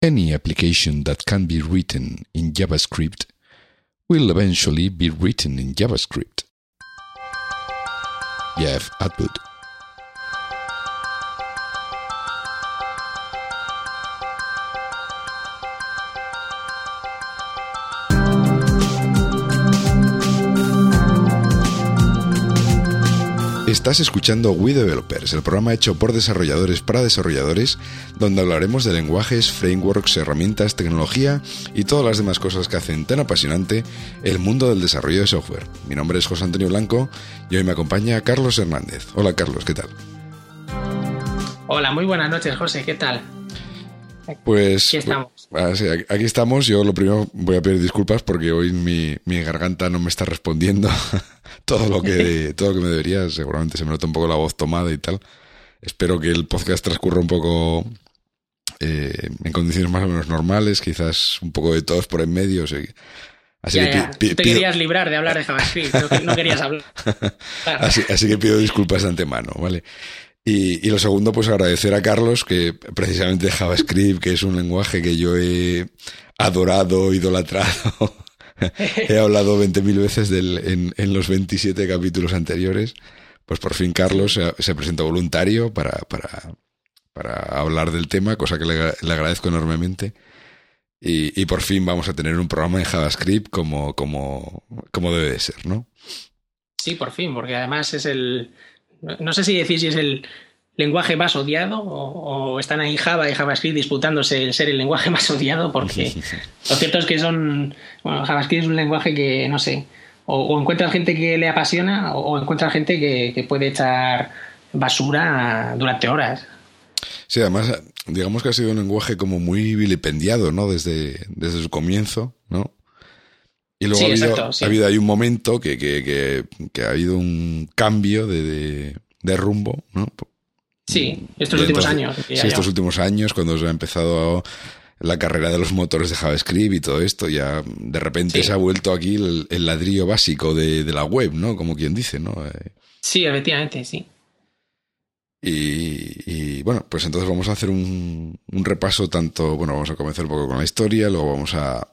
Any application that can be written in JavaScript will eventually be written in JavaScript. Jeff Atwood. Estás escuchando We Developers, el programa hecho por desarrolladores para desarrolladores, donde hablaremos de lenguajes, frameworks, herramientas, tecnología y todas las demás cosas que hacen tan apasionante el mundo del desarrollo de software. Mi nombre es José Antonio Blanco y hoy me acompaña Carlos Hernández. Hola Carlos, ¿qué tal? Hola, muy buenas noches José, ¿qué tal? Pues aquí estamos. Ah, aquí estamos. Yo lo primero voy a pedir disculpas porque hoy mi, mi garganta no me está respondiendo todo lo que todo lo que me debería. Seguramente se me nota un poco la voz tomada y tal. Espero que el podcast transcurra un poco eh, en condiciones más o menos normales, quizás un poco de todos por en medio. Así que te querías librar de hablar de JavaScript, no, querías hablar. así, así, que pido disculpas de antemano, ¿vale? Y, lo segundo, pues agradecer a Carlos, que precisamente JavaScript, que es un lenguaje que yo he adorado, idolatrado, he hablado 20.000 veces del, en, los 27 capítulos anteriores, pues por fin Carlos se, presentó voluntario para, para, para, hablar del tema, cosa que le, agradezco enormemente. Y, y, por fin vamos a tener un programa en JavaScript como, como, como debe de ser, ¿no? Sí, por fin, porque además es el, no sé si decir si es el lenguaje más odiado o, están ahí Java y JavaScript disputándose el ser el lenguaje más odiado porque lo cierto es que son bueno, JavaScript es un lenguaje que no sé o, encuentra gente que le apasiona o, encuentra gente que, puede echar basura durante horas. Sí además digamos que ha sido un lenguaje como muy vilipendiado no desde desde su comienzo no y luego ha, habido, ha habido ahí un momento que, que, que, ha habido un cambio de, de, rumbo, ¿no? Sí, estos últimos años. Sí, estos últimos años, cuando se ha empezado la carrera de los motores de JavaScript y todo esto, ya de repente se ha vuelto aquí el, ladrillo básico de, de, la web, ¿no? Como quien dice, ¿no? Eh, sí, efectivamente, sí. Y, y, bueno, pues entonces vamos a hacer un, un, repaso tanto, bueno, vamos a comenzar un poco con la historia, luego vamos a,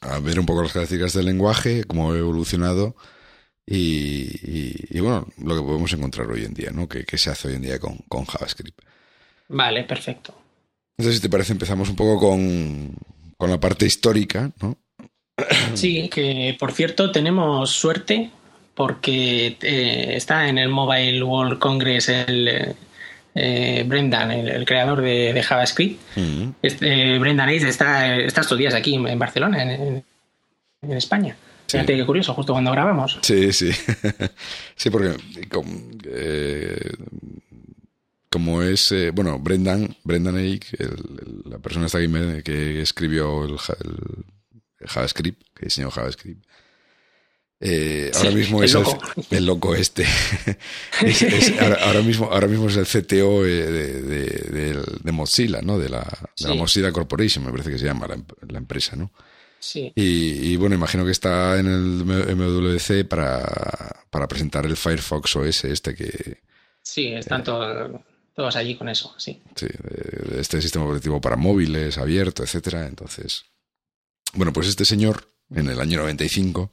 a ver un poco las características del lenguaje, cómo ha evolucionado y, bueno, lo que podemos encontrar hoy en día, ¿no? Que, se hace hoy en día con, JavaScript. Vale, perfecto. Entonces, si te parece, empezamos un poco con, con la parte histórica, ¿no? Sí, que por cierto tenemos suerte porque eh, está en el Mobile World Congress el, eh, Brendan, el, creador de, JavaScript. este, Brendan Ace está, está estos días aquí en Barcelona, en, España. Fíjate qué curioso, justo cuando grabamos. Sí, sí. sí, porque eh, como, es, eh, bueno, Brendan, Brendan Eich, la persona esta que escribió el, JavaScript, que diseñó JavaScript, eh, ahora mismo es El, loco este. ahora, mismo, ahora mismo es el CTO de, de, Mozilla, ¿no? De la, de la Mozilla Corporation, me parece que se llama la, empresa, ¿no? Sí. Y, bueno, imagino que está en el MWC para, para presentar el Firefox OS este que... Sí, están todos allí con eso, sí. Sí, este sistema operativo para móviles, abierto, etcétera. Entonces, bueno, pues este señor, en el año 95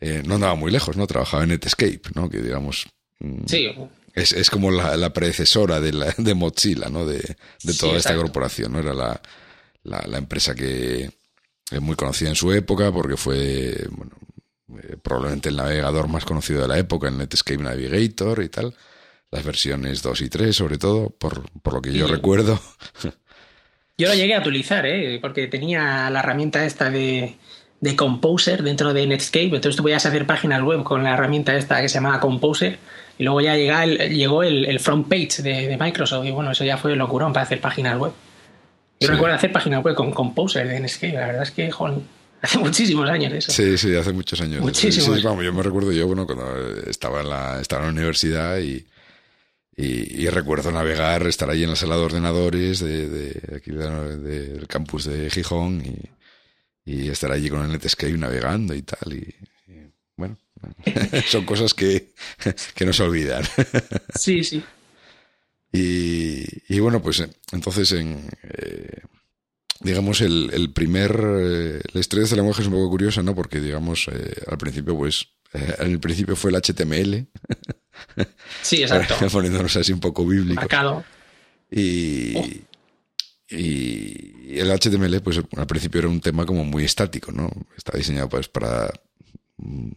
eh, no andaba muy lejos, ¿no? Trabajaba en Netscape, ¿no? Que digamos... Mm, sí. Es, es como la, predecesora de, la, de Mozilla, ¿no? De, de toda esta corporación, ¿no? Era la, la, empresa que es muy conocida en su época porque fue, bueno, eh, probablemente el navegador más conocido de la época, el Netscape Navigator y tal. Las versiones 2 y 3, sobre todo, por, por lo que yo recuerdo. Yo lo llegué a utilizar, ¿eh? Porque tenía la herramienta esta de de Composer dentro de Netscape. Entonces tú podías hacer páginas web con la herramienta esta que se llamaba Composer. Y luego ya llega el, llegó el, front page de, Microsoft. Y bueno, eso ya fue locurón para hacer páginas web. Yo recuerdo hacer páginas web con Composer de Netscape. La verdad es que, hace muchísimos años eso. Sí, sí, hace muchos años. Muchísimos. vamos, yo me recuerdo yo, bueno, cuando estaba en la, estaba en la universidad y, y, recuerdo navegar, estar ahí en la sala de ordenadores de, de aquí del campus de Gijón y y estar allí con el Netscape navegando y tal. Y, bueno, son cosas que, que no se olvidan. Sí, sí. Y, y bueno, pues entonces en, eh, digamos, el, el primer... eh, la historia de este lenguaje es un poco curiosa, ¿no? Porque, digamos, eh, al principio, pues, eh, en el principio fue el HTML, Sí, exacto. poniéndonos así un poco bíblico. Marcado. Y, y el HTML, pues al principio era un tema como muy estático, ¿no? Estaba diseñado pues para, mm,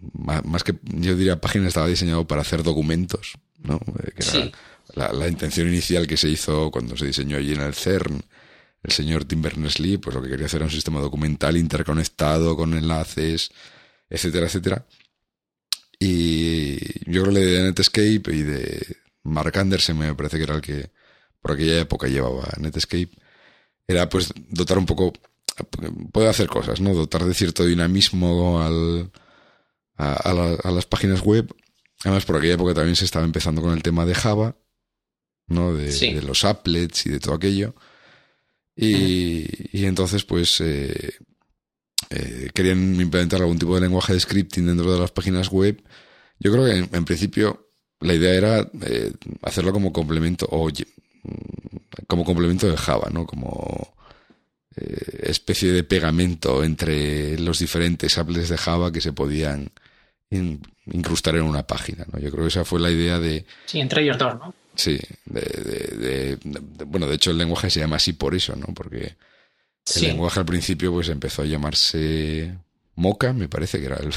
más, que yo diría página, estaba diseñado para hacer documentos, ¿no? Eh, Que era Sí. la, la intención inicial que se hizo cuando se diseñó allí en el CERN, el señor Tim Berners-Lee, pues lo que quería hacer era un sistema documental interconectado con enlaces, etcétera, etcétera. Y yo creo que de Netscape y de Mark Anderson me parece que era el que por aquella época llevaba Netscape, era pues dotar un poco, puede hacer cosas, ¿no? Dotar de cierto dinamismo al, a, a la- a las páginas web. Además, por aquella época también se estaba empezando con el tema de Java, ¿no? De, Sí. de los applets y de todo aquello. Y, y entonces, pues, eh, eh, querían implementar algún tipo de lenguaje de scripting dentro de las páginas web. Yo creo que en, en principio la idea era eh, hacerlo como complemento o como complemento de Java, ¿no? Como eh, especie de pegamento entre los diferentes applets de Java que se podían in- incrustar en una página, ¿no? Yo creo que esa fue la idea de, Sí, entre ellos dos, ¿no? sí, de, de- de- de- bueno, de hecho el lenguaje se llama así por eso, ¿no? Porque el Sí. lenguaje al principio pues empezó a llamarse Mocha, me parece que era el...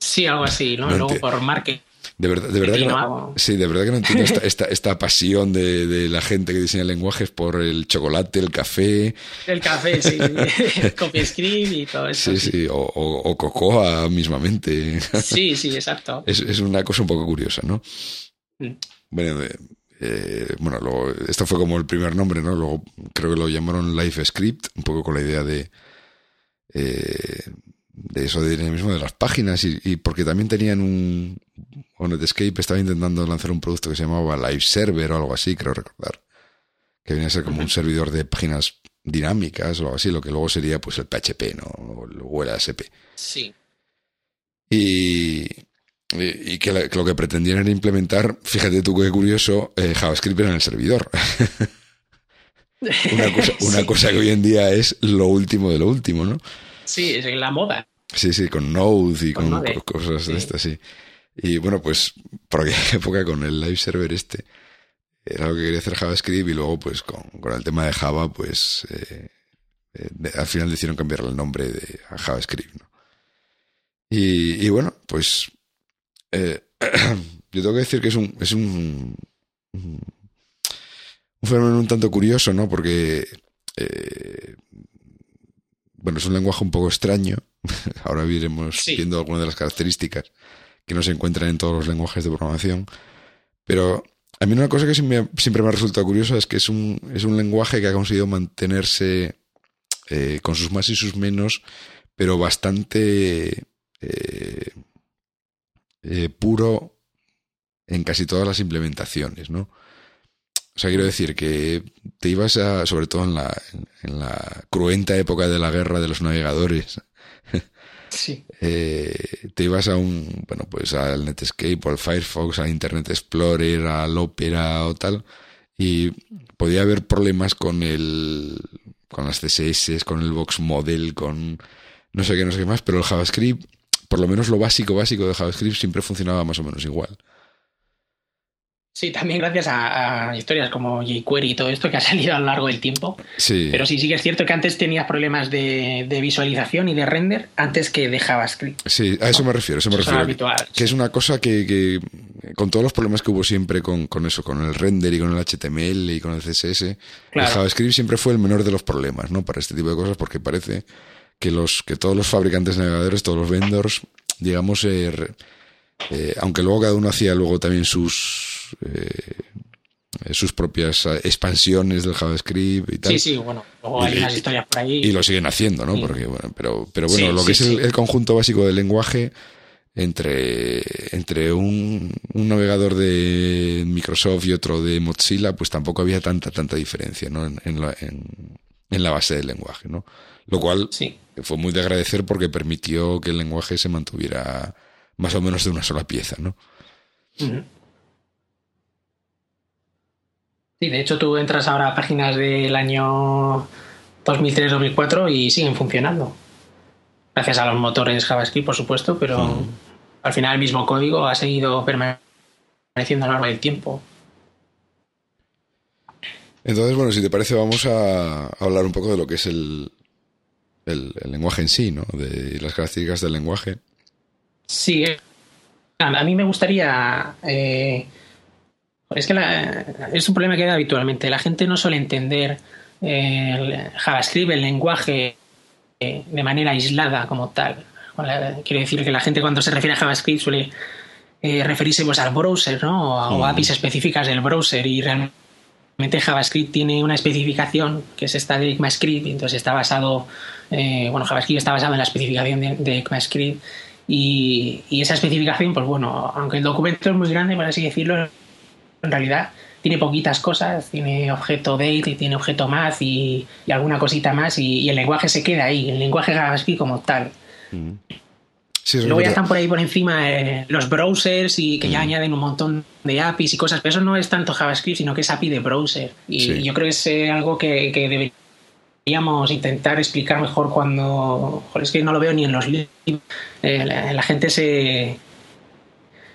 Sí, algo así, ¿no? No Luego por marketing. De verdad, de verdad que no, sí, de verdad que no entiendo esta, esta, esta pasión de, de la gente que diseña lenguajes por el chocolate, el café, El café, sí. CopyScript y todo eso. sí, sí, o, o, o Cocoa mismamente. Sí, sí, exacto. Es, es una cosa un poco curiosa, ¿no? Mm. Bueno, de- eh, bueno, luego, esto fue como el primer nombre, ¿no? Luego creo que lo llamaron Life Script, un poco con la idea de, eh, de eso de dinamismo de las páginas y, y porque también tenían un, o Netscape estaba intentando lanzar un producto que se llamaba Live Server o algo así, creo recordar, que venía a ser como un servidor de páginas dinámicas o algo así, lo que luego sería pues el PHP, ¿no? O el- ASP. Sí. Y, y- y que, la- que lo que pretendían era implementar, fíjate tú qué curioso, eh, JavaScript en el servidor. una, cosa, una Sí. cosa que hoy en día es lo último de lo último, ¿no? Sí, es la moda. Sí, sí, con Node y Con cosas de estas, sí. Y bueno, pues por aquella época con el live server este, era lo que quería hacer JavaScript y luego pues con, con el tema de Java, pues eh, eh, al final decidieron cambiar el nombre de, a JavaScript, ¿no? Y, y bueno, pues eh, yo tengo que decir que es un, es un, un fenómeno un tanto curioso, ¿no? Porque bueno, es un lenguaje un poco extraño. Ahora iremos Sí. viendo algunas de las características que no se encuentran en todos los lenguajes de programación. Pero a mí una cosa que siempre me ha resultado curiosa es que es un, es un lenguaje que ha conseguido mantenerse eh, con sus más y sus menos, pero bastante eh, eh, puro en casi todas las implementaciones, ¿no? O sea, quiero decir que te ibas a, sobre todo en la, en la cruenta época de la guerra de los navegadores, Sí. eh, te ibas a un, bueno, pues al Netscape o al Firefox, al Internet Explorer, al Opera o tal, y podía haber problemas con el, con las CSS, con el Box Model, con no sé qué, no sé qué más, pero el JavaScript, por lo menos lo básico, básico de JavaScript siempre funcionaba más o menos igual. Sí, también gracias a, a historias como jQuery y todo esto que ha salido a lo largo del tiempo. Sí. Pero sí, sí que es cierto que antes tenías problemas de, de visualización y de render antes que de JavaScript. Sí, a eso me refiero, a eso me Eso es refiero. habitual. Que es una cosa que, que, con todos los problemas que hubo siempre con, con eso, con el render y con el HTML y con el CSS, Claro. el JavaScript siempre fue el menor de los problemas, ¿no? Para este tipo de cosas, porque parece que los que todos los fabricantes de navegadores, todos los vendors, digamos, eh, eh, aunque luego cada uno hacía luego también sus eh, eh, sus propias eh, expansiones del JavaScript y tal. Sí, sí, bueno. Luego hay Y- unas historias por ahí. Y lo siguen haciendo, ¿no? Sí. Porque, bueno, pero, pero bueno, Sí, lo que sí, es el, conjunto básico del lenguaje entre, entre un, un navegador de Microsoft y otro de Mozilla, pues tampoco había tanta, tanta diferencia, ¿no? En, en la, en, en la base del lenguaje, ¿no? Lo cual fue muy de agradecer porque permitió que el lenguaje se mantuviera más o menos de una sola pieza, ¿no? Sí, de hecho tú entras ahora a páginas del año 2003-2004 y siguen funcionando. Gracias a los motores JavaScript, por supuesto, pero al final el mismo código ha seguido permaneciendo a lo largo del tiempo. Entonces, bueno, si te parece, vamos a hablar un poco de lo que es el, el, lenguaje en sí, ¿no? De las características del lenguaje. Sí, eh. a, mí me gustaría... Eh, es que es un problema que da habitualmente. La gente no suele entender eh, el JavaScript, el lenguaje, de manera aislada como tal. Quiero decir que la gente cuando se refiere a JavaScript suele referirse pues, al browser, ¿no? O, a mm. APIs específicas del browser y realmente JavaScript tiene una especificación que es esta de ECMAScript, entonces está basado, eh, bueno, JavaScript está basado en la especificación de, ECMAScript y, esa especificación, pues bueno, aunque el documento es muy grande, por así decirlo, en realidad tiene poquitas cosas, tiene objeto date y tiene objeto math y, alguna cosita más y, el lenguaje se queda ahí, el lenguaje JavaScript como tal. Mm. Luego ya están por ahí por encima eh, los browsers y que ya mm. añaden un montón de APIs y cosas, pero eso no es tanto JavaScript, sino que es API de browser. Y yo creo que es eh, algo que, deberíamos intentar explicar mejor cuando... es que no lo veo ni en los libros. Eh, la, gente se,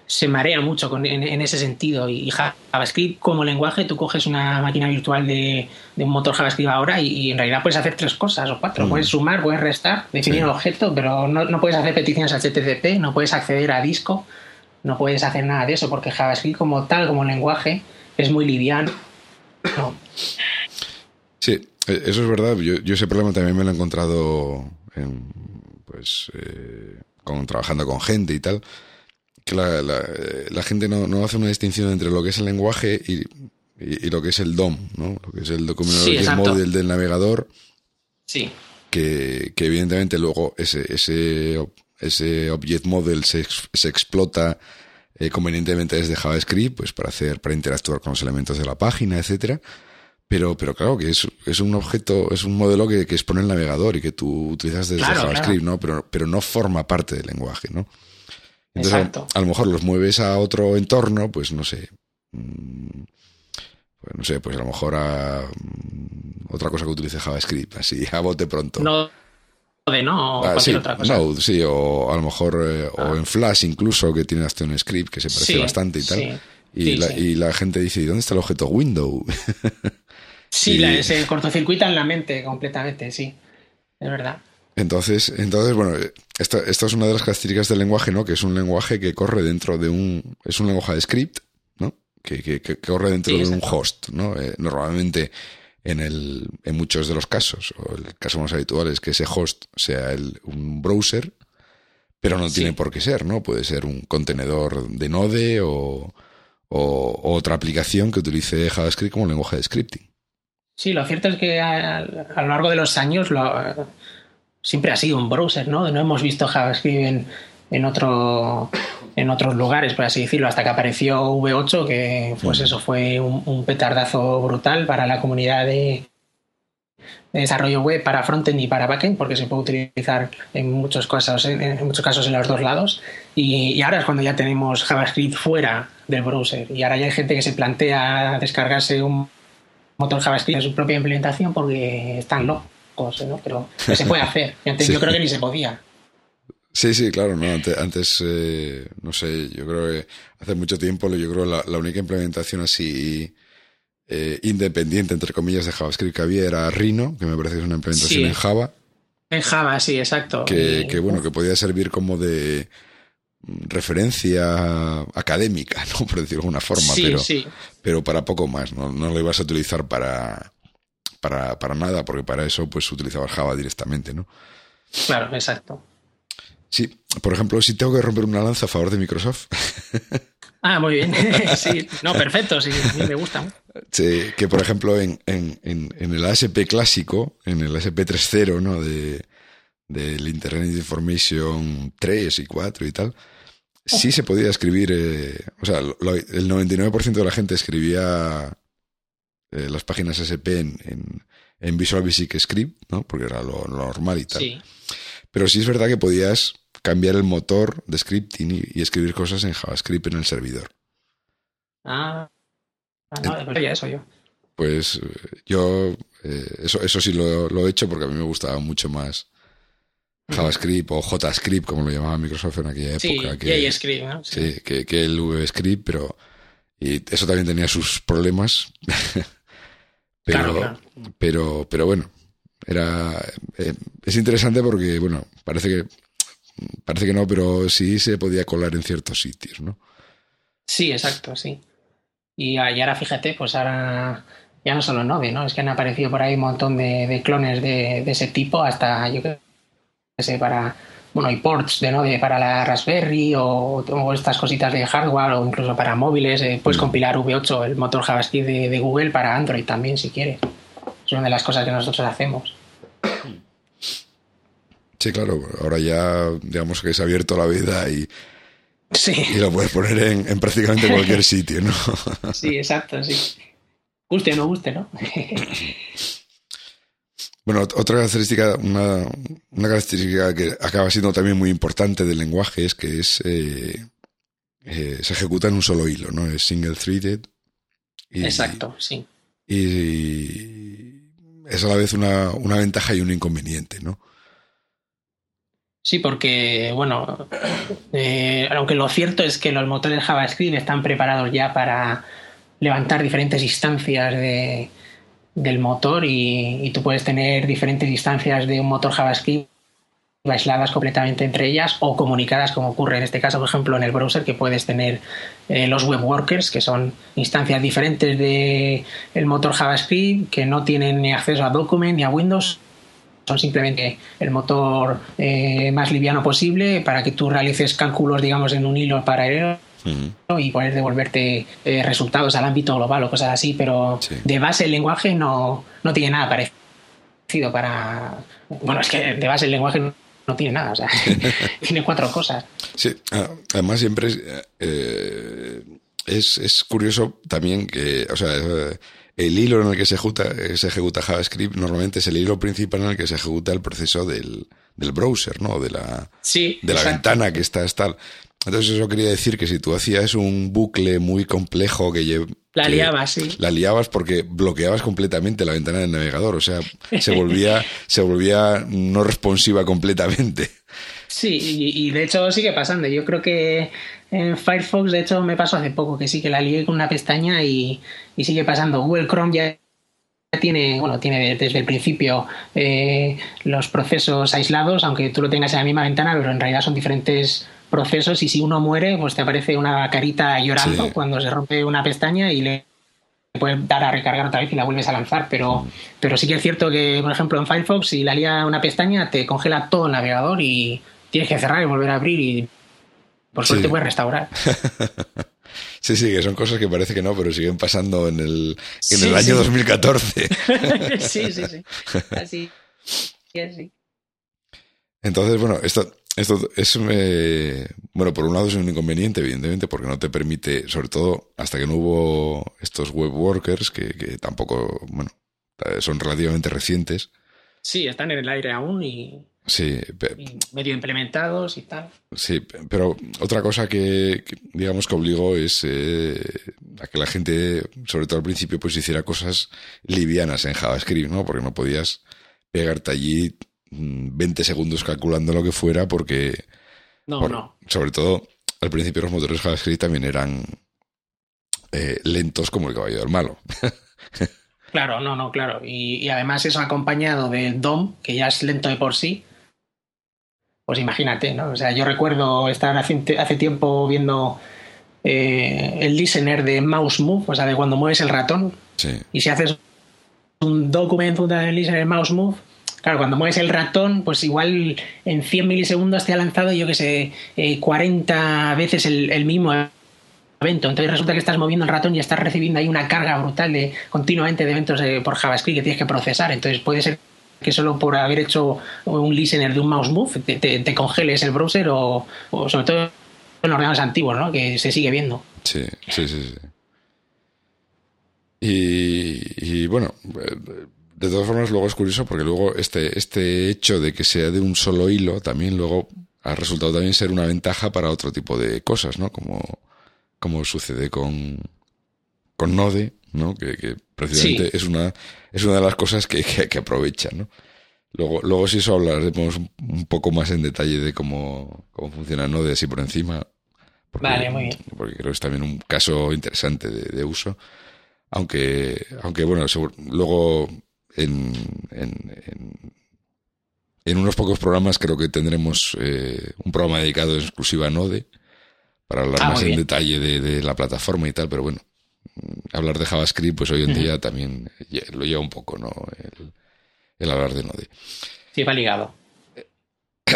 se marea mucho en, ese sentido. Y JavaScript como lenguaje, tú coges una máquina virtual de, un motor JavaScript ahora y, en realidad puedes hacer tres cosas o cuatro. Mm. Puedes sumar, puedes restar, definir un objeto, pero no, puedes hacer peticiones HTTP, no puedes acceder a disco, no puedes hacer nada de eso porque JavaScript como tal, como lenguaje, es muy liviano. Sí, e, eso es verdad. Yo, ese problema también me lo he encontrado pues, eh, con, trabajando con gente y tal que la, la, gente no, no, hace una distinción entre lo que es el lenguaje y, y, lo que es el DOM, ¿no? Lo que es el documento sí, model del navegador. Sí. Que, que evidentemente luego ese, ese, ese object model se, se explota eh, convenientemente desde JavaScript, pues para hacer, para interactuar con los elementos de la página, etcétera. Pero, pero claro que es, es un objeto, es un modelo que, que expone el navegador y que tú utilizas desde JavaScript, ¿no? Pero, pero no forma parte del lenguaje, ¿no? Entonces, a, lo mejor los mueves a otro entorno, pues no sé. Mm, pues no sé, pues a lo mejor a mm, otra cosa que utilice JavaScript, así, a bote pronto. No de no, o ah, sí, otra cosa. Sí, o a lo mejor, eh, o ah. en Flash incluso, que tiene hasta un script que se parece bastante y tal. Y, la, y, la, gente dice, ¿y dónde está el objeto window? sí, se cortocircuita en la mente completamente, sí. Es verdad. Entonces, entonces bueno, esta, esta, es una de las características del lenguaje, ¿no? Que es un lenguaje que corre dentro de un... Es un lenguaje de script, ¿no? Que, que, que corre dentro de un host, ¿no? Eh, normalmente en, el, en muchos de los casos, o el caso más habitual es que ese host sea el, un browser, pero no tiene por qué ser, ¿no? Puede ser un contenedor de Node o, o, otra aplicación que utilice JavaScript como lenguaje de scripting. Sí, lo cierto es que a, a lo largo de los años lo, siempre ha sido un browser, ¿no? No hemos visto JavaScript en, en, otro, en otros lugares, por así decirlo, hasta que apareció V8, que pues eso fue un, petardazo brutal para la comunidad de, desarrollo web para frontend y para backend, porque se puede utilizar en muchos casos, en, muchos casos en los dos lados. Y, y, ahora es cuando ya tenemos JavaScript fuera del browser. Y ahora ya hay gente que se plantea descargarse un motor JavaScript en su propia implementación porque están locos. Pero, se puede hacer. Antes yo creo que ni se podía. Sí, sí, claro, no. Antes, eh, no sé, yo creo que hace mucho tiempo, yo creo la, la única implementación así eh, independiente, entre comillas, de JavaScript que había era Rhino, que me parece que es una implementación en Java. En Java, sí, exacto. Que, que bueno, que podía servir como de referencia académica, ¿no? Por decirlo de alguna forma, pero, pero para poco más, ¿no? No lo ibas a utilizar para, para, para nada, porque para eso pues utilizaba Java directamente, ¿no? Claro, exacto. Sí, por ejemplo, si tengo que romper una lanza a favor de Microsoft. Ah, muy bien. sí, no, perfecto, sí, me gusta. Sí, que por ejemplo en, en, en, el ASP clásico, en el ASP 3.0, ¿no? De, del Internet Information 3 y 4 y tal, sí se podía escribir, eh, o sea, el 99% de la gente escribía eh, las páginas SP en, en, Visual Basic Script, ¿no? Porque era lo, normal y tal. Pero sí es verdad que podías cambiar el motor de scripting y, escribir cosas en JavaScript en el servidor. Ah, ah no, eso yo. pues yo eh, eso, eso sí lo, lo, he hecho porque a mí me gustaba mucho más JavaScript o JScript, como lo llamaba Microsoft en aquella época. Sí, que, JScript, ¿no? Sí, que, que, el VScript, pero y eso también tenía sus problemas. pero, claro, claro. pero, pero bueno, era eh, es interesante porque bueno, parece que parece que no, pero sí se podía colar en ciertos sitios, ¿no? Sí, exacto, sí. Y, y ahora fíjate, pues ahora ya no solo Node, ¿no? Es que han aparecido por ahí un montón de, de clones de, de, ese tipo, hasta yo qué sé, para, bueno, y ports de Node para la Raspberry o, o, estas cositas de hardware o incluso para móviles. Eh, puedes mm. compilar V8, el motor JavaScript de, de, Google, para Android también, si quieres. Es una de las cosas que nosotros hacemos. Sí, claro, ahora ya digamos que se ha abierto la vida y, sí. y lo puedes poner en, en prácticamente cualquier sitio, ¿no? sí, exacto, sí. Guste o no guste, ¿no? Bueno, otra característica, una, una, característica que acaba siendo también muy importante del lenguaje es que es eh, eh, se ejecuta en un solo hilo, ¿no? Es single threaded. Y, Exacto, sí. Y es a la vez una, una ventaja y un inconveniente, ¿no? Sí, porque, bueno, eh, aunque lo cierto es que los motores JavaScript están preparados ya para levantar diferentes instancias de, del motor y, y, tú puedes tener diferentes instancias de un motor JavaScript aisladas completamente entre ellas o comunicadas como ocurre en este caso por ejemplo en el browser que puedes tener eh, los web workers que son instancias diferentes de el motor JavaScript que no tienen ni acceso a document ni a Windows. Son simplemente el motor eh, más liviano posible para que tú realices cálculos digamos en un hilo paralelo ¿no? y poder devolverte eh, resultados al ámbito global o cosas así, pero sí. de base el lenguaje no, no tiene nada parecido para... Bueno, es que de base el lenguaje no, no tiene nada, o sea, tiene cuatro cosas. Sí, además siempre es, eh, es, es, curioso también que, o sea, el hilo en el que se ejecuta, se ejecuta JavaScript normalmente es el hilo principal en el que se ejecuta el proceso del, del browser, ¿no? De la, sí, de la ventana que está tal. Entonces eso quería decir que si tú hacías un bucle muy complejo que lleva... La liabas, sí. La liabas porque bloqueabas completamente la ventana del navegador, o sea, se volvía, se volvía no responsiva completamente. Sí, y, y, de hecho sigue pasando. Yo creo que en Firefox, de hecho, me pasó hace poco que sí que la lié con una pestaña y, y sigue pasando. Google Chrome ya tiene, bueno, tiene desde el principio eh, los procesos aislados, aunque tú lo tengas en la misma ventana, pero en realidad son diferentes procesos y si uno muere, pues te aparece una carita llorando sí. cuando se rompe una pestaña y le puedes dar a recargar otra vez y la vuelves a lanzar. Pero, mm. pero sí que es cierto que, por ejemplo, en Firefox, si la lía una pestaña, te congela todo el navegador y tienes que cerrar y volver a abrir y por suerte sí. puedes restaurar. Sí, sí, que son cosas que parece que no, pero siguen pasando en el, en sí, el año sí. 2014. sí, sí, sí. Así. Sí, Entonces, bueno, esto, esto es, eh, bueno, por un lado es un inconveniente, evidentemente, porque no te permite, sobre todo hasta que no hubo estos web workers, que, que tampoco, bueno, son relativamente recientes. Sí, están en el aire aún y, Sí, y medio implementados y tal. Sí, pero otra cosa que, que digamos que obligó es eh, a que la gente, sobre todo al principio, pues hiciera cosas livianas en JavaScript, ¿no? Porque no podías pegarte allí 20 segundos calculando lo que fuera porque... No, por, no. Sobre todo, al principio los motores JavaScript también eran eh, lentos como el caballo del malo. claro, no, no, claro. Y, y, además eso acompañado del DOM, que ya es lento de por sí. Pues imagínate, ¿no? O sea, yo recuerdo estar hace, hace tiempo viendo eh, el listener de Mouse Move, o sea, de cuando mueves el ratón. Sí. Y si haces un documento del listener Mouse Move, Claro, cuando mueves el ratón, pues igual en 100 milisegundos te ha lanzado, yo que sé, eh, 40 veces el, mismo evento. Entonces resulta que estás moviendo el ratón y estás recibiendo ahí una carga brutal de continuamente de eventos de, por JavaScript que tienes que procesar. Entonces puede ser que solo por haber hecho un listener de un mouse move te, congeles el browser o, sobre todo en ordenadores antiguos, ¿no? Que se sigue viendo. Sí, sí, sí. sí. Y, y bueno de todas formas, luego es curioso porque luego este, este hecho de que sea de un solo hilo también luego ha resultado también ser una ventaja para otro tipo de cosas, ¿no? Como, como sucede con, con Node, ¿no? Que, precisamente es una es una de las cosas que, que, aprovechan, ¿no? Luego, luego si eso hablaremos un poco más en detalle de cómo, cómo funciona Node así por encima. Porque, vale, muy bien. Porque creo que es también un caso interesante de, uso. Aunque, aunque bueno, luego en, en, en, unos pocos programas creo que tendremos eh, un programa dedicado en exclusiva a Node para hablar ah, más en detalle de, la plataforma y tal, pero bueno, hablar de JavaScript, pues hoy en día también lo lleva un poco, ¿no? El, hablar de Node. Sí, va ligado.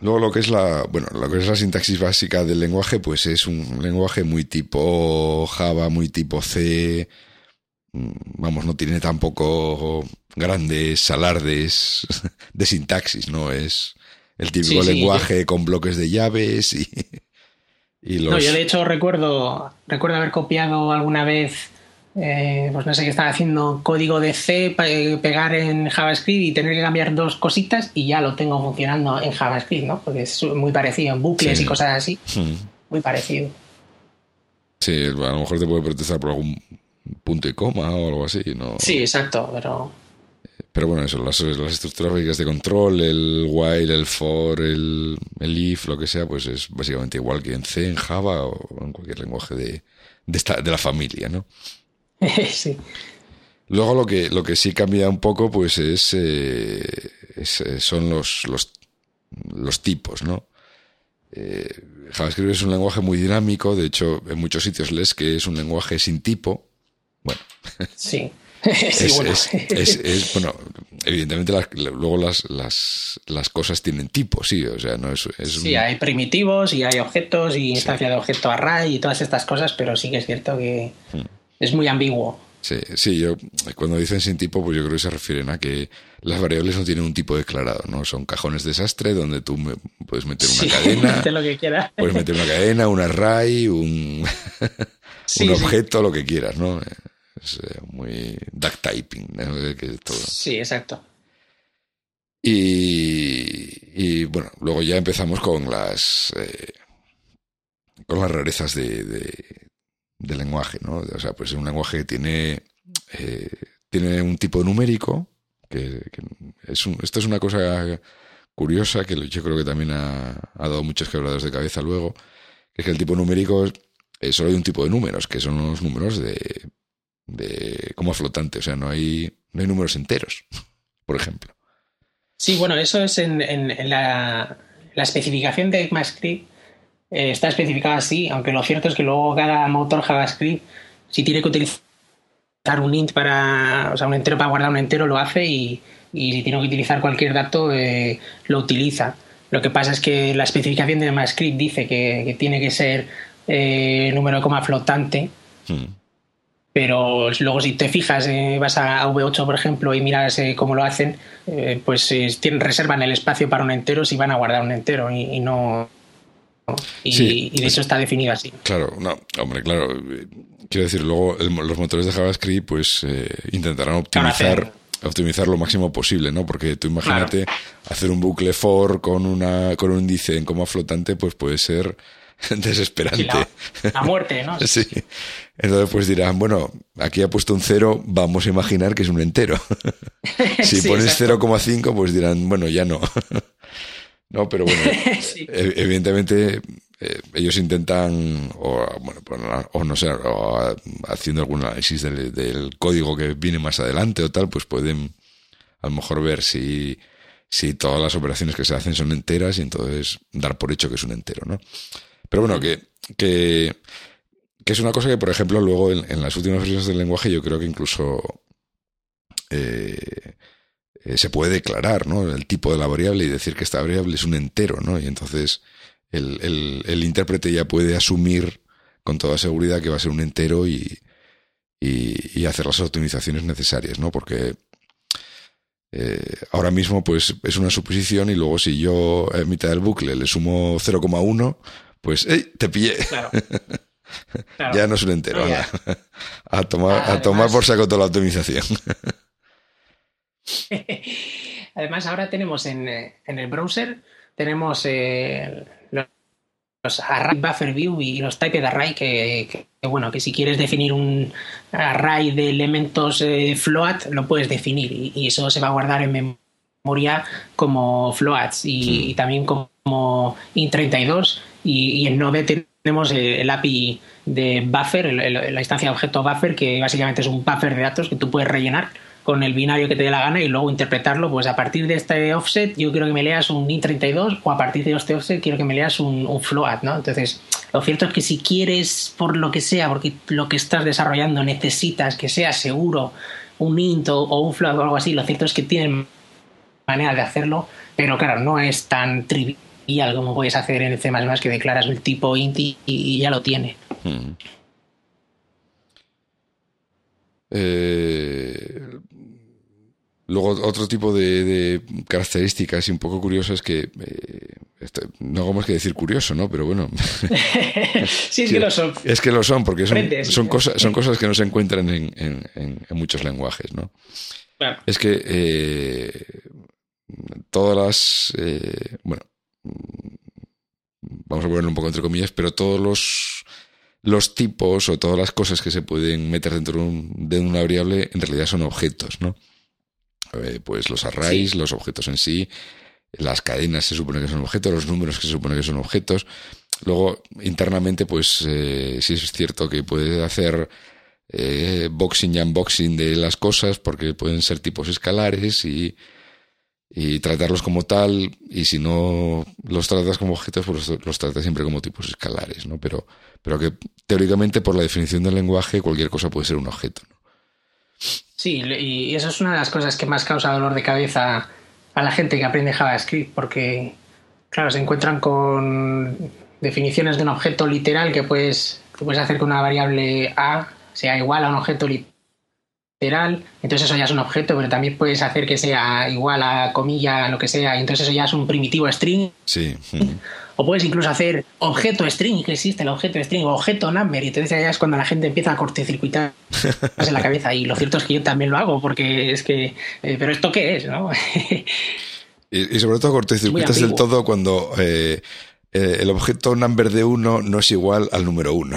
Luego lo que es la, bueno, lo que es la sintaxis básica del lenguaje, pues es un lenguaje muy tipo Java, muy tipo C. Vamos, no tiene tampoco grandes alardes de sintaxis, ¿no? Es el típico lenguaje con bloques de llaves y no, yo de hecho recuerdo, recuerdo haber copiado alguna vez, eh, pues no sé qué estaba haciendo, código de C, eh, pegar en JavaScript y tener que cambiar dos cositas y ya lo tengo funcionando en JavaScript, ¿no? Porque es muy parecido en bucles y cosas así. Hmm. Muy parecido. Sí, a lo mejor te puede protestar por algún punto y coma o algo así, ¿no? Sí, exacto, pero pero bueno, eso, las, las estructuras básicas de control, el while, el for, el, el, if, lo que sea, pues es básicamente igual que en C, en Java o en cualquier lenguaje de, de, esta, de la familia, ¿no? sí. Luego lo que, lo que sí cambia un poco, pues es, eh, eh, son los, los, los tipos, ¿no? Eh, JavaScript es un lenguaje muy dinámico, de hecho, en muchos sitios lees que es un lenguaje sin tipo. Bueno. Sí. es, bueno, evidentemente luego las, las, las, cosas tienen tipo, sí, o sea, no es... sí, hay primitivos y hay objetos y instancia de objeto array y todas estas cosas, pero sí que es cierto que hmm. es muy ambiguo. Sí, sí, yo cuando dicen sin tipo, pues yo creo que se refieren a que las variables no tienen un tipo declarado, ¿no? Son cajones desastre donde tú puedes meter una cadena, lo que quieras. puedes meter una cadena, un array, un, un objeto, lo que quieras, ¿no? Es eh, muy duck typing. Sí, exacto. Y, bueno, luego ya empezamos con las eh, con las rarezas de, de, lenguaje, ¿no? O sea, pues un lenguaje que tiene eh, tiene un tipo numérico que, es esto es una cosa curiosa que yo creo que también ha, ha dado muchos quebrados de cabeza luego, que es que el tipo numérico es, solo hay un tipo de números, que son los números de de como flotante, o sea, no hay, no hay números enteros, por ejemplo. Sí, bueno, eso es en, en, la, la, especificación de ECMAScript eh, está especificada así, aunque lo cierto es que luego cada motor JavaScript, si tiene que utilizar un int para, o sea, un entero para guardar un entero, lo hace y, y si tiene que utilizar cualquier dato, eh, lo utiliza. Lo que pasa es que la especificación de ECMAScript dice que, tiene que ser eh, número de coma flotante. Hmm. Pero luego si te fijas, eh, vas a V8 por ejemplo y miras eh, cómo lo hacen, eh, pues tienen, reservan el espacio para un entero si van a guardar un entero y, no... Y, de hecho está definido así. Claro, no, hombre, claro. Quiero decir, luego los motores de JavaScript pues intentarán optimizar optimizar lo máximo posible, ¿no? Porque tú imagínate hacer un bucle for con una con un índice en coma flotante, pues puede ser desesperante. la, muerte, ¿no? sí. Entonces pues dirán, bueno, aquí ha puesto un cero, vamos a imaginar que es un entero. si pones 0,5 pues dirán, bueno, ya no. no, pero bueno, e-, evidentemente eh, ellos intentan, o, bueno, o no sé, o haciendo algún análisis del, del, código que viene más adelante o tal, pues pueden a lo mejor ver si, si todas las operaciones que se hacen son enteras y entonces dar por hecho que es un entero, ¿no? Pero bueno, que, que, es una cosa que, por ejemplo, luego en, las últimas versiones del lenguaje yo creo que incluso eh, eh, se puede declarar, ¿no? El tipo de la variable y decir que esta variable es un entero, ¿no? Y entonces el, el, el intérprete ya puede asumir con toda seguridad que va a ser un entero y, y, hacer las optimizaciones necesarias, ¿no? Porque eh, ahora mismo pues es una suposición y luego si yo a mitad del bucle le sumo 0,1 pues, ¡ey! Te pillé. Claro. ya no es un entero. a tomar, a tomar por saco toda la optimización. Además, ahora tenemos en, en el browser, tenemos eh, array buffer view y los typed array que, bueno que si quieres definir un array de elementos eh, float lo puedes definir y, eso se va a guardar en memoria como floats y, también como int32 y, en Node tenemos el API de buffer la instancia de objeto buffer que básicamente es un buffer de datos que tú puedes rellenar con el binario que te dé la gana y luego interpretarlo, pues a partir de este offset yo quiero que me leas un int32 o a partir de este offset quiero que me leas un, float, ¿no? Entonces, lo cierto es que si quieres, por lo que sea, porque lo que estás desarrollando necesitas que sea seguro un int o, un float o algo así, lo cierto es que tienen manera de hacerlo, pero claro, no es tan trivial como puedes hacer en C++ que declaras el tipo int y, ya lo tiene. Hmm. Eh, luego, otro tipo de, características y un poco curiosas que eh, no hago más que decir curioso, ¿no? Pero bueno. sí, es que lo son. Es que lo son, porque son, son, cosas, son cosas que no se encuentran en, muchos lenguajes, ¿no? Es que eh, todas las. bueno, vamos a ponerlo un poco entre comillas, pero todos los los tipos o todas las cosas que se pueden meter dentro de, una variable en realidad son objetos, ¿no? Eh, pues los arrays, los objetos en sí, las cadenas se supone que son objetos, los números que se supone que son objetos. Luego, internamente, pues eh, sí es cierto que puede hacer eh, boxing y unboxing de las cosas porque pueden ser tipos escalares y y tratarlos como tal, y si no los tratas como objetos, pues los, tratas siempre como tipos escalares, ¿no? Pero, pero que teóricamente, por la definición del lenguaje, cualquier cosa puede ser un objeto, ¿no? Sí, y eso es una de las cosas que más causa dolor de cabeza a la gente que aprende JavaScript, porque, claro, se encuentran con definiciones de un objeto literal que puedes, que puedes hacer que una variable A sea igual a un objeto entonces eso ya es un objeto, pero también puedes hacer que sea igual a comilla, lo que sea, y entonces eso ya es un primitivo string. Sí. O puedes incluso hacer objeto string, que existe el objeto string, o objeto number, y entonces ya es cuando la gente empieza a cortecircuitar en la cabeza. Y lo cierto es que yo también lo hago, porque es que, eh, pero ¿esto qué es? ¿no? y, sobre todo cortecircuitas del todo cuando eh, eh, el objeto number de uno no es igual al número uno.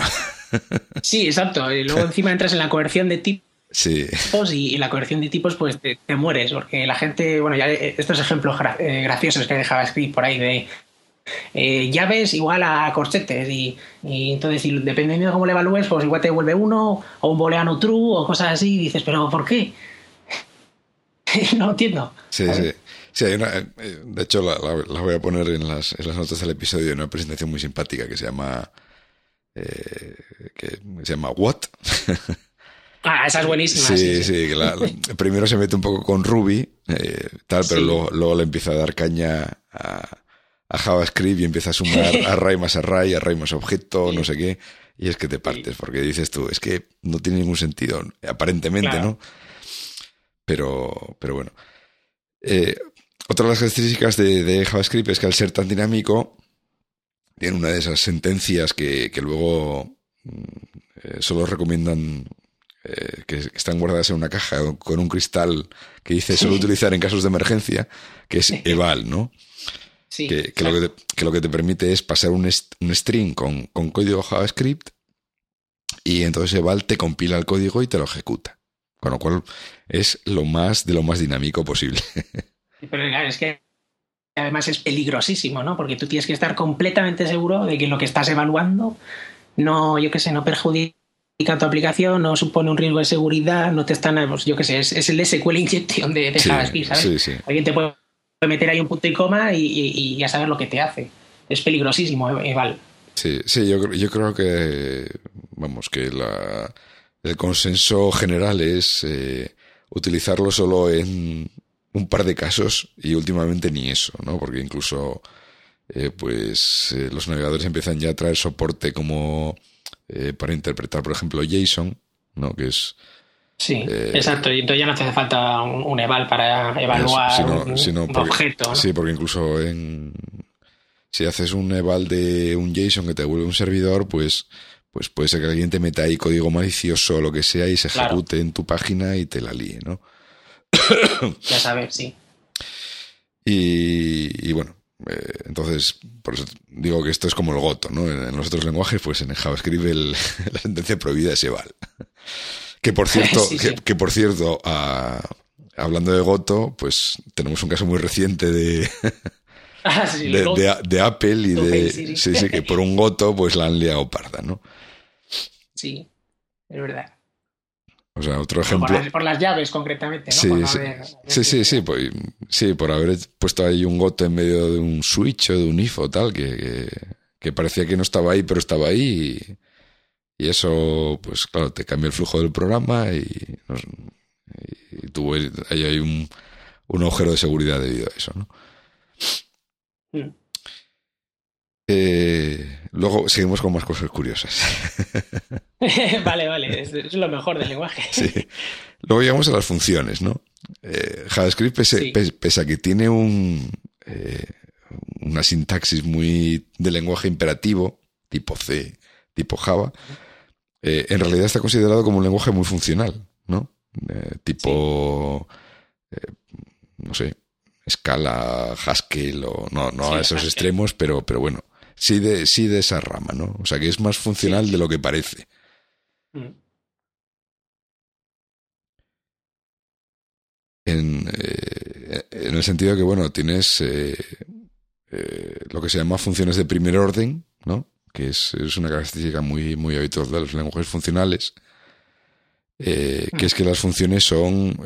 sí, exacto. Y luego encima entras en la coerción de tipo Sí. Y, la corrección de tipos, pues te, mueres, porque la gente, bueno, ya estos ejemplos eh, graciosos que dejaba JavaScript por ahí de eh, llaves igual a corchetes y, entonces dependiendo de cómo le evalúes, pues igual te devuelve uno o un booleano true o cosas así y dices, pero ¿por qué? no entiendo. Sí, sí. Sí, hay una, eh, de hecho, la, voy a poner en las, en las notas del episodio, una presentación muy simpática que se llama, que se llama What. Ah, esa es buenísima. Sí, sí, primero se mete un poco con Ruby, eh, tal, pero luego, le empieza a dar caña a, JavaScript y empieza a sumar array más array, array más objeto, no sé qué. Y es que te partes, porque dices tú, es que no tiene ningún sentido, aparentemente, ¿no? Pero, pero bueno. Eh, otra de las características de, JavaScript es que al ser tan dinámico, tiene una de esas sentencias que, luego mm, eh, solo recomiendan eh, que están guardadas en una caja con un cristal que dice solo utilizar en casos de emergencia, que es eval, ¿no? Sí, que, lo que, te, que, lo que, te, permite es pasar un, un string con, con, código JavaScript y entonces eval te compila el código y te lo ejecuta. Con lo cual es lo más de lo más dinámico posible. Pero es que además es peligrosísimo, ¿no? Porque tú tienes que estar completamente seguro de que lo que estás evaluando no, yo qué sé, no perjudica tu aplicación, no supone un riesgo de seguridad, no te están, pues, yo qué sé, es, el SQL inyección de, de JavaScript, ¿sabes? Alguien te puede meter ahí un punto y coma y, ya saber lo que te hace. Es peligrosísimo, Eval. Sí, sí, yo, yo creo que, vamos, que la, el consenso general es eh, utilizarlo solo en un par de casos y últimamente ni eso, ¿no? Porque incluso, eh, pues, eh, los navegadores empiezan ya a traer soporte como eh, para interpretar, por ejemplo, JSON, ¿no? Que es... Sí, eh, exacto. Y entonces ya no te hace falta un, eval para evaluar un, objeto. Sí, porque incluso en... Si haces un eval de un JSON que te devuelve un servidor, pues pues puede ser que alguien te meta ahí código malicioso o lo que sea y se ejecute en tu página y te la líe, ¿no? ya sabes, sí. Y, bueno, eh, Entonces, por eso digo que esto es como el goto, ¿no? En los otros lenguajes, pues en JavaScript el, la sentencia prohibida es eval. Que por cierto, que, por cierto, hablando de goto, pues tenemos un caso muy reciente de, ah, de, Apple y de... Sí, sí, que por un goto pues la han liado parda, ¿no? Sí, es verdad. O sea, otro ejemplo. Por las, llaves, concretamente, ¿no? Sí, sí, sí, sí, sí, pues, sí, por haber puesto ahí un goto en medio de un switch o de un ifo, tal, que, que, parecía que no estaba ahí, pero estaba ahí. Y, eso, pues claro, te cambia el flujo del programa y, y ahí hay un, un agujero de seguridad debido a eso, ¿no? Mm. Eh, luego seguimos con más cosas curiosas. vale, vale, es, lo mejor del lenguaje. sí. Luego llegamos a las funciones, ¿no? Eh, JavaScript, pese, a que tiene un, eh, una sintaxis muy de lenguaje imperativo, tipo C, tipo Java, en realidad está considerado como un lenguaje muy funcional, ¿no? tipo, no sé, escala Haskell o no, no a esos extremos, pero, pero bueno, sí de, sí de esa rama, ¿no? O sea que es más funcional de lo que parece. Mm. En, eh, en, el sentido de que, bueno, tienes eh, eh, lo que se llama funciones de primer orden, ¿no? Que es, es una característica muy, muy habitual de los lenguajes funcionales, que es que las funciones son,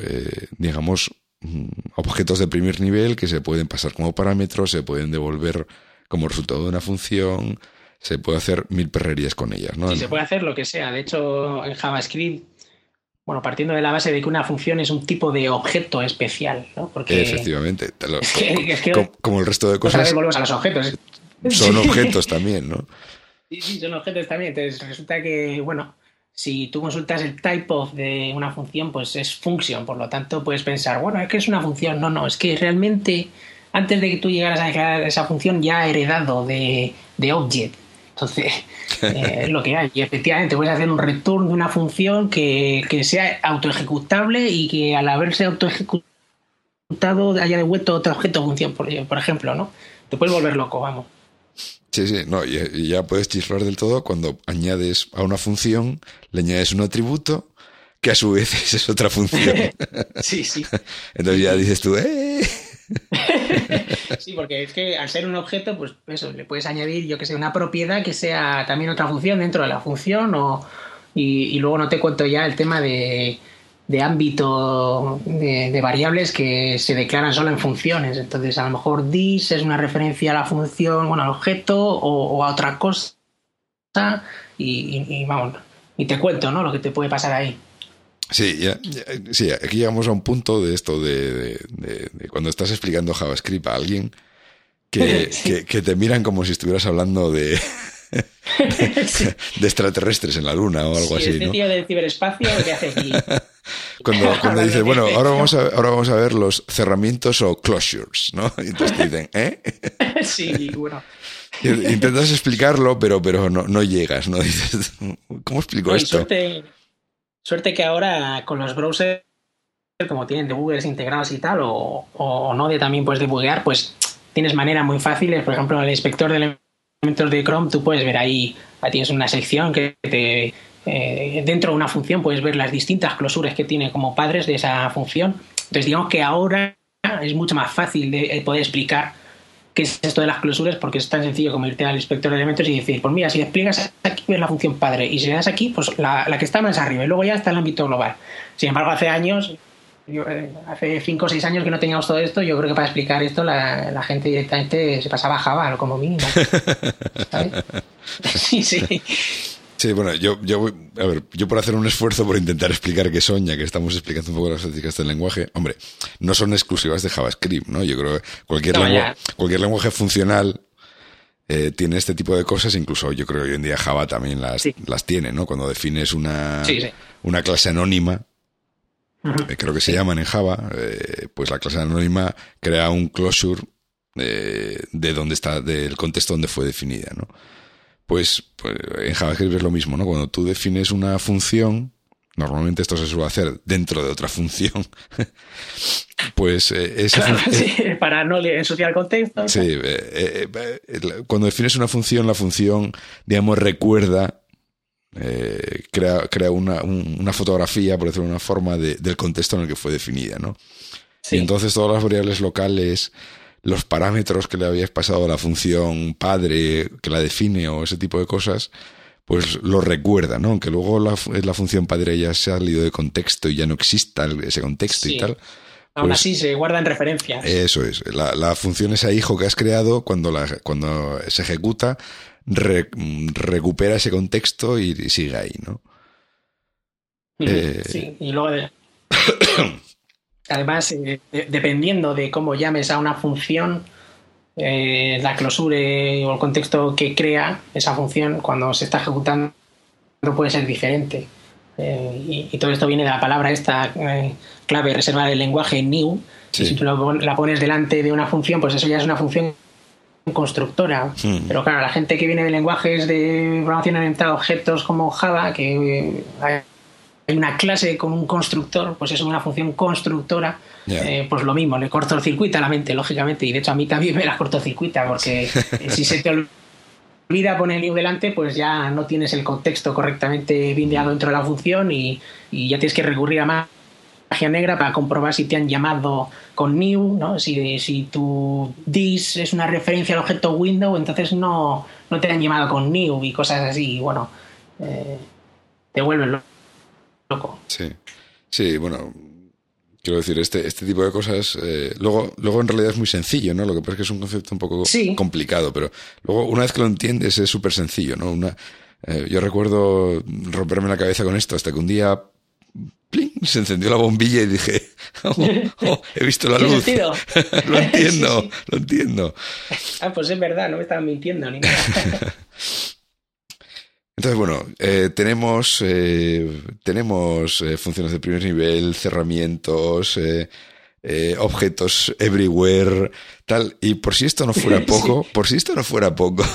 digamos, mm, objetos de primer nivel que se pueden pasar como parámetros, se pueden devolver como resultado de una función, se puede hacer mil perrerías con ellas, ¿no? Sí, se puede hacer lo que sea. De hecho, en JavaScript, bueno, partiendo de la base de que una función es un tipo de objeto especial, ¿no? Porque Efectivamente. como, el resto de cosas. volvemos a los objetos. Son objetos también, ¿no? Sí, sí, son objetos también. Entonces resulta que, bueno, si tú consultas el type of de una función, pues es function. Por lo tanto, puedes pensar, bueno, es que es una función. No, no, es que realmente antes de que tú llegaras a dejar esa función ya heredado de, de object. Entonces, eh, es lo que hay. Y efectivamente, puedes hacer un return de una función que, que sea autoejecutable y que al haberse autoejecutado haya devuelto otro objeto o función, por, por ejemplo, ¿no? Te puedes volver loco, vamos. Sí, sí, no, y, ya puedes chiflar del todo cuando añades a una función, le añades un atributo que a su vez es otra función. sí, sí. Entonces ya dices tú, ¡eh! sí, porque es que al ser un objeto, pues eso, le puedes añadir, yo que sé, una propiedad que sea también otra función dentro de la función o, y, luego no te cuento ya el tema de, de ámbito de, variables que se declaran solo en funciones. Entonces, a lo mejor this es una referencia a la función, bueno, al objeto o, a otra cosa y, y, vamos, y te cuento, ¿no? Lo que te puede pasar ahí. Sí, sí, aquí llegamos a un punto de esto de, cuando estás explicando JavaScript a alguien que, que, te miran como si estuvieras hablando de, de extraterrestres en la luna o algo así. Este ¿no? tío del ciberespacio, ¿qué hace aquí? Cuando, cuando dices, bueno, ahora vamos, a, ahora vamos a ver los cerramientos o closures, ¿no? Y entonces te dicen, ¿eh? Sí, bueno. Intentas explicarlo, pero, pero no, no llegas, ¿no? Dices, ¿cómo explico esto? Suerte que ahora con los browsers, como tienen debuggers integrados y tal, o, o Node también puedes debuguear, pues tienes maneras muy fáciles. Por ejemplo, el inspector de elementos de Chrome, tú puedes ver ahí, tienes una sección que te. Eh, dentro de una función puedes ver las distintas clausuras que tiene como padres de esa función. Entonces, digamos que ahora es mucho más fácil de poder explicar qué es esto de las clausuras porque es tan sencillo como irte al inspector de elementos y decir, pues mira, si despliegas aquí ves la función padre y si le das aquí, pues la, que está más arriba y luego ya está el ámbito global. Sin embargo, hace años, eh, hace 5 o 6 años que no teníamos todo esto, yo creo que para explicar esto la, gente directamente se pasaba a Java como mínimo. Sí, sí. Sí, bueno, yo, yo, a ver, yo por hacer un esfuerzo por intentar explicar qué son, ya que estamos explicando un poco las estadísticas del lenguaje, hombre, no son exclusivas de JavaScript, ¿no? Yo creo que cualquier, cualquier lenguaje funcional eh, tiene este tipo de cosas, incluso yo creo que hoy en día Java también las, las tiene, ¿no? Cuando defines una, una clase anónima, eh, creo que se llaman en Java, eh, pues la clase anónima crea un closure de dónde está, del contexto donde fue definida, ¿no? Pues, pues, en JavaScript es lo mismo, ¿no? Cuando tú defines una función, normalmente esto se suele hacer dentro de otra función, pues eh, para no ensuciar el contexto. Sí, eh, eh, cuando defines una función, la función, digamos, recuerda, crea, crea una, una, fotografía, por decirlo de una forma, del contexto en el que fue definida, ¿no? Y entonces todas las variables locales, los parámetros que le habías pasado a la función padre que la define o ese tipo de cosas, pues lo recuerda, ¿no? Aunque luego la, la función padre ya se ha salido de contexto y ya no exista ese contexto y tal. Aún pues así se guardan referencias. Eso es. La, la, función esa hijo que has creado, cuando, la, cuando se ejecuta, recupera ese contexto y, sigue ahí, ¿no? Eh, sí, y luego además, eh, dependiendo de cómo llames a una función, eh, la clausura o el contexto que crea esa función cuando se está ejecutando no puede ser diferente. Eh, y, todo esto viene de la palabra esta eh, clave reservada del lenguaje new. si tú la pones delante de una función, pues eso ya es una función constructora. Hmm. Pero claro, la gente que viene de lenguajes de programación orientada a objetos como Java, que hay una clase con un constructor, pues es una función constructora, eh, pues lo mismo, le cortocircuita la mente, lógicamente, y de hecho a mí también me la cortocircuita, porque si se te olvida poner el new delante, pues ya no tienes el contexto correctamente bindeado dentro de la función y, ya tienes que recurrir a magia negra para comprobar si te han llamado con new, ¿no? Si, si tu this es una referencia al objeto window, entonces no, no te han llamado con new y cosas así, y bueno, eh, te vuelven Sí, sí, bueno, quiero decir, este, este tipo de cosas, eh, luego, luego en realidad es muy sencillo, ¿no? Lo que pasa es que es un concepto un poco complicado, pero luego una vez que lo entiendes es súper sencillo, ¿no? Una, eh, yo recuerdo romperme la cabeza con esto hasta que un día se encendió la bombilla y dije, oh, oh, he visto la luz. lo entiendo, lo entiendo. Ah, pues es verdad, no me estaban mintiendo ni nada. Entonces, bueno, eh, tenemos, eh, tenemos eh, funciones de primer nivel, cerramientos, objetos everywhere, tal. Y por si esto no fuera poco, por si esto no fuera poco,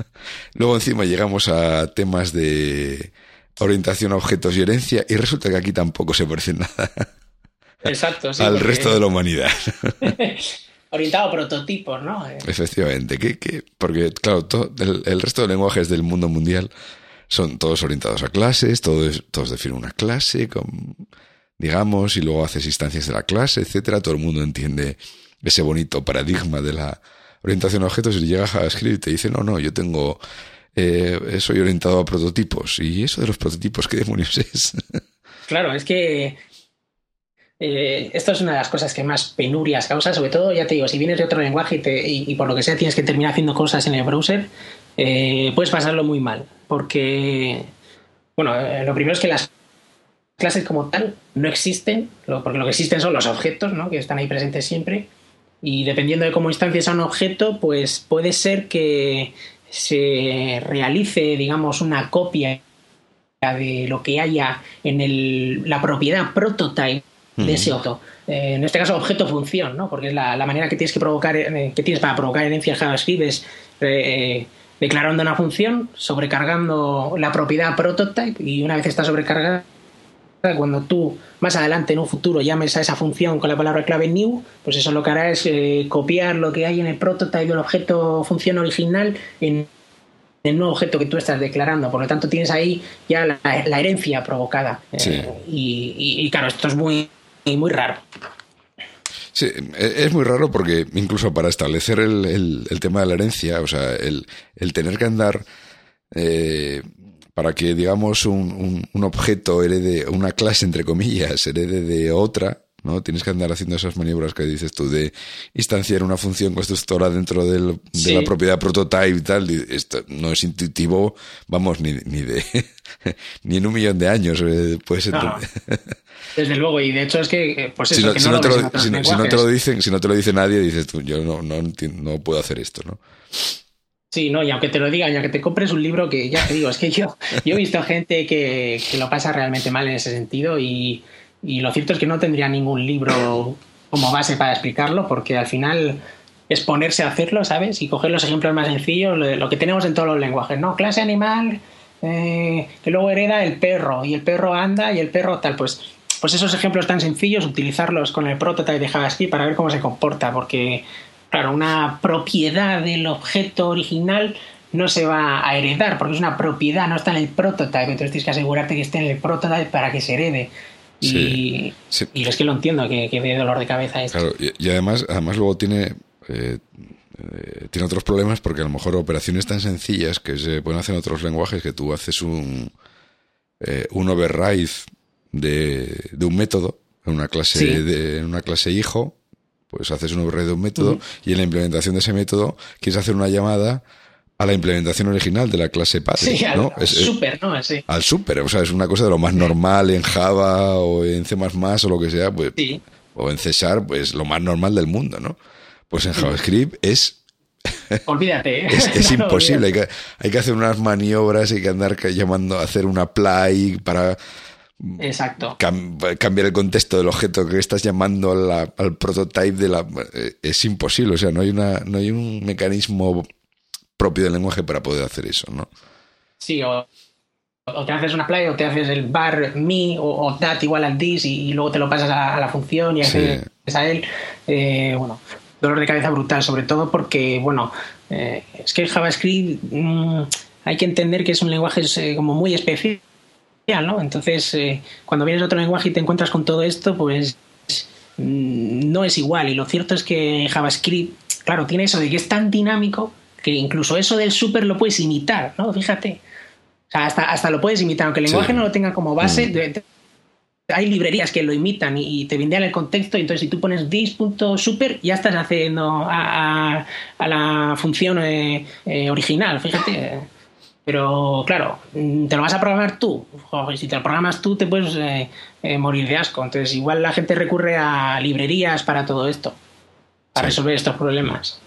luego encima llegamos a temas de orientación a objetos y herencia y resulta que aquí tampoco se parece nada. Exacto, al resto de la humanidad. orientado a prototipos, ¿no? Efectivamente, que, porque claro, todo el, resto de lenguajes del mundo mundial son todos orientados a clases, todos, todos definen una clase, con, digamos, y luego haces instancias de la clase, etcétera. Todo el mundo entiende ese bonito paradigma de la orientación a objetos y llega a JavaScript y te dice, no, no, yo tengo, eh, soy orientado a prototipos. ¿Y eso de los prototipos qué demonios es? Claro, es que eh, esto es una de las cosas que más penurias causa, sobre todo, ya te digo, si vienes de otro lenguaje y, y, por lo que sea tienes que terminar haciendo cosas en el browser, eh, puedes pasarlo muy mal. Porque, bueno, eh, lo primero es que las clases como tal no existen, porque lo que existen son los objetos, ¿no? que están ahí presentes siempre. Y dependiendo de cómo instancias a un objeto, pues puede ser que se realice, digamos, una copia de lo que haya en el, la propiedad prototype de ese objeto. Eh, en este caso, objeto función, ¿no? Porque es la, manera que tienes que provocar, que tienes para provocar herencia en JavaScript es declarando una función, sobrecargando la propiedad prototype y una vez está sobrecargada, cuando tú más adelante en un futuro llames a esa función con la palabra clave new, pues eso lo que hará es eh, copiar lo que hay en el prototype del objeto función original en el nuevo objeto que tú estás declarando. Por lo tanto, tienes ahí ya la, herencia provocada. Eh, y, y, claro, esto es muy, muy raro. Sí, e, es muy raro porque incluso para establecer el, el, tema de la herencia, o sea, el, el tener que andar eh, para que, digamos, un, un, objeto herede, una clase, entre comillas, herede de otra, ¿no? Tienes que andar haciendo esas maniobras que dices tú de instanciar una función constructora dentro del, de la propiedad prototype y tal. esto no es intuitivo, vamos, ni, ni de ni en un millón de años eh. Desde luego, y de hecho es que, pues si, no, te lo, dicen, si no te lo dice nadie, dices tú, yo no, no, no puedo hacer esto, ¿no? Sí, no, y aunque te lo digan, ya que te compres un libro que ya te digo, es que yo, yo he visto gente que, que lo pasa realmente mal en ese sentido y, y lo cierto es que no tendría ningún libro como base para explicarlo, porque al final es ponerse a hacerlo, ¿sabes? Y coger los ejemplos más sencillos, lo que tenemos en todos los lenguajes, ¿no? Clase animal, eh, que luego hereda el perro y el perro anda y el perro tal, pues pues esos ejemplos tan sencillos, utilizarlos con el prototype de JavaScript para ver cómo se comporta, porque, claro, una propiedad del objeto original no se va a heredar, porque es una propiedad, no está en el prototype, entonces tienes que asegurarte que esté en el prototype para que se herede. Y, y es que lo entiendo, que, que dolor de cabeza esto. Claro, y, además, además luego tiene, eh, eh, tiene otros problemas porque a lo mejor operaciones tan sencillas que se pueden hacer en otros lenguajes que tú haces un, eh, un override de, de un método en una clase de, en una clase hijo, pues haces un override de un método y en la implementación de ese método quieres hacer una llamada a la implementación original de la clase padre. Sí, ¿no? al, super, ¿no? Al super, o sea, es una cosa de lo más normal en Java o en C++ o lo que sea, pues, o en C Sharp, pues lo más normal del mundo, ¿no? Pues en JavaScript es... Olvídate. ¿eh? Es, imposible, Hay, que, hay que hacer unas maniobras, hay que andar llamando a hacer un apply para Exacto. cambiar el contexto del objeto que estás llamando al prototype de la eh, es imposible, o sea, no hay una no hay un mecanismo propio del lenguaje para poder hacer eso, ¿no? Sí, o, te haces una play o te haces el bar me o, that igual al this y, luego te lo pasas a, la función y haces a él. Eh, bueno, dolor de cabeza brutal, sobre todo porque, bueno, eh, es que el JavaScript mm, hay que entender que es un lenguaje como muy específico ¿no? Entonces, eh, cuando vienes a otro lenguaje y te encuentras con todo esto, pues mm, no es igual. Y lo cierto es que JavaScript, claro, tiene eso de que es tan dinámico que incluso eso del super lo puedes imitar, ¿no? Fíjate. O sea, hasta, hasta lo puedes imitar, aunque el lenguaje no lo tenga como base. Mm. hay librerías que lo imitan y, te vendían el contexto, y entonces si tú pones this.super ya estás haciendo a, la función eh, eh, original, fíjate. Pero claro, mm, te lo vas a programar tú. si te lo programas tú, te puedes eh, eh, morir de asco. Entonces, igual la gente recurre a librerías para todo esto, para resolver estos problemas.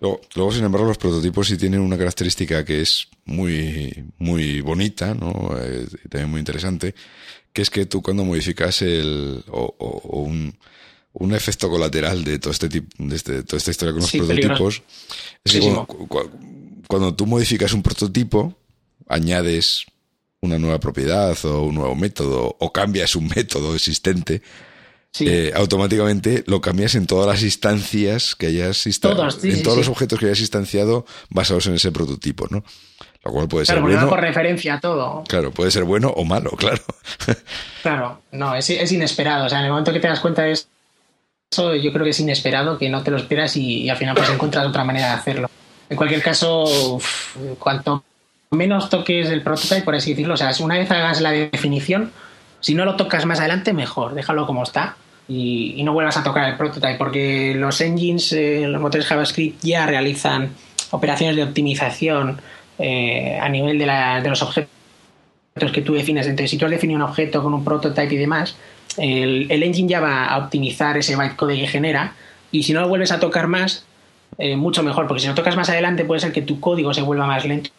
Luego, sin embargo, los prototipos sí tienen una característica que es muy, muy bonita, ¿no? Eh, también muy interesante, que es que tú cuando modificas el, o, un, un, efecto colateral de todo este tipo, de, este, toda esta historia con los prototipos, es que cuando tú modificas un prototipo, añades una nueva propiedad o un nuevo método o cambias un método existente, eh, automáticamente lo cambias en todas las instancias que hayas instanciado, en todos los objetos que hayas instanciado basados en ese prototipo, ¿no? Lo cual puede ser bueno. por referencia a todo. Claro, puede ser bueno o malo, claro. claro, no, es, es, inesperado. O sea, en el momento que te das cuenta de eso, yo creo que es inesperado, que no te lo esperas y, y al final pues encuentras otra manera de hacerlo. En cualquier caso, cuanto menos toques el prototype, por así decirlo, o sea, una vez hagas la definición, si no lo tocas más adelante, mejor, déjalo como está. Y, no vuelvas a tocar el prototype, porque los engines, eh, los motores JavaScript ya realizan operaciones de optimización eh, a nivel de, los objetos que tú defines. Entonces, si tú has definido un objeto con un prototype y demás, el, el engine ya va a optimizar ese bytecode que genera. Y si no lo vuelves a tocar más, eh, mucho mejor, porque si lo tocas más adelante puede ser que tu código se vuelva más lento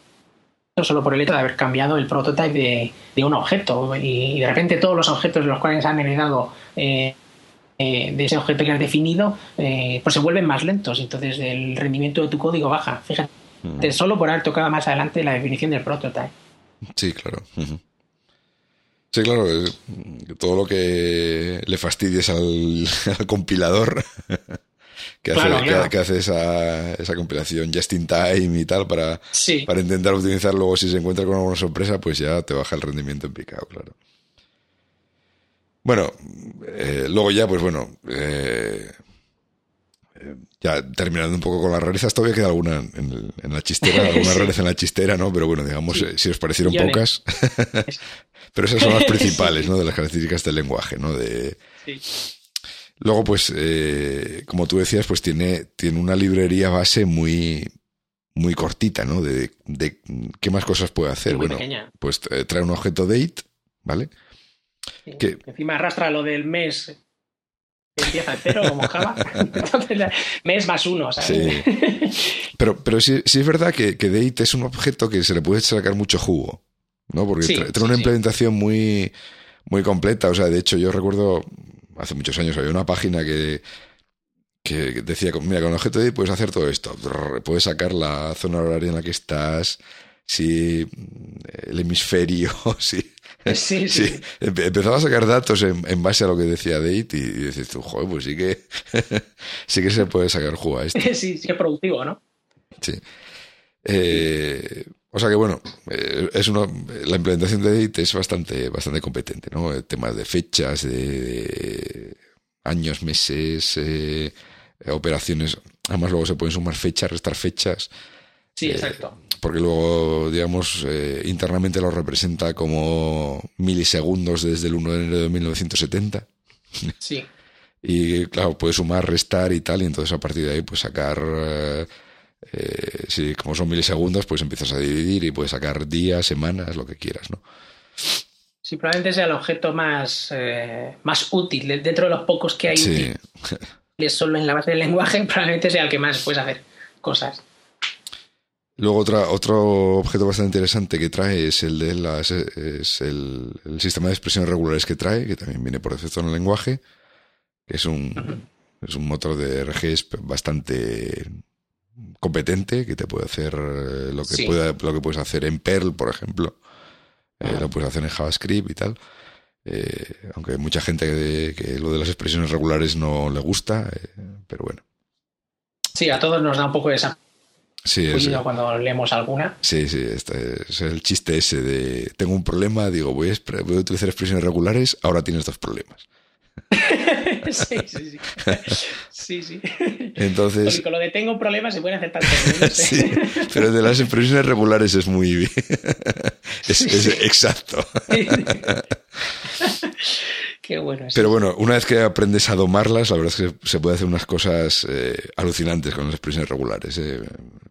solo por el hecho de haber cambiado el prototype de, un objeto y, de repente todos los objetos de los cuales han heredado eh, eh, de ese objeto que has definido pues se vuelven más lentos entonces el rendimiento de tu código baja. Fíjate solo por haber tocado más adelante la definición del prototype. Sí claro. Sí, claro, todo lo que le fastidies al compilador que, hace, Que, hace esa, esa, compilación just in time y tal para, para intentar optimizar. Luego si se encuentra con alguna sorpresa, pues ya te baja el rendimiento en picado, claro. Bueno, eh, luego ya, pues bueno, eh, eh, ya terminando un poco con las rarezas, todavía queda alguna en, en la chistera, alguna rareza en la chistera, ¿no? Pero bueno, digamos, si os parecieron pocas, pero esas son las principales, ¿no? De las características del lenguaje, ¿no? De, Luego, pues, eh, como tú decías, pues tiene, tiene una librería base muy, muy cortita, ¿no? De, de qué más cosas puede hacer. bueno, pues eh, trae un objeto date, ¿vale? que, encima arrastra lo del mes empieza en cero como Java. Entonces, mes más uno, ¿sabes? Sí. Pero, pero sí, sí, es verdad que, que, date es un objeto que se le puede sacar mucho jugo, ¿no? Porque trae, una implementación muy, muy completa. O sea, de hecho, yo recuerdo hace muchos años había una página que, que decía, mira, con objeto de puedes hacer todo esto. Puedes sacar la zona horaria en la que estás, si el hemisferio, si... Sí, sí. Empezaba a sacar datos en, base a lo que decía Date y, dices tú, joder, pues sí que, sí que se puede sacar jugo a esto. Sí, sí es productivo, ¿no? Sí. Eh, o sea que bueno, eh, es uno, la implementación de Date es bastante, bastante competente, ¿no? Temas de fechas, de, años, meses, eh, operaciones. Además luego se pueden sumar fechas, restar fechas. Sí, exacto porque luego, digamos, eh, internamente lo representa como milisegundos desde el 1 de enero de 1970. Sí. y claro, puede sumar, restar y tal, y entonces a partir de ahí, pues sacar, eh, eh, si como son milisegundos, pues empiezas a dividir y puedes sacar días, semanas, lo que quieras, ¿no? Sí, probablemente sea el objeto más, más útil dentro de los pocos que hay. Sí. Solo en la base del lenguaje, probablemente sea el que más puedes hacer cosas. Luego otra, otro objeto bastante interesante que trae es el de las, es el, sistema de expresiones regulares que trae, que también viene por defecto en el lenguaje, que es un, es un motor de RGs bastante competente, que te puede hacer eh, lo que lo que puedes hacer en Perl, por ejemplo. Eh, lo puedes hacer en JavaScript y tal. Eh, aunque hay mucha gente que, que, lo de las expresiones regulares no le gusta, pero bueno. Sí, a todos nos da un poco de esa Sí, cuando leemos alguna. Sí, sí, este es el chiste ese de tengo un problema, digo, voy a, voy a utilizar expresiones regulares, ahora tienes dos problemas. sí, sí, sí. Entonces. con lo de tengo un problema se pueden hacer tantas sí, pero de las expresiones regulares es muy. es, es exacto. Pero bueno, una vez que aprendes a domarlas, la verdad es que se puede hacer unas cosas eh, alucinantes con las expresiones regulares. Eh.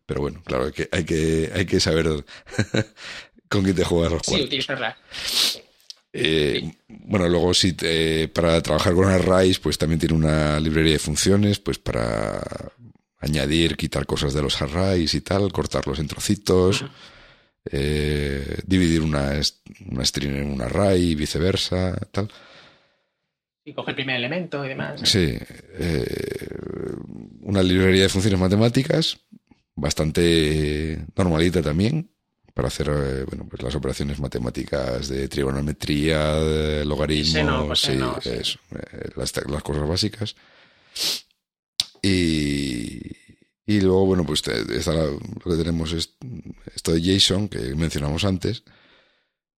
Pero bueno, claro, hay que, hay que, hay que saber con quién te juegas los cuartos. Sí, utilizarla. Eh, bueno, luego sí, para trabajar con arrays, pues también tiene una librería de funciones, pues para añadir, quitar cosas de los arrays y tal, cortarlos en trocitos, dividir una, una string en un array y viceversa, tal y coge el primer elemento y demás. Sí. Eh, una librería de funciones matemáticas, bastante normalita también, para hacer eh, bueno, pues las operaciones matemáticas de trigonometría, de logaritmos, sí, eh, las, cosas básicas. Y, y luego, bueno, pues lo que tenemos es esto de JSON que mencionamos antes,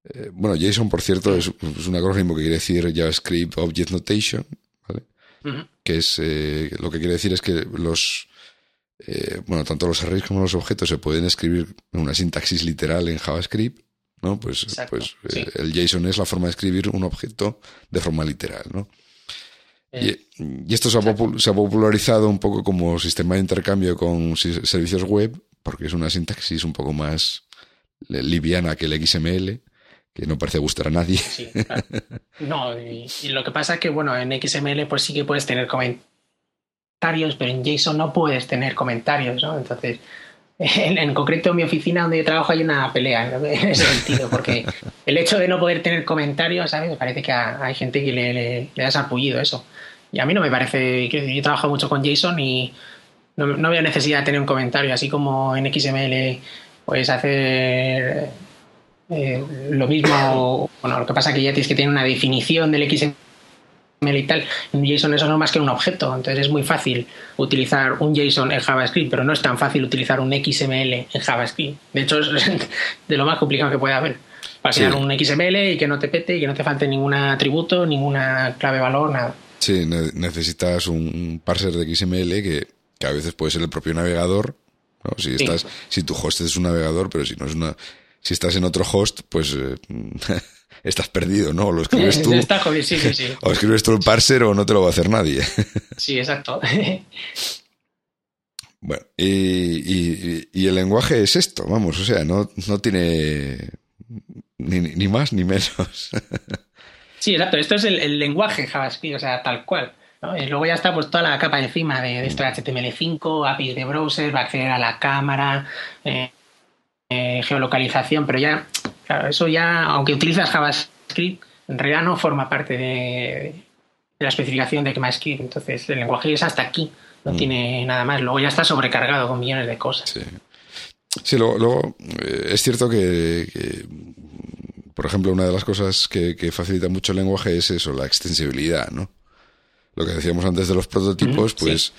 eh, bueno, JSON, por cierto, es, un acrónimo que quiere decir JavaScript Object Notation, ¿vale? Que es lo que quiere decir es que los eh, bueno, tanto los arrays como los objetos se pueden escribir en una sintaxis literal en JavaScript, ¿no? Pues, pues el JSON es la forma de escribir un objeto de forma literal, ¿no? Y, esto se ha, popularizado un poco como sistema de intercambio con servicios web, porque es una sintaxis un poco más liviana que el XML que no parece gustar a nadie. Sí, claro. No, y, lo que pasa es que, bueno, en XML pues sí que puedes tener comentarios, pero en JSON no puedes tener comentarios, ¿no? Entonces, en, concreto en mi oficina donde yo trabajo hay una pelea en ese sentido, porque el hecho de no poder tener comentarios, ¿sabes? Me parece que hay gente que le, le, le da sarpullido eso. Y a mí no me parece, yo trabajo mucho con JSON y no, no veo necesidad de tener un comentario, así como en XML puedes hacer eh, lo mismo, bueno, lo que pasa es que ya tienes que tener una definición del XML y tal. En JSON eso no es más que un objeto, entonces es muy fácil utilizar un JSON en JavaScript, pero no es tan fácil utilizar un XML en JavaScript. De hecho, es de lo más complicado que puede haber. Para crear un XML y que no te pete y que no te falte ningún atributo, ninguna clave valor, nada. Sí, necesitas un parser de XML que, que a veces puede ser el propio navegador. Si, estás, si tu host es un navegador, pero si no es una, si estás en otro host, pues eh, estás perdido, ¿no? O lo escribes tú. sí, sí, sí. O escribes tú el parser o no te lo va a hacer nadie. sí, exacto. bueno, y, el lenguaje es esto, vamos, o sea, no, no tiene ni, más ni menos. sí, exacto, esto es el, lenguaje JavaScript, o sea, tal cual. Y luego ya está pues toda la capa encima de, esto de HTML5, APIs de browser, va a acceder a la cámara, eh, eh, geolocalización, pero ya, claro, eso ya, aunque utilizas JavaScript, en realidad no forma parte de, la especificación de ECMAScript. Entonces, el lenguaje es hasta aquí, no mm. tiene nada más. Luego ya está sobrecargado con millones de cosas. Sí, luego, eh, es cierto que, por ejemplo, una de las cosas que, facilita mucho el lenguaje es eso, la extensibilidad, ¿no? Lo que decíamos antes de los prototipos, pues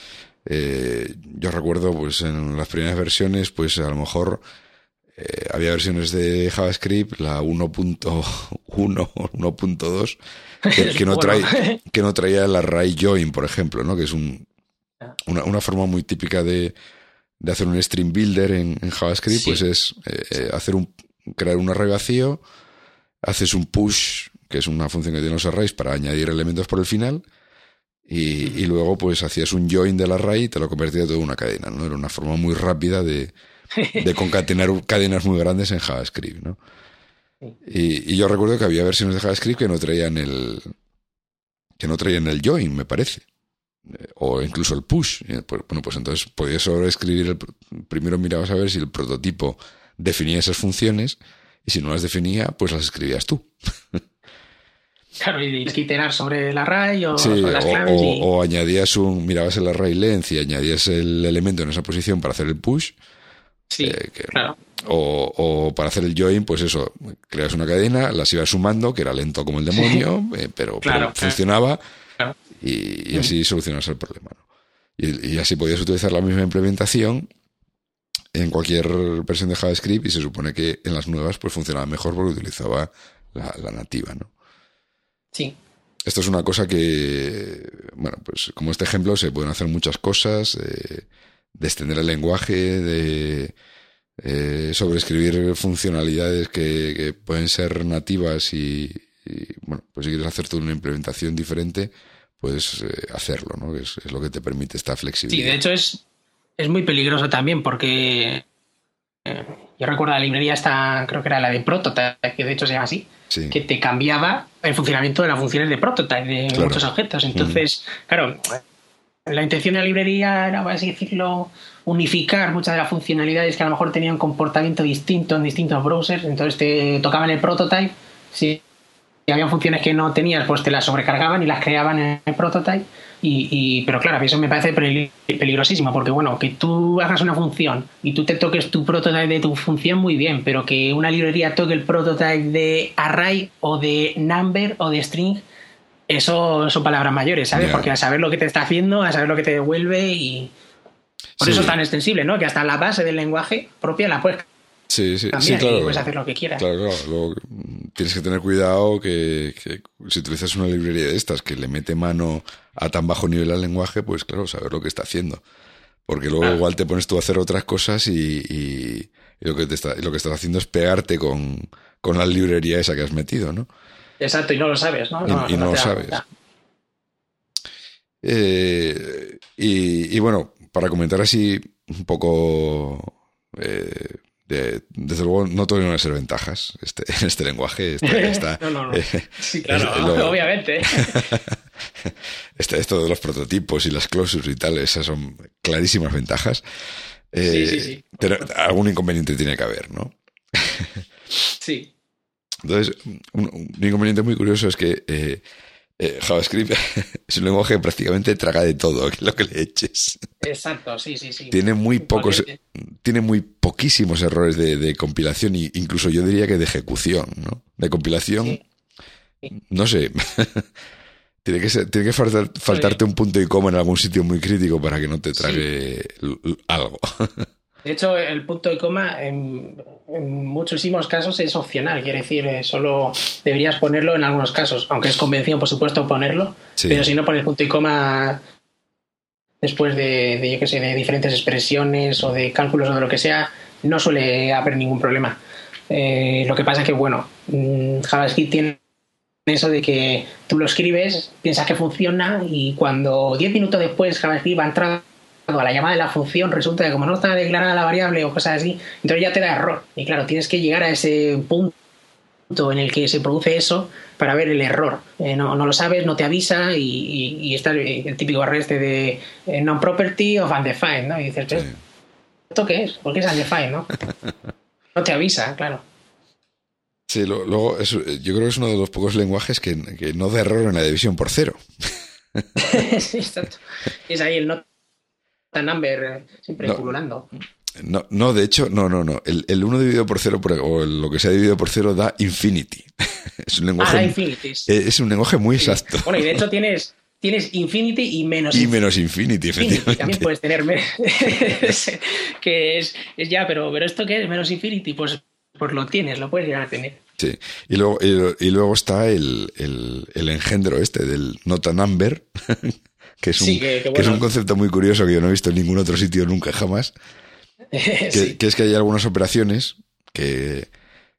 eh, yo recuerdo, pues en las primeras versiones, pues a lo mejor eh, había versiones de JavaScript, la 1.1 o 1.2, que, no traía, que no traía el array join, por ejemplo, ¿no? Que es un, una, una forma muy típica de, de hacer un string builder en, JavaScript, pues es eh, hacer un, crear un array vacío, haces un push, que es una función que tiene los arrays para añadir elementos por el final, y, luego pues hacías un join del array y te lo convertía todo en una cadena, ¿no? Era una forma muy rápida de, de concatenar cadenas muy grandes en JavaScript, ¿no? Y, y, yo recuerdo que había versiones de JavaScript que no traían el que no traían el join, me parece o incluso el push. Pues, bueno, pues entonces podías escribir el, primero mirabas a ver si el prototipo definía esas funciones y si no las definía, pues las escribías tú. Claro, y iterar sobre el array o sobre las claves. O, añadías un, mirabas el array length y añadías el elemento en esa posición para hacer el push. Sí, eh, claro. O, o, para hacer el join, pues eso, creas una cadena, las ibas sumando, que era lento como el demonio, eh, pero, funcionaba y, así solucionas el problema. Y, así podías utilizar la misma implementación en cualquier versión de JavaScript y se supone que en las nuevas pues funcionaba mejor porque utilizaba la, nativa, ¿no? Sí. Esto es una cosa que, bueno, pues como este ejemplo se pueden hacer muchas cosas, de, extender el lenguaje, de eh, sobreescribir funcionalidades que, pueden ser nativas y, y, bueno, pues si quieres hacer toda una implementación diferente, puedes eh, hacerlo, ¿no? Es, es, lo que te permite esta flexibilidad. Sí, de hecho es, es muy peligroso también porque eh, yo recuerdo la librería esta, creo que era la de Prototype, que de hecho se llama así, que te cambiaba el funcionamiento de las funciones de Prototype, de muchos objetos. Entonces, claro, la intención de la librería era, por así decirlo, unificar muchas de las funcionalidades que a lo mejor tenían comportamiento distinto en distintos browsers. Entonces te tocaban el Prototype, y había funciones que no tenías, pues te las sobrecargaban y las creaban en el prototype. Y, pero claro, eso me parece peligrosísimo, porque bueno, que tú hagas una función y tú te toques tu prototype de tu función muy bien, pero que una librería toque el prototype de array o de number o de string, eso son palabras mayores, ¿sabes? Porque a saber lo que te está haciendo, a saber lo que te devuelve y... Por eso es tan extensible, ¿no? Que hasta la base del lenguaje propia la puedes Sí, sí, sí, claro. puedes hacer lo que quieras. Claro, claro. Luego, tienes que tener cuidado que, si utilizas una librería de estas que le mete mano a tan bajo nivel al lenguaje, pues claro, saber lo que está haciendo. Porque luego igual te pones tú a hacer otras cosas y, lo, que te está, lo que estás haciendo es pegarte con, la librería esa que has metido, ¿no? Exacto, y no lo sabes, ¿no? y no, lo sabes. Eh, y, y, bueno, para comentar así un poco eh, desde luego no tuvieron ser ventajas este, en este lenguaje. Este, no, no, no. Eh, sí, claro, obviamente. Este, esto de los prototipos y las clausuras y tal, esas son clarísimas ventajas. sí, sí, sí. Pero algún inconveniente tiene que haber, ¿no? sí. Entonces, un, inconveniente muy curioso es que eh, eh, JavaScript es un lenguaje que prácticamente traga de todo lo que le eches. Exacto, sí, sí, sí. Tiene muy pocos, tiene muy poquísimos errores de, compilación e incluso yo diría que de ejecución, ¿no? De compilación, no sé. tiene que ser, tiene que faltarte un punto y coma en algún sitio muy crítico para que no te trague algo. De hecho, el punto y coma en, muchísimos casos es opcional, quiere decir, eh, solo deberías ponerlo en algunos casos, aunque es convención, por supuesto, ponerlo, pero si no pones punto y coma después de, yo qué sé, de diferentes expresiones o de cálculos o de lo que sea, no suele haber ningún problema. Eh, lo que pasa es que, bueno, mm, JavaScript tiene eso de que tú lo escribes, piensas que funciona y cuando 10 minutos después JavaScript va a entrar a la llamada de la función resulta que como no está declarada la variable o cosas así, entonces ya te da error. Y claro, tienes que llegar a ese punto en el que se produce eso para ver el error. Eh, no, lo sabes, no te avisa y, está el, típico error este de eh, non-property of undefined, ¿no? Y dices, ¿esto qué es? ¿Por qué es undefined, no? no te avisa, claro. Sí, luego yo creo que es uno de los pocos lenguajes que, no da error en la división por cero. sí, exacto. Es ahí el no number eh, siempre no, no, no, de hecho, no, no, no. El, el 1 dividido por 0 o lo que sea dividido por 0 da infinity. es un lenguaje. Ah, infinity. Es un lenguaje muy exacto. Bueno, y de hecho tienes, tienes infinity y menos Y menos infinity, efectivamente. También puedes tener que es, es, ya, pero, pero esto que es menos infinity, pues, pues lo tienes, lo puedes llegar a tener. Sí. Y luego, y, luego está el, el, el, engendro este del nota number, que es, un, sí, que, que, bueno. que es un concepto muy curioso que yo no he visto en ningún otro sitio nunca jamás. Que, Sí. que es que hay algunas operaciones que,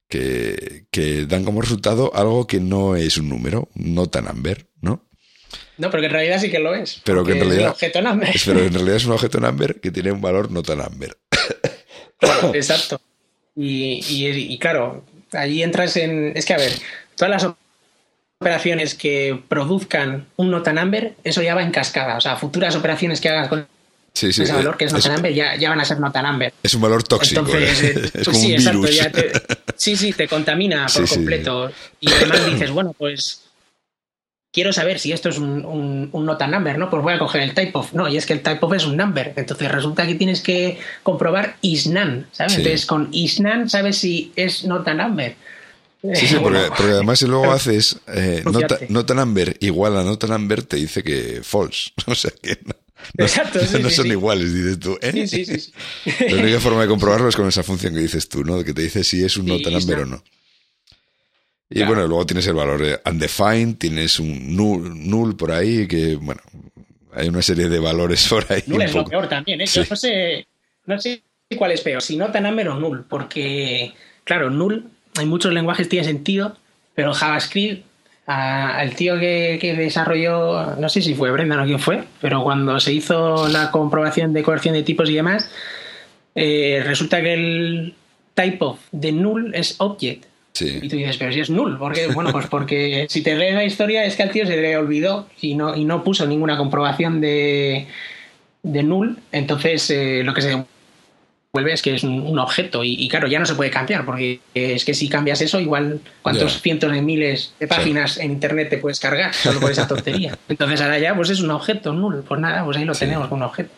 que, que dan como resultado algo que no es un número, nota number, ¿no? No, pero que en realidad sí que lo es. Pero que en porque es realidad- un objeto Pero en realidad es un objeto number que tiene un valor nota number. Claro, exacto. Y, y, y claro, allí entras en. Es que, a ver, todas las operaciones que produzcan un nota number, eso ya va en cascada. O sea, futuras operaciones que hagas con Sí, sí. ese eh, valor que es nota es, number ya, ya van a ser nota number. es un valor tóxico. Entonces, ¿eh? eh, es como sí, un exacto, virus. ya te- sí, sí, te contamina por completo. Y además dices, bueno, pues quiero saber si esto es un, un, number, ¿no? Pues voy a coger el type of. No, y es que el type of es un number. Entonces resulta que tienes que comprobar isnan, ¿sabes? Sí. Entonces con isnan sabes si es nota number. Sí, sí, porque, además si luego haces eh, nota, Confiarte. nota number igual a nota number, te dice que false. O sea que no, no- Exacto, sí, no sí, son sí. iguales, dices tú. ¿eh? Sí, sí, sí. La única forma de comprobarlo es con esa función que dices tú, ¿no? Que te dice si es un nota number o no. Y Claro. bueno, luego tienes el valor de undefined, tienes un null, null por ahí, que bueno, hay una serie de valores por ahí. Null es lo peor también, ¿eh? Yo no sé, no sé cuál es peor, si nota number o null, porque, claro, null, hay muchos lenguajes tiene sentido, pero JavaScript, a- al tío que, que desarrolló, no sé si fue Brendan o quién fue, pero cuando se hizo la comprobación de coerción de tipos y demás, eh, resulta que el type of de null es object. Y tú dices, pero si es null, ¿por qué? Bueno, pues porque si te lees la historia es que al tío se le olvidó y no, y no puso ninguna comprobación de, de null, entonces eh, lo que se vuelve es que es un, un objeto y, y claro, ya no se puede cambiar porque es que si cambias eso, igual cuántos cientos de miles de páginas en internet te puedes cargar solo por esa tontería. Entonces ahora ya pues es un objeto null, pues nada, pues ahí lo Sí. tenemos como un objeto.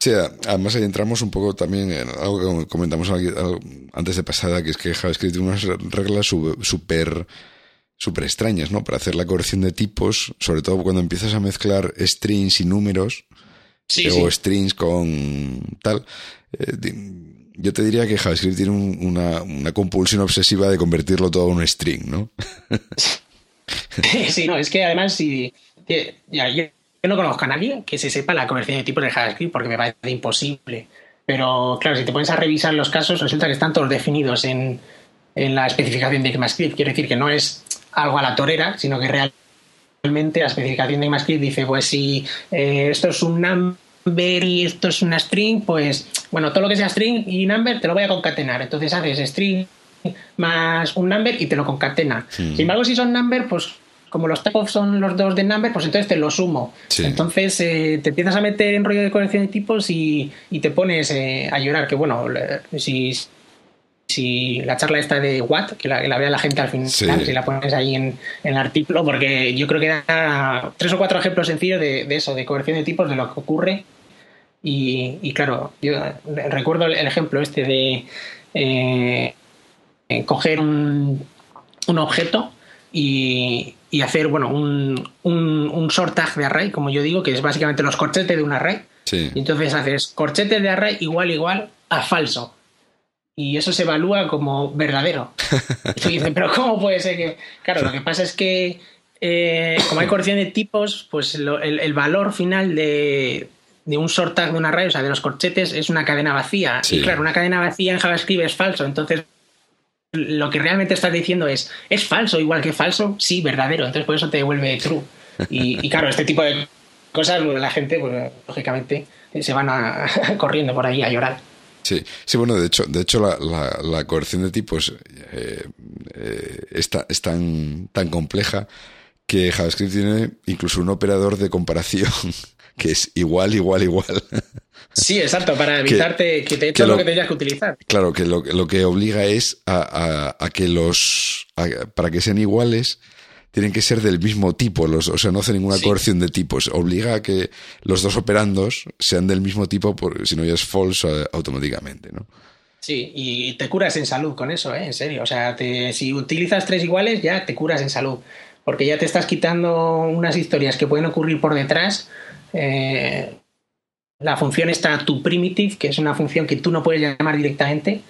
Sí, además ahí entramos un poco también en algo que comentamos antes de pasada, que es que JavaScript tiene unas reglas súper súper extrañas, ¿no? Para hacer la corrección de tipos, sobre todo cuando empiezas a mezclar strings y números, Sí, eh, sí. o strings con tal. Eh, yo te diría que JavaScript tiene un- una, compulsión obsesiva de convertirlo todo en un string, ¿no? Sí, no, es que además si yo, no conozco a nadie que se sepa la conversión de tipos de JavaScript porque me parece imposible. Pero claro, si te pones a revisar los casos, resulta que están todos definidos en, en la especificación de ECMAScript. Quiere decir que no es algo a la torera, sino que realmente la especificación de ECMAScript dice, pues si eh, esto es un number y esto es una string, pues bueno, todo lo que sea string y number te lo voy a concatenar. Entonces haces string más un number y te lo concatena. Sí. Sin embargo, si son number, pues como los typos son los dos de number, pues entonces te lo sumo. Sí. Entonces eh, te empiezas a meter en rollo de corrección de tipos y, y te pones eh, a llorar. Que bueno, si, si la charla esta de Watt, que la, que la vea la gente al final, Sí. si la pones ahí en, en el artículo, porque yo creo que da tres o cuatro ejemplos sencillos de, de eso, de corrección de tipos, de lo que ocurre. Y, y claro, yo recuerdo el, ejemplo este de eh, eh, coger un, un objeto y, y hacer bueno un, un, un sort tag de array, como yo digo, que es básicamente los corchetes de un array. Sí. Y entonces haces corchetes de array igual igual a falso. Y eso se evalúa como verdadero. Y tú dices, pero ¿cómo puede ser que.? Claro, lo que pasa es que, eh, como hay corrección de tipos, pues lo- el, el valor final de, de un sort tag de un array, o sea, de los corchetes, es una cadena vacía. Sí. Y claro, una cadena vacía en JavaScript es falso. Entonces, lo que realmente estás diciendo es, ¿es falso igual que falso? Sí, verdadero. Entonces, por eso te devuelve true. Y, y claro, este tipo de cosas, pues, la gente, pues, lógicamente, se van a, corriendo por ahí a llorar. Sí, sí, bueno, de hecho, de hecho la, la, la coerción de tipos eh, eh, es tan, tan compleja que JavaScript tiene incluso un operador de comparación que es igual, igual, igual. Sí, exacto, para evitarte que, te eches lo- lo, que tenías que utilizar. Claro, que lo, lo que obliga es a, a- a que los, a- para que sean iguales, tienen que ser del mismo tipo, los, o sea, no hace ninguna coerción de tipos. Obliga a que los dos operandos sean del mismo tipo, porque si no ya es false eh, automáticamente, ¿no? Sí, y te curas en salud con eso, ¿eh? En serio. O sea, si utilizas tres iguales, ya te curas en salud. Porque ya te estás quitando unas historias que pueden ocurrir por detrás. Eh, la función está toPrimitive, que es una función que tú no puedes llamar directamente,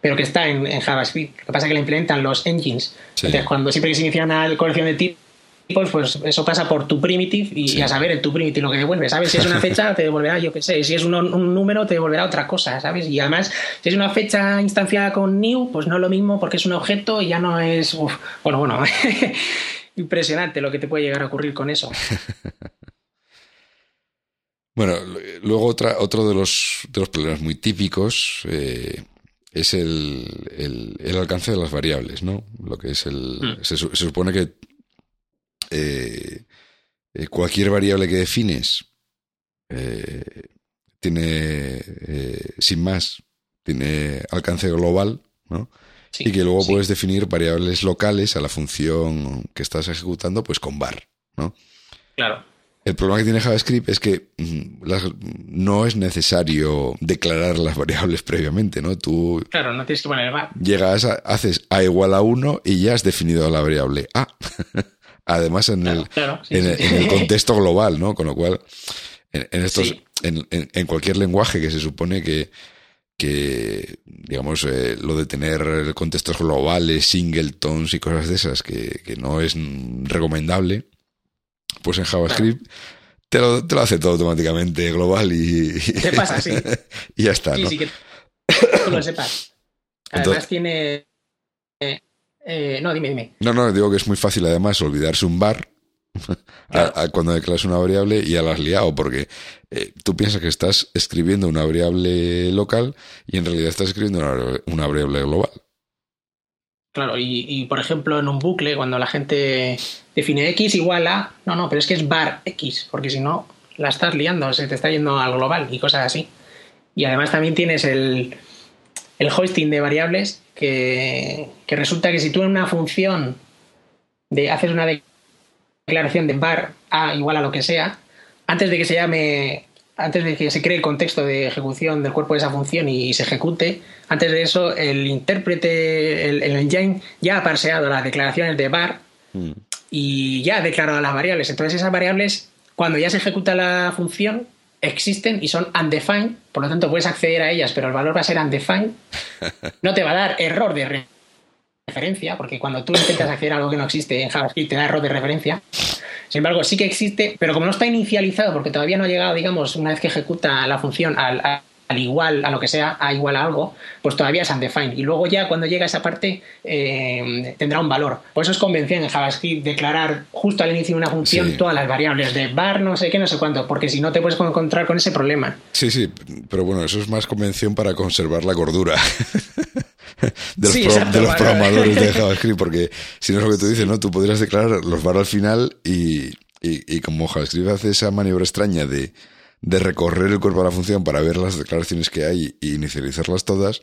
pero que está en, JavaScript. Lo que pasa es que la implementan los engines. Entonces, cuando siempre que se inicia una corrección de tipos, pues eso pasa por tu primitive y, a saber el tu primitive lo que devuelve, ¿sabes? Si es una fecha, te devolverá, yo qué sé. Si es un, número, te devolverá otra cosa, ¿sabes? Y además, si es una fecha instanciada con new, pues no es lo mismo porque es un objeto y ya no es. bueno, bueno. Impresionante lo que te puede llegar a ocurrir con eso. Bueno, luego otra, otro de los, de los problemas muy típicos eh, es el, el, alcance de las variables, ¿no? Lo que es el. Hmm. Se, supone que eh, eh, cualquier variable que defines tiene, sin más, tiene alcance global, ¿no? y que luego puedes definir variables locales a la función que estás ejecutando, pues con var, ¿no? Claro. El problema que tiene JavaScript es que mm, no es necesario declarar las variables previamente, ¿no? Tú claro, no tienes que poner var. Llegas, haces a igual a 1 y ya has definido la variable a. Además, en, el, en, el, contexto global, ¿no? Con lo cual, en, estos, en, cualquier lenguaje que se supone que, que digamos, eh, lo de tener contextos globales, singletons y cosas de esas, que, que no es recomendable, pues en JavaScript te, lo, te, lo, hace todo automáticamente global y. ¿Qué pasa? Sí. y ya está. Sí, ¿no? sí, que tú lo sepas. Además tiene. Eh, eh, no, dime, dime. No, no, digo que es muy fácil además olvidarse un bar cuando declaras una variable y ya la has liado, porque eh, tú piensas que estás escribiendo una variable local y en realidad estás escribiendo una, una variable global. Claro, y, por ejemplo en un bucle, cuando la gente define x igual a, no, no, pero es que es bar x, porque si no la estás liando, se te está yendo al global y cosas así. Y además también tienes el, el hoisting de variables que, que, resulta que si tú en una función de, haces una declaración de bar a igual a lo que sea, antes de que se llame antes de que se cree el contexto de ejecución del cuerpo de esa función y, se ejecute, antes de eso el intérprete, el, engine, ya ha parseado las declaraciones de var mm. Y ya ha declarado las variables. Entonces esas variables, cuando ya se ejecuta la función, existen y son undefined, por lo tanto puedes acceder a ellas, pero el valor va a ser undefined. No te va a dar error de referencia, porque cuando tú intentas acceder a algo que no existe en JavaScript te da error de referencia. Sin embargo, sí que existe, pero como no está inicializado, porque todavía no ha llegado, digamos, una vez que ejecuta la función al, al igual, a lo que sea, a igual a algo, pues todavía es undefined. Y luego ya cuando llega a esa parte eh, tendrá un valor. Por eso es convención en JavaScript declarar justo al inicio de una función todas las variables de bar, no sé qué, no sé cuánto, porque si no te puedes encontrar con ese problema. Sí, sí, pero bueno, eso es más convención para conservar la cordura. de los, programadores de JavaScript, porque si no es lo que tú dices, ¿no? Tú podrías declarar los bar al final y, y, como JavaScript hace esa maniobra extraña de, de, recorrer el cuerpo de la función para ver las declaraciones que hay y inicializarlas todas.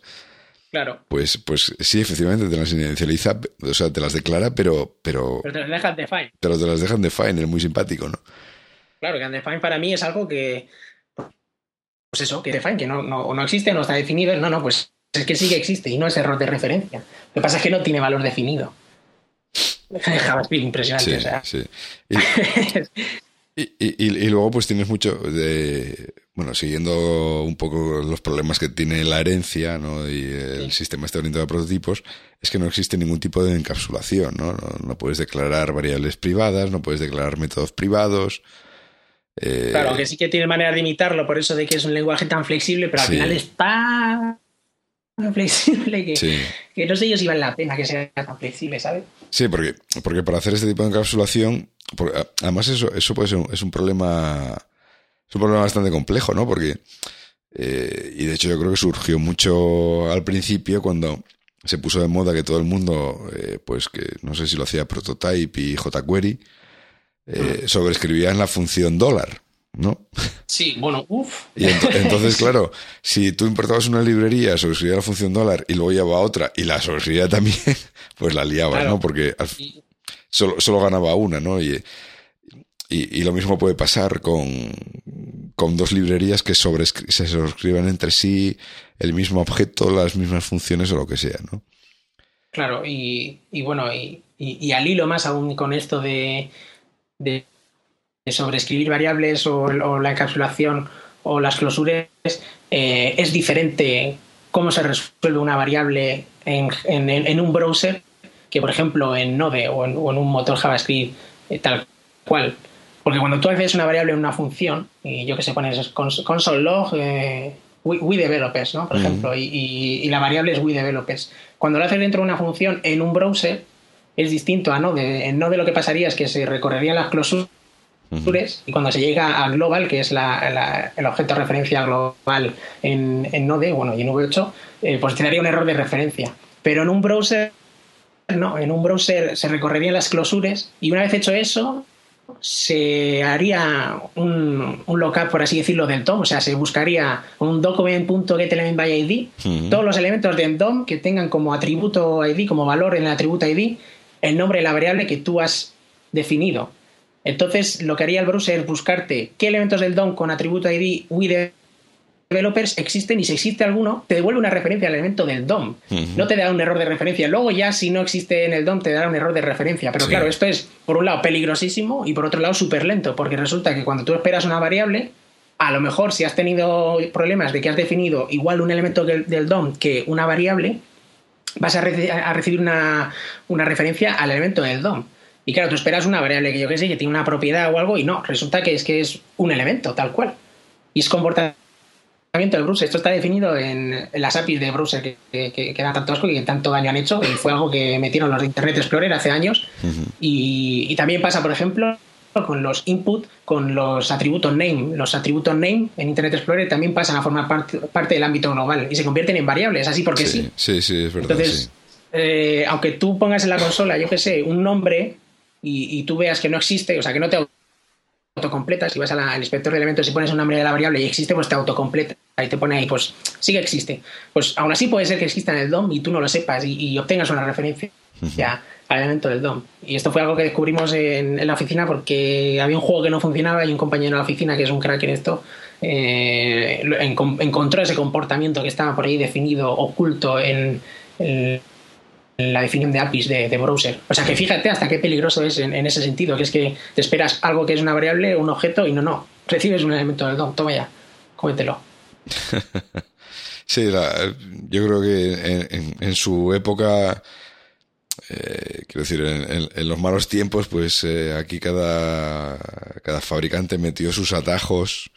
Claro. Pues, pues sí, efectivamente te las inicializa, o sea, te las declara, pero. Pero, pero te las dejan define. Pero te las dejan define, es muy simpático, ¿no? Claro, que define para mí es algo que. Pues eso, que define, que no, no, no existe, no está definido. No, no, pues es que sí que existe y no es error de referencia. Lo que pasa es que no tiene valor definido. JavaScript impresionante. Sí, Y, y, luego pues tienes mucho de, bueno, siguiendo un poco los problemas que tiene la herencia ¿no? y el sistema este orientado a prototipos, es que no existe ningún tipo de encapsulación, ¿no? No, puedes declarar variables privadas, no puedes declarar métodos privados. Eh, claro, que sí que tiene manera de imitarlo, por eso de que es un lenguaje tan flexible, pero al final está tan flexible que, no sé yo si vale la pena que sea tan flexible, ¿sabes? Sí, porque, porque para hacer este tipo de encapsulación, además eso, eso puede ser un, es un problema, es un problema bastante complejo, ¿no? Porque, eh, y de hecho yo creo que surgió mucho al principio cuando se puso de moda que todo el mundo, eh, pues que no sé si lo hacía Prototype y jQuery, eh, sobreescribían la función dólar. ¿No? Sí, bueno, uff. Y entonces, claro, si tú importabas una librería, sobreescribía la función dólar y luego llevaba otra y la sobreescribía también, pues la liabas, ¿no? Porque solo, solo ganaba una, ¿no? Y, y, lo mismo puede pasar con, con dos librerías que se sobrescriban entre sí el mismo objeto, las mismas funciones o lo que sea, ¿no? Claro, y, y bueno, y, y, al hilo más aún con esto de, de, sobreescribir variables o, la encapsulación o las clausuras, eh, es diferente cómo se resuelve una variable en, en, un browser que, por ejemplo, en Node o en, un motor JavaScript eh, tal cual. Porque cuando tú haces una variable en una función, y yo que sé, pones console log eh, we, developers, ¿no? Por ejemplo, y, la variable es we developers. Cuando lo haces dentro de una función en un browser, es distinto a Node. En Node lo que pasaría es que se recorrerían las clausuras y cuando se llega a global, que es el objeto de referencia global en, en Node, bueno, y en V8, eh, pues te daría un error de referencia. Pero en un browser, no, en un browser se recorrerían las clausuras y una vez hecho eso, se haría un, un lookup, por así decirlo, del DOM. O sea, se buscaría un document.getElementById, todos los elementos del DOM que tengan como atributo ID, como valor en el atributo ID, el nombre de la variable que tú has definido. Entonces, lo que haría el browser es buscarte qué elementos del DOM con atributo ID with developers existen y si existe alguno, te devuelve una referencia al elemento del DOM. No te da un error de referencia. Luego ya si no existe en el DOM te dará un error de referencia. Pero claro, esto es por un lado peligrosísimo y por otro lado súper lento, porque resulta que cuando tú esperas una variable, a lo mejor si has tenido problemas de que has definido igual un elemento del, DOM que una variable, vas a, recibir una, una referencia al elemento del DOM. Y claro, tú esperas una variable que yo qué sé, que tiene una propiedad o algo, y no, resulta que es que es un elemento, tal cual. Y es comportamiento del browser. Esto está definido en, las APIs de browser que, que, que, dan tanto asco y que tanto daño han hecho. Y fue algo que metieron los de Internet Explorer hace años. y, y, también pasa, por ejemplo, con los input, con los atributos name. Los atributos name en Internet Explorer también pasan a formar parte, parte del ámbito global y se convierten en variables, así porque sí. Sí, sí, es verdad. Entonces, eh, aunque tú pongas en la consola, yo qué sé, un nombre y, tú veas que no existe, o sea, que no te autocompleta, si vas al inspector de elementos y pones un nombre de la variable y existe, pues te autocompleta. Ahí te pone ahí, pues sí que existe. Pues aún así puede ser que exista en el DOM y tú no lo sepas y, obtengas una referencia ya al elemento del DOM. Y esto fue algo que descubrimos en, la oficina porque había un juego que no funcionaba y un compañero de la oficina, que es un crack en esto, eh, encontró ese comportamiento que estaba por ahí definido, oculto en, en la definición de APIs de, browser. O sea que fíjate hasta qué peligroso es en, ese sentido, que es que te esperas algo que es una variable, un objeto, y no, no. Recibes un elemento del DOM, toma ya, cómetelo. sí, yo creo que en, su época, eh, quiero decir, en, los malos tiempos, pues eh, aquí cada, cada fabricante metió sus atajos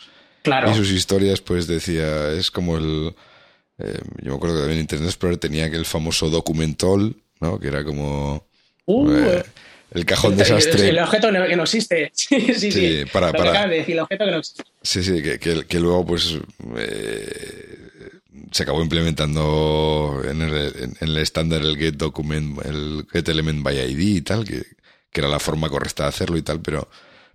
y sus historias, pues decía, es como el eh, yo me acuerdo que también Internet Explorer tenía aquel famoso documentol, ¿no? Que era como... Uh, eh, el cajón desastre. El, objeto que no existe. Sí, sí, sí. Para, para... decir, el objeto que no existe. Sí, sí, que, que, luego pues eh, se acabó implementando en el, en el estándar el get document, el get element by ID y tal, que, que era la forma correcta de hacerlo y tal, pero,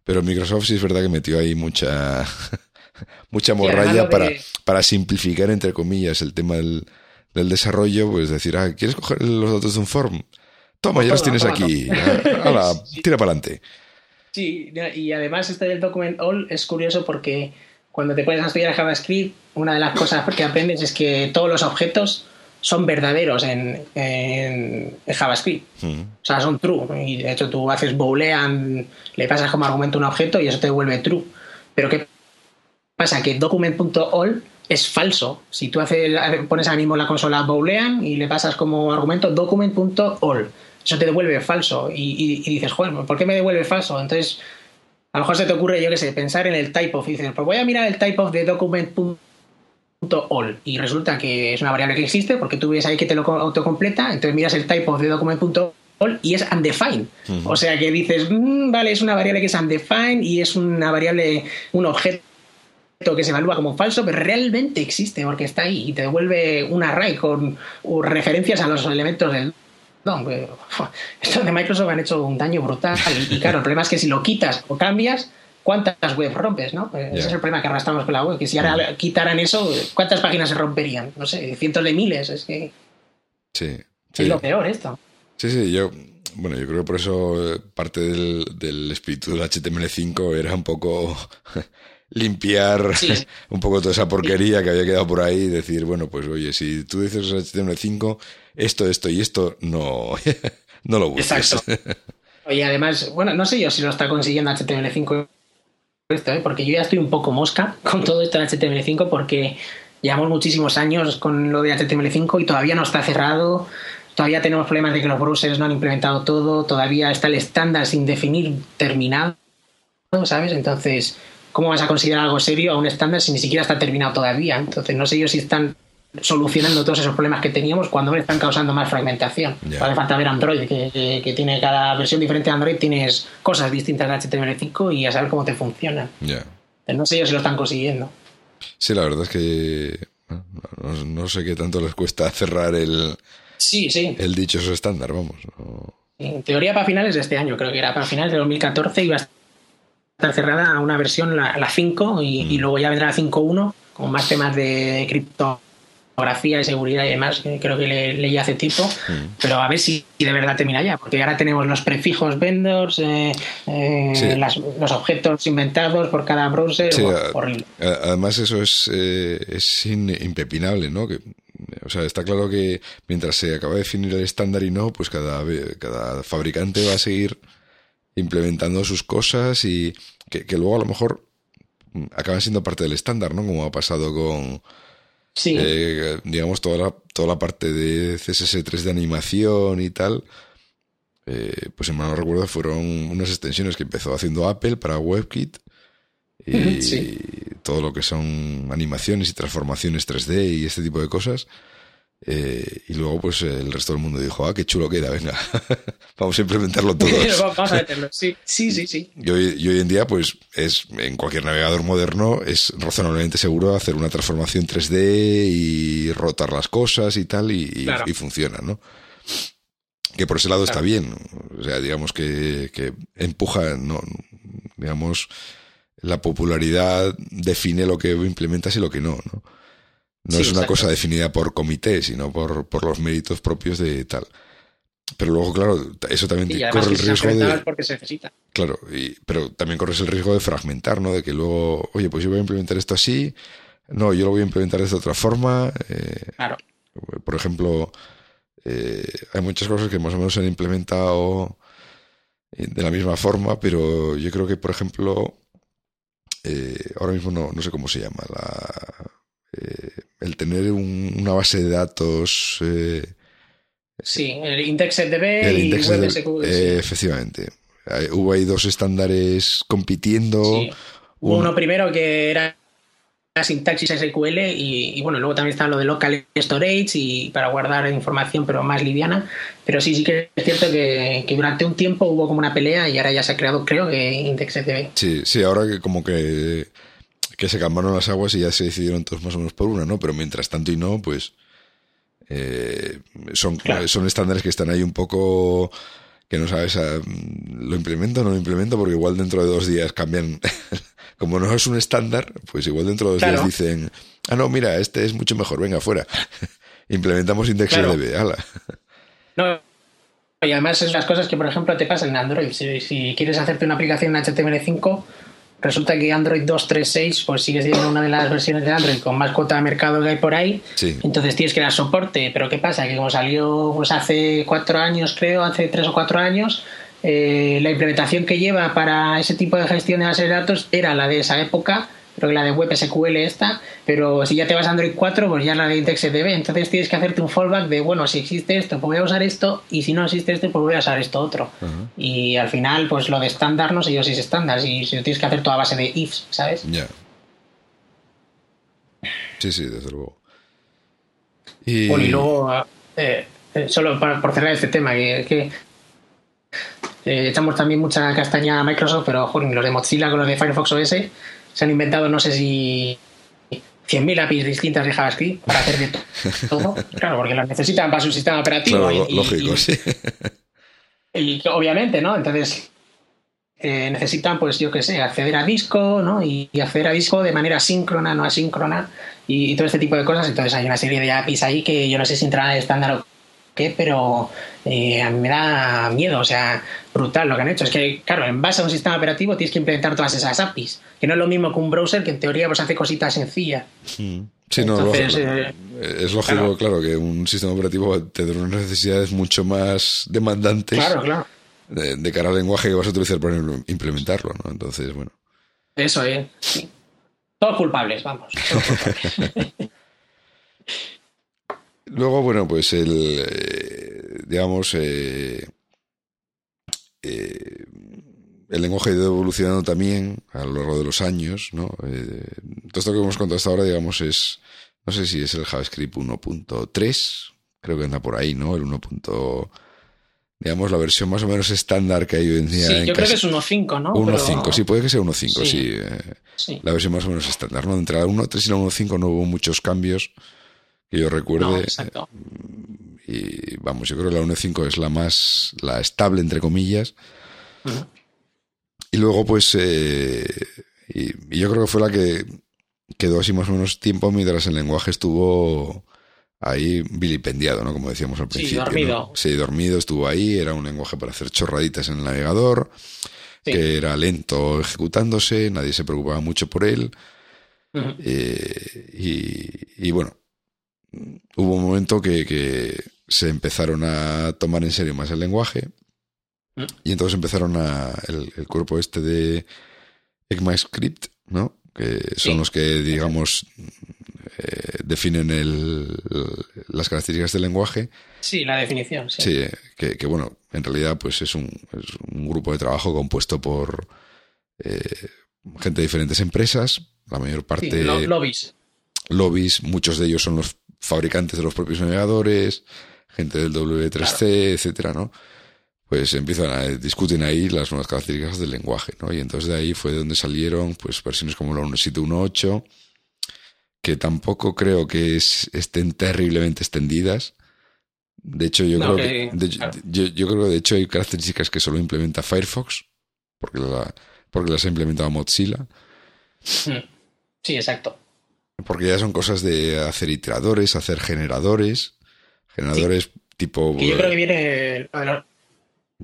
pero Microsoft sí es verdad que metió ahí mucha mucha morralla para, para simplificar, entre comillas, el tema del, del desarrollo, pues decir, ah, ¿quieres coger los datos de un form? Toma, ya los tienes aquí. tira para adelante. Sí, y además este del document all es curioso porque cuando te pones a estudiar JavaScript, una de las cosas que aprendes es que todos los objetos son verdaderos en, en, JavaScript. O sea, son true. Y de hecho tú haces boolean, le pasas como argumento un objeto y eso te vuelve true. Pero ¿qué pasa? Que document.all es falso. Si tú haces, pones ahora mismo la consola boolean y le pasas como argumento document.all, eso te devuelve falso. Y, dices, joder, ¿por qué me devuelve falso? Entonces, a lo mejor se te ocurre, yo qué sé, pensar en el type of. Y dices, pues voy a mirar el type of de document.all. Y resulta que es una variable que existe porque tú ves ahí que te lo autocompleta. Entonces miras el type of de document.all y es undefined. O sea que dices, mm, vale, es una variable que es undefined y es una variable, un objeto que se evalúa como falso, pero realmente existe porque está ahí y te devuelve un array con referencias a los elementos del. Estos de Microsoft han hecho un daño brutal y, claro, el problema es que si lo quitas o cambias, ¿cuántas webs rompes? ¿no? Ese es el problema que arrastramos con la web, que si ahora quitaran eso, ¿cuántas páginas se romperían? No sé, cientos de miles, es que... Sí. Es lo peor esto. Sí, sí, yo bueno, yo creo que por eso eh, parte del, del espíritu del HTML5 era un poco limpiar Sí. un poco toda esa porquería que había quedado por ahí y decir, bueno, pues oye, si tú dices HTML5, esto, esto y esto, no, no lo busques. Exacto. Y además, bueno, no sé yo si lo está consiguiendo HTML5 esto, ¿eh? porque yo ya estoy un poco mosca con todo esto de HTML5 porque llevamos muchísimos años con lo de HTML5 y todavía no está cerrado, todavía tenemos problemas de que los browsers no han implementado todo, todavía está el estándar sin definir terminado, ¿sabes? Entonces, ¿cómo vas a considerar algo serio a un estándar si ni siquiera está terminado todavía? Entonces, no sé yo si están solucionando todos esos problemas que teníamos cuando me están causando más fragmentación. Ya. Hace falta ver Android, que, que- que tiene cada versión diferente de Android, tienes cosas distintas de HTML5 y a saber cómo te funcionan. Ya. No sé yo si lo están consiguiendo. Sí, la verdad es que no, no sé qué tanto les cuesta cerrar el, Sí, sí. el dichoso estándar, vamos. no- En teoría para finales de este año, creo que era para finales de 2014 iba a estar cerrada una versión, la, la 5, y, Mm. y luego ya vendrá la 5.1 con más temas de criptografía y seguridad y demás, que creo que le, leí hace tiempo, Mm. pero a ver si, si de verdad termina ya, porque ahora tenemos los prefijos vendors, eh, eh, Sí. las- los objetos inventados por cada browser, Sí, a- horrible. a- Además, eso es, eh, es in- impepinable, ¿no? Que, o sea, está claro que mientras se acaba de definir el estándar y no, pues cada, cada fabricante va a seguir implementando sus cosas y que, que luego a lo mejor mm, acaban siendo parte del estándar, ¿no? Como ha pasado con, Sí, eh, digamos, toda la, toda la parte de CSS3 de animación y tal. Eh, pues en mal no recuerdo fueron unas extensiones que empezó haciendo Apple para WebKit y sí. todo lo que son animaciones y transformaciones 3D y este tipo de cosas. Eh, y luego pues el resto del mundo dijo, ah, qué chulo queda, venga, vamos a implementarlo todos. Vamos a meterlo. Sí, sí, sí. sí. Y hoy, y hoy en día, pues, es en cualquier navegador moderno es razonablemente seguro hacer una transformación 3D y rotar las cosas y tal, y, y- Claro. y funciona, ¿no? Que por ese lado está bien. O sea, digamos que, que empuja, no, digamos, la popularidad define lo que implementas y lo que no, ¿no? No Sí, es una exacto. cosa definida por comité, sino por, por los méritos propios de tal. Pero luego, claro, eso también corre el riesgo de... porque se necesita. Claro, y, pero también corres el riesgo de fragmentar, ¿no? De que luego, oye, pues yo voy a implementar esto así, no, yo lo voy a implementar de esta otra forma. eh, Claro. por ejemplo, eh, hay muchas cosas que más o menos se han implementado eh, de la misma forma, pero yo creo que, por ejemplo, eh, ahora mismo no, no sé cómo se llama, la, eh, el tener un- una base de datos, eh, Sí, el IndexedDB el y index de- sí. efectivamente. Hubo ahí dos estándares compitiendo. Sí. Hubo uno- uno primero que era la sintaxis SQL y, y bueno, luego también está lo de local storage y para guardar información pero más liviana. Pero sí, sí que es cierto que, que durante un tiempo hubo como una pelea y ahora ya se ha creado, creo que IndexedDB. Sí, sí, ahora que como que, que se calmaron las aguas y ya se decidieron todos más o menos por una, ¿no? Pero mientras tanto y no, pues eh, son, Claro. son estándares que están ahí un poco que no sabes, ah, lo implemento o no lo implemento porque igual dentro de dos días cambian. Como no es un estándar, pues igual dentro de dos Claro. días dicen, ah, no, mira, este es mucho mejor, venga, fuera. Implementamos IndexedDB, Claro. ala. No, y además es las cosas que, por ejemplo, te pasan en Android. Si, si quieres hacerte una aplicación en HTML5, resulta que Android 2.3.6 pues sigue siendo una de las versiones de Android con más cuota de mercado que hay por ahí. Sí. Entonces tienes que dar soporte. Pero ¿qué pasa? Que como salió pues hace cuatro años, creo, hace tres o cuatro años, eh, la implementación que lleva para ese tipo de gestión de bases de datos era la de esa época, creo que la de WebSQL esta, pero si ya te vas a Android 4, pues ya la de IndexedDB. Entonces tienes que hacerte un fallback de, bueno, si existe esto, pues voy a usar esto, y si no existe esto, pues voy a usar esto otro. Y al final, pues lo de estándar, no sé yo si es estándar, si, si lo tienes que hacer toda base de ifs, ¿sabes? Ya. Sí, sí, desde luego. Y, Bueno, y luego, eh, eh, solo para, por cerrar este tema, que, que, eh, echamos también mucha castaña a Microsoft, pero joder, los de Mozilla con los de Firefox OS se han inventado, no sé si 100.000 APIs distintas de JavaScript para hacer de todo. Claro, porque las necesitan para su sistema operativo. claro, y- lógico, y- sí. y obviamente, ¿no? Entonces eh, necesitan, pues yo qué sé, acceder a disco, ¿no? Y, y acceder a disco de manera síncrona, no asíncrona, y, y todo este tipo de cosas. Entonces hay una serie de APIs ahí que yo no sé si entrarán en estándar o qué, pero eh, a mí me da miedo, o sea, brutal lo que han hecho. Es que, claro, en base a un sistema operativo tienes que implementar todas esas APIs, que no es lo mismo que un browser que en teoría pues hace cositas sencillas. Mm. Sí, no, Entonces, lógico. eh, es lógico, claro. claro. que un sistema operativo tendrá unas necesidades mucho más demandantes Claro, claro. de, de cara al lenguaje que vas a utilizar para im- implementarlo, ¿no? Entonces, bueno. Eso es. Sí. Todos culpables, vamos. todos culpables. Luego, bueno, pues el, eh, digamos, eh, eh, el lenguaje ha ido evolucionando también a lo largo de los años, ¿no? Eh, todo esto que hemos contado hasta ahora, digamos, es, no sé si es el JavaScript 1.3, creo que anda por ahí, ¿no? El 1. digamos, la versión más o menos estándar que hay hoy en día. Sí, en yo creo casi- que es 1.5, ¿no? 1.5, Pero- sí, puede que sea 1.5, sí. Sí. eh, Sí. la versión más o menos estándar, ¿no? Entre la 1.3 y la 1.5 no hubo muchos cambios que yo recuerde. No, exacto. Y vamos, yo creo que la 1.5 es la más, la estable, entre comillas. Y luego, pues, eh, y, y yo creo que fue la que quedó así más o menos tiempo mientras el lenguaje estuvo ahí vilipendiado, ¿no? Como decíamos al Sí, principio. dormido. ¿no? Sí, dormido, estuvo ahí, era un lenguaje para hacer chorraditas en el navegador, Sí. que era lento ejecutándose, nadie se preocupaba mucho por él. Eh, y, y bueno, hubo un momento que, que se empezaron a tomar en serio más el lenguaje y entonces empezaron a el, el cuerpo este de ECMAScript, ¿no? Que son Sí. los que, digamos, eh, definen el, las características del lenguaje. Sí, la definición, sí. Sí, que, que, bueno, en realidad pues es un, es un grupo de trabajo compuesto por eh, gente de diferentes empresas, la mayor Sí, parte lo- lobbies. lobbies, muchos de ellos son los fabricantes de los propios navegadores, gente del W3C, etcétera, ¿no? Pues empiezan a discuten ahí las nuevas características del lenguaje, ¿no? Y entonces de ahí fue de donde salieron pues versiones como la 1.7.1.8 que tampoco creo que es- estén terriblemente extendidas. De hecho, yo No, creo que- que, de- claro. yo, yo creo que de hecho hay características que solo implementa Firefox, porque, la- porque las ha implementado Mozilla. Sí, exacto. Porque ya son cosas de hacer iteradores, hacer generadores, generadores tipo... Que yo creo que viene. los-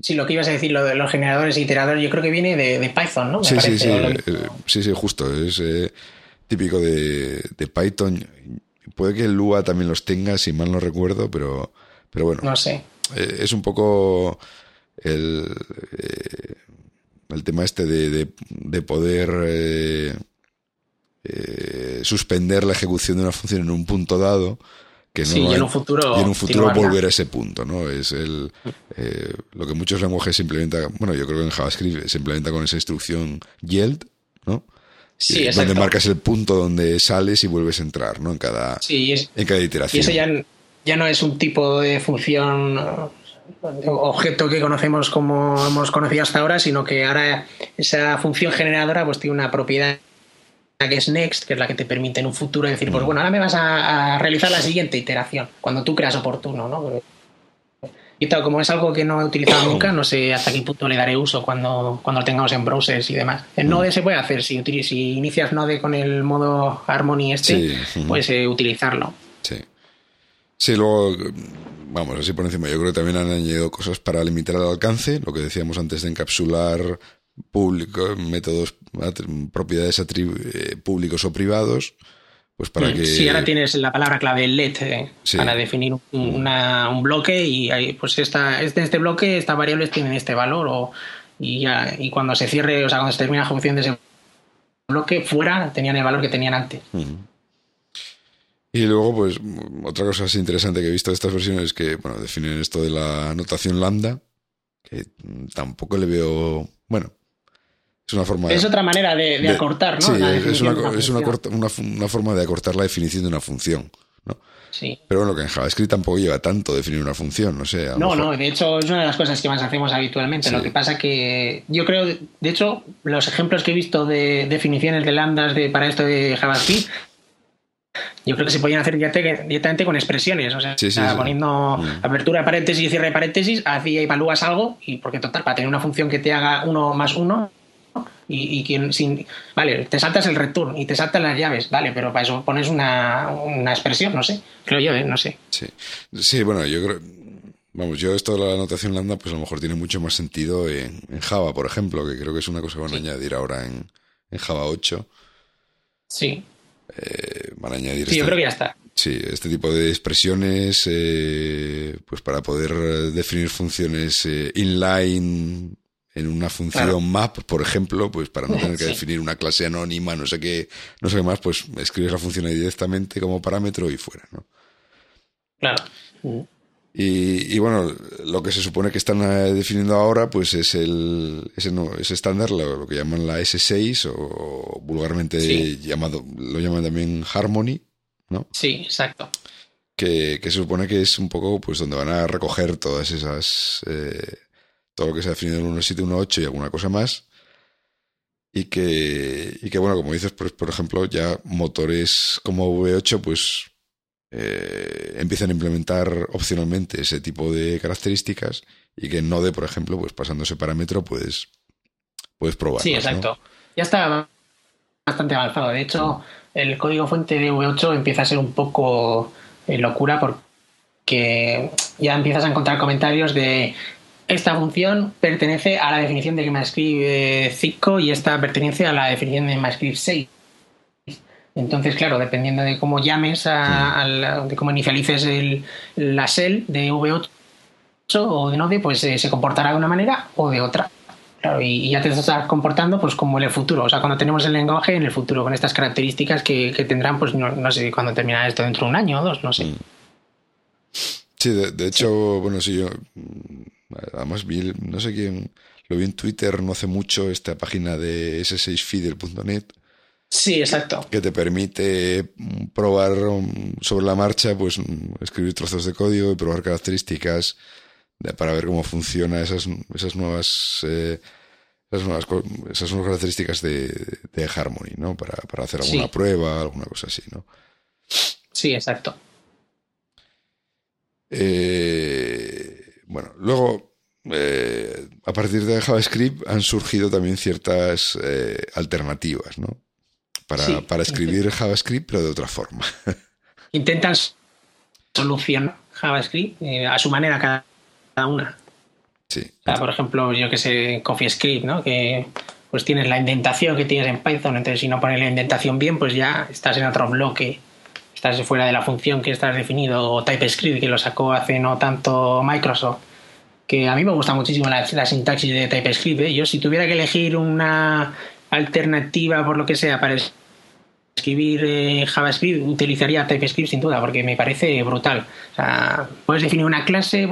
Sí, lo que ibas a decir, lo de los generadores e iteradores, yo creo que viene de, de Python, ¿no? Me sí, sí, parece, sí, eh, sí, sí, justo, es eh, típico de, de Python. Puede que el Lua también los tenga, si mal no recuerdo, pero, pero bueno, No sé. eh, es un poco el, eh, el tema este de, de poder eh, suspender la ejecución de una función en un punto dado que no Sí, y en un futuro. y en un futuro continuarla. volver a ese punto, ¿no? Es el eh, lo que muchos lenguajes se implementa, bueno, yo creo que en JavaScript se implementa con esa instrucción yield, ¿no? Sí, Eh, donde marcas el punto donde sales y vuelves a entrar, ¿no? En cada Sí, y, es- en cada y iteración. eso ya, ya no es un tipo de función eh, objeto que conocemos como hemos conocido hasta ahora, sino que ahora esa función generadora pues tiene una propiedad que es next, que es la que te permite en un futuro decir, Mm. pues bueno, ahora me vas a, a realizar la siguiente iteración, cuando tú creas oportuno, ¿no? Y tal, como es algo que no he utilizado nunca, no sé hasta qué punto le daré uso cuando, cuando lo tengamos en browsers y demás. En Mm. Node se puede hacer, si, si inicias Node con el modo Harmony este, Sí, puedes eh, utilizarlo. Sí. Sí, luego, vamos, así por encima, yo creo que también han añadido cosas para limitar el alcance, lo que decíamos antes de encapsular público, métodos, propiedades eh, públicos o privados, pues para que... Mm, Sí, ahora tienes la palabra clave let eh, Sí. para definir un, una- un bloque y ahí, pues esta, este, este bloque, estas variables tienen este valor o, y, ya, y cuando se cierre, o sea, cuando se termine la ejecución de ese bloque, fuera tenían el valor que tenían antes. Ujú. Y luego, pues, otra cosa así interesante que he visto de estas versiones es que, bueno, definen esto de la notación lambda, que mm, tampoco le veo, bueno, es una forma Es otra manera de, de de- acortar, ¿no? Sí, La es una, de una es una, función. corta- una forma de acortar la definición de una función, ¿no? Sí. Pero bueno, que en JavaScript tampoco lleva tanto definir una función, no sé. No, mejor- no, de hecho es una de las cosas que más hacemos habitualmente. Sí. Lo que pasa que yo creo, de hecho, los ejemplos que he visto de definiciones de lambdas de, para esto de JavaScript, yo creo que se podían hacer directamente con expresiones, o sea, Sí, sí, sí. poniendo Mm. apertura de paréntesis y cierre de paréntesis, así evalúas algo, y porque total, para tener una función que te haga uno más uno, y, y quien sin vale te saltas el return y te saltan las llaves vale pero para eso pones una, una expresión no sé creo yo ¿eh? no sé Sí. Sí, bueno, yo creo. Vamos, yo esto de la anotación lambda, pues a lo mejor tiene mucho más sentido en, Java, por ejemplo, que creo que es una cosa que van a añadir ahora en, Java 8. Sí. Eh, van a añadir. Sí, yo este creo que ya está. Sí, este tipo de expresiones, eh, pues para poder definir funciones eh, inline en una función map, por ejemplo, pues para no tener que definir una clase anónima, no sé qué, no sé qué más, pues escribes la función ahí directamente como parámetro y fuera, ¿no? Claro. Y, y, bueno, lo que se supone que están eh, definiendo ahora, pues es el ese, no, ese estándar, lo, que llaman la S6 o vulgarmente llamado, lo llaman también Harmony, ¿no? Sí, exacto. Que, que, se supone que es un poco pues donde van a recoger todas esas eh, todo lo que se ha definido en 1.7, 1.8 y alguna cosa más. Y que, y que bueno, como dices, pues, por ejemplo, ya motores como V8, pues eh, empiezan a implementar opcionalmente ese tipo de características y que en Node, por ejemplo, pues pasando ese parámetro, pues puedes probar. Sí, exacto. Ya está bastante avanzado. De hecho, el código fuente de V8 empieza a ser un poco eh, locura porque ya empiezas a encontrar comentarios de esta función pertenece a la definición de MyScript 5 y esta pertenece a la definición de MyScript 6. Entonces, claro, dependiendo de cómo llames, a, de cómo inicialices el, la shell de V8 o de Node, pues eh, se comportará de una manera o de otra. Claro, y, ya te estás comportando pues como en el futuro, o sea, cuando tenemos el lenguaje en el futuro, con estas características que, tendrán, pues no, sé cuándo terminará esto, dentro de un año o dos, no sé. Mm. Sí, de, hecho, bueno, sí, yo además vi, no sé quién, lo vi en Twitter no hace mucho, esta página de s6feeder.net Sí, exacto. Que te permite probar um, sobre la marcha, pues mm, escribir trozos de código y probar características para ver cómo funciona esas, esas nuevas eh, esas nuevas, esas nuevas características de, de Harmony, ¿no? Para, para hacer alguna prueba, alguna cosa así, ¿no? Sí, exacto. Eh, bueno, luego, eh, a partir de JavaScript han surgido también ciertas eh, alternativas, ¿no? para, para escribir JavaScript, pero de otra forma. Intentan solucionar JavaScript eh, a su manera cada una. Sí. por ejemplo, yo que sé, CoffeeScript, ¿no? Que pues tienes la indentación que tienes en Python, entonces si no pones la indentación bien, pues ya estás en otro bloque, estás fuera de la función que estás definido, o TypeScript, que lo sacó hace no tanto Microsoft, que a mí me gusta muchísimo la, sintaxis de TypeScript. ¿eh? Yo si tuviera que elegir una alternativa por lo que sea para escribir eh, JavaScript utilizaría TypeScript sin duda, porque me parece brutal. O sea, puedes definir una clase,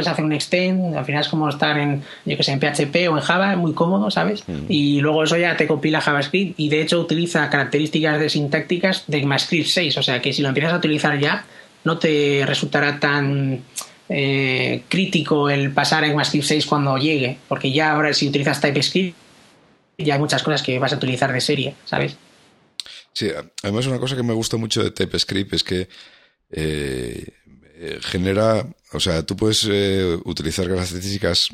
puedes hacer un extend, al final es como estar en, yo que sé, en PHP o en Java, muy cómodo, ¿sabes? Mm. Y luego eso ya te compila JavaScript y de hecho utiliza características de sintácticas de ECMAScript 6, o sea que si lo empiezas a utilizar ya, no te resultará tan eh, crítico el pasar a ECMAScript 6 cuando llegue, porque ya ahora si utilizas TypeScript ya hay muchas cosas que vas a utilizar de serie, ¿sabes? Sí, además una cosa que me gusta mucho de TypeScript es que eh, eh, genera, o sea, tú puedes eh, utilizar características,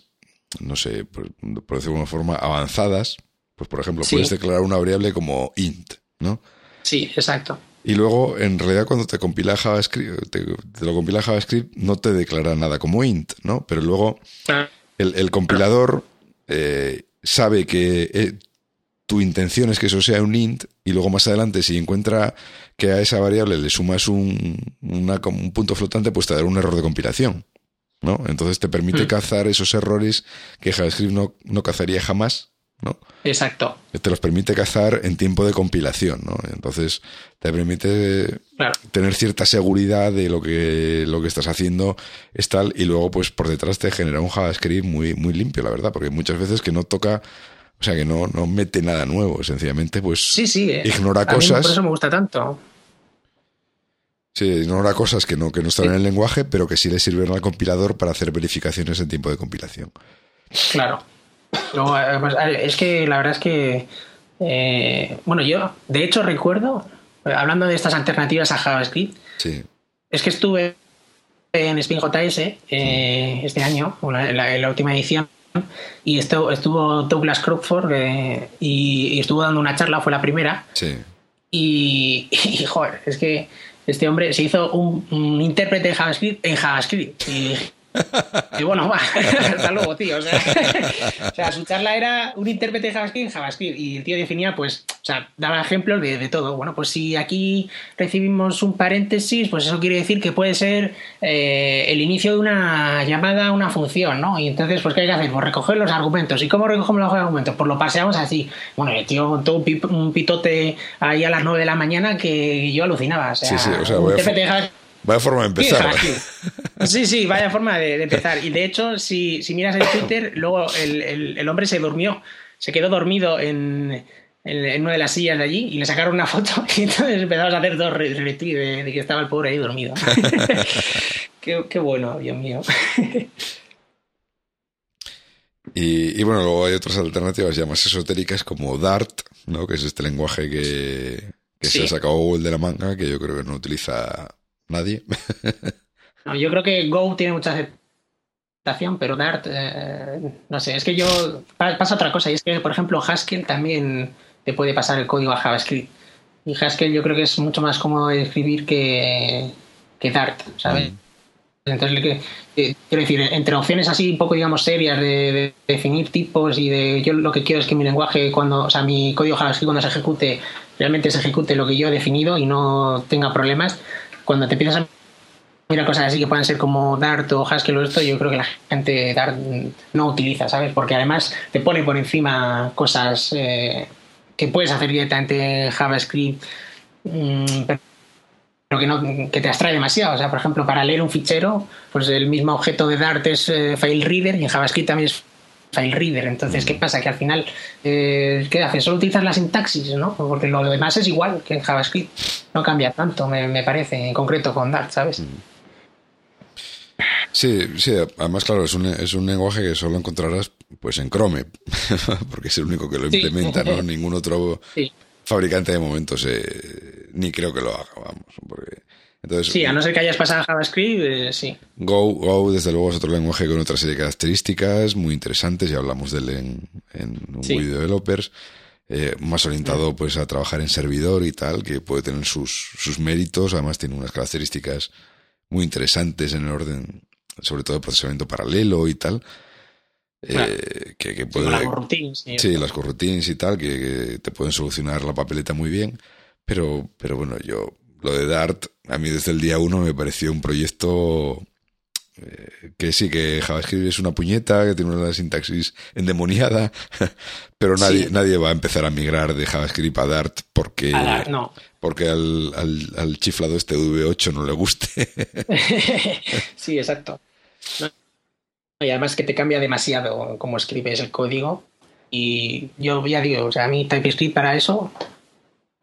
no sé, por, decirlo de alguna forma, avanzadas. Pues, por ejemplo, puedes declarar una variable como int, ¿no? Sí, exacto. Y luego, en realidad, cuando te compila JavaScript, te, lo compila JavaScript, no te declara nada como int, ¿no? Pero luego ah. el, compilador sabe que tu intención es que eso sea un int y luego más adelante si encuentra que a esa variable le sumas un, un punto flotante, pues te dará un error de compilación. ¿no? Entonces te permite hmm. cazar esos errores que JavaScript no, no cazaría jamás. ¿no? Exacto. Te los permite cazar en tiempo de compilación, ¿no? Entonces te permite tener cierta seguridad de lo que, lo que estás haciendo es tal y luego pues por detrás te genera un JavaScript muy, muy limpio, la verdad, porque muchas veces que no toca o sea que no, no mete nada nuevo, sencillamente pues sí, sí, eh. ignora cosas. por eso me gusta tanto. Sí, ignora cosas que no, que no están en el lenguaje, pero que sí le sirven al compilador para hacer verificaciones en tiempo de compilación. Claro. Eh, pues, es que la verdad es que. Eh, bueno, yo de hecho recuerdo, hablando de estas alternativas a JavaScript, sí. es que estuve en SpinJS eh, este año, en la última edición, y esto, estuvo Douglas Crockford eh, y, estuvo dando una charla, fue la primera. Y, joder, es que este hombre se hizo un, intérprete de JavaScript en JavaScript. Y Y bueno, va, hasta luego, tío. O sea, su charla era un intérprete de JavaScript en JavaScript. Y el tío definía, pues, o sea, daba ejemplos de, todo. Bueno, pues si aquí recibimos un paréntesis, pues eso quiere decir que puede ser eh, el inicio de una llamada a una función, ¿no? Y entonces, pues, ¿qué hay que hacer? Pues recoger los argumentos. ¿Y cómo recogemos los argumentos? Pues lo paseamos así. Bueno, el tío montó un, pitote ahí a las 9 de la mañana que yo alucinaba. O sea, sí, sí, o sea, un intérprete de Vaya forma de empezar. Sí, sí, vaya forma de, empezar. Y de hecho, si, si miras el Twitter, luego el, el, hombre se durmió, se quedó dormido en, en, una de las sillas de allí y le sacaron una foto y entonces empezamos a hacer dos retweets de, de, que estaba el pobre ahí dormido. qué, qué, bueno, Dios mío. Y, y, bueno, luego hay otras alternativas ya más esotéricas como Dart, ¿no? que es este lenguaje que, que se ha sacado Google de la manga, que yo creo que no utiliza Nadie. no, yo creo que Go tiene mucha aceptación, pero Dart, eh, no sé, es que yo. Pasa otra cosa, y es que, por ejemplo, Haskell también te puede pasar el código a JavaScript. Y Haskell yo creo que es mucho más cómodo de escribir que, que Dart, ¿sabes? Mm. Entonces, quiero decir, entre opciones así un poco, digamos, serias de, definir tipos y de yo lo que quiero es que mi lenguaje, cuando, o sea, mi código JavaScript cuando se ejecute, realmente se ejecute lo que yo he definido y no tenga problemas cuando te empiezas a mirar cosas así que puedan ser como Dart o Haskell o esto, yo creo que la gente Dart no utiliza, ¿sabes? Porque además te pone por encima cosas eh, que puedes hacer directamente en JavaScript, mm, pero que, no, que te abstrae demasiado. O sea, por ejemplo, para leer un fichero, pues el mismo objeto de Dart es eh, file reader y en JavaScript también es file reader. Entonces, ¿qué pasa? Que al final, eh, ¿qué haces? Solo utilizas la sintaxis, ¿no? Porque lo demás es igual que en JavaScript. No cambia tanto, me, parece, en concreto con Dart, ¿sabes? Sí, sí, además, claro, es un, es un lenguaje que solo encontrarás pues en Chrome, porque es el único que lo implementa, ¿no? Ningún otro fabricante de momento se, ni creo que lo haga, vamos, porque sí, a no ser que hayas pasado a JavaScript, eh, sí. Go, Go, desde luego, es otro lenguaje con otra serie de características muy interesantes, ya hablamos de él en, en un video developers. Eh, más orientado pues a trabajar en servidor y tal, que puede tener sus, sus méritos, además tiene unas características muy interesantes en el orden, sobre todo de procesamiento paralelo y tal. Eh, que, que puede, las coroutines. Sí, las coroutines y tal, que, que, te pueden solucionar la papeleta muy bien. Pero, pero bueno, yo lo de Dart, a mí desde el día uno me pareció un proyecto eh, que sí, que JavaScript es una puñeta, que tiene una sintaxis endemoniada, pero nadie, nadie va a empezar a migrar de JavaScript a Dart porque, porque al, al, chiflado este V8 no le guste. sí, exacto. Y además que te cambia demasiado cómo escribes el código. Y yo ya digo, o sea, a mí TypeScript para eso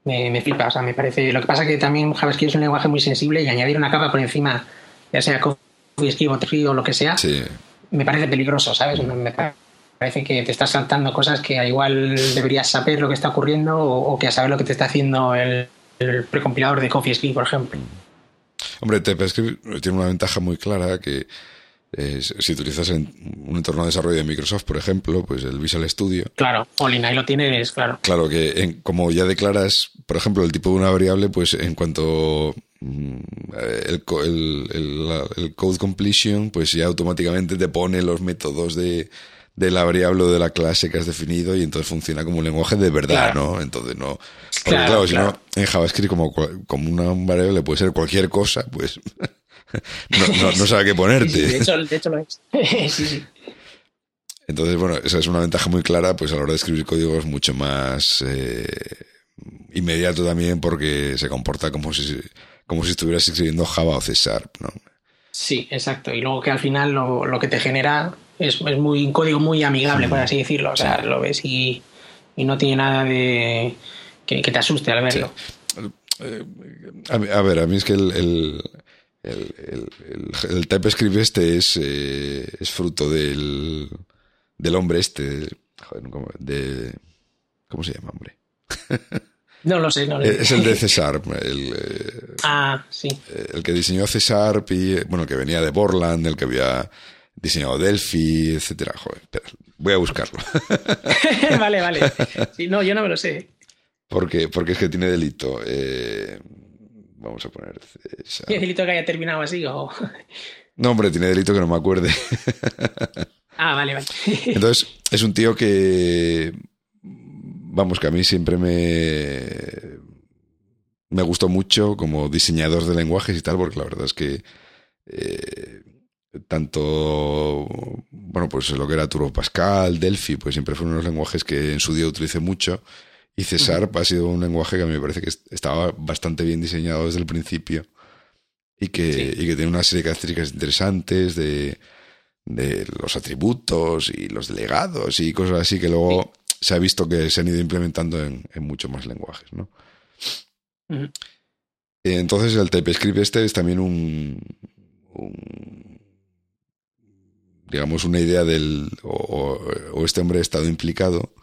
me, me flipa. O sea, me parece. Lo que pasa es que también JavaScript es un lenguaje muy sensible y añadir una capa por encima, ya sea CoffeeScript o o lo que sea, me parece peligroso, ¿sabes? Me parece que te estás saltando cosas que igual deberías saber lo que está ocurriendo o, que a saber lo que te está haciendo el, el precompilador de CoffeeScript, por ejemplo. Hombre, TypeScript tiene una ventaja muy clara que si utilizas en un entorno de desarrollo de Microsoft, por ejemplo, pues el Visual Studio. Claro, Olin, ahí lo tienes, claro. Claro, que como ya declaras, por ejemplo, el tipo de una variable, pues en cuanto mm, el, el, code completion, pues ya automáticamente te pone los métodos de, de la variable o de la clase que has definido y entonces funciona como un lenguaje de verdad, ¿no? Entonces no. Porque claro, si no, en JavaScript como, como una variable puede ser cualquier cosa, pues no, no, sabe qué ponerte. de, hecho, lo es. sí, sí. Entonces, bueno, esa es una ventaja muy clara, pues a la hora de escribir código es mucho más eh, inmediato también porque se comporta como si, como si estuvieras escribiendo Java o C ¿no? Sí, exacto. Y luego que al final lo, que te genera es, es, muy, un código muy amigable, por así decirlo. O sea, lo ves y, no tiene nada de que, te asuste al verlo. Eh, a, ver, a mí es que el el, el, el, TypeScript este es, eh, es fruto del, del hombre este, joder, ¿cómo, de, ¿cómo se llama, hombre? No lo sé, no lo sé. Es el de Cesar. El, eh, ah, sí. El que diseñó Cesar, y, bueno, el que venía de Borland, el que había diseñado Delphi, etcétera. Joder, voy a buscarlo. vale, vale. Sí, no, yo no me lo sé. Porque, porque es que tiene delito. Eh, Vamos a poner César. ¿Qué delito que haya terminado así? O... No, hombre, tiene delito que no me acuerde. ah, vale, vale. Entonces, es un tío que. Vamos, que a mí siempre me. Me gustó mucho como diseñador de lenguajes y tal, porque la verdad es que. Eh, tanto. Bueno, pues lo que era Turbo Pascal, Delphi, pues siempre fueron unos lenguajes que en su día utilicé mucho. Y César ha sido un lenguaje que a mí me parece que estaba bastante bien diseñado desde el principio y que, y que tiene una serie de características interesantes de, de, los atributos y los delegados y cosas así que luego se ha visto que se han ido implementando en, en muchos más lenguajes, ¿no? Entonces el TypeScript este es también un, un digamos una idea del o, o, este hombre ha estado implicado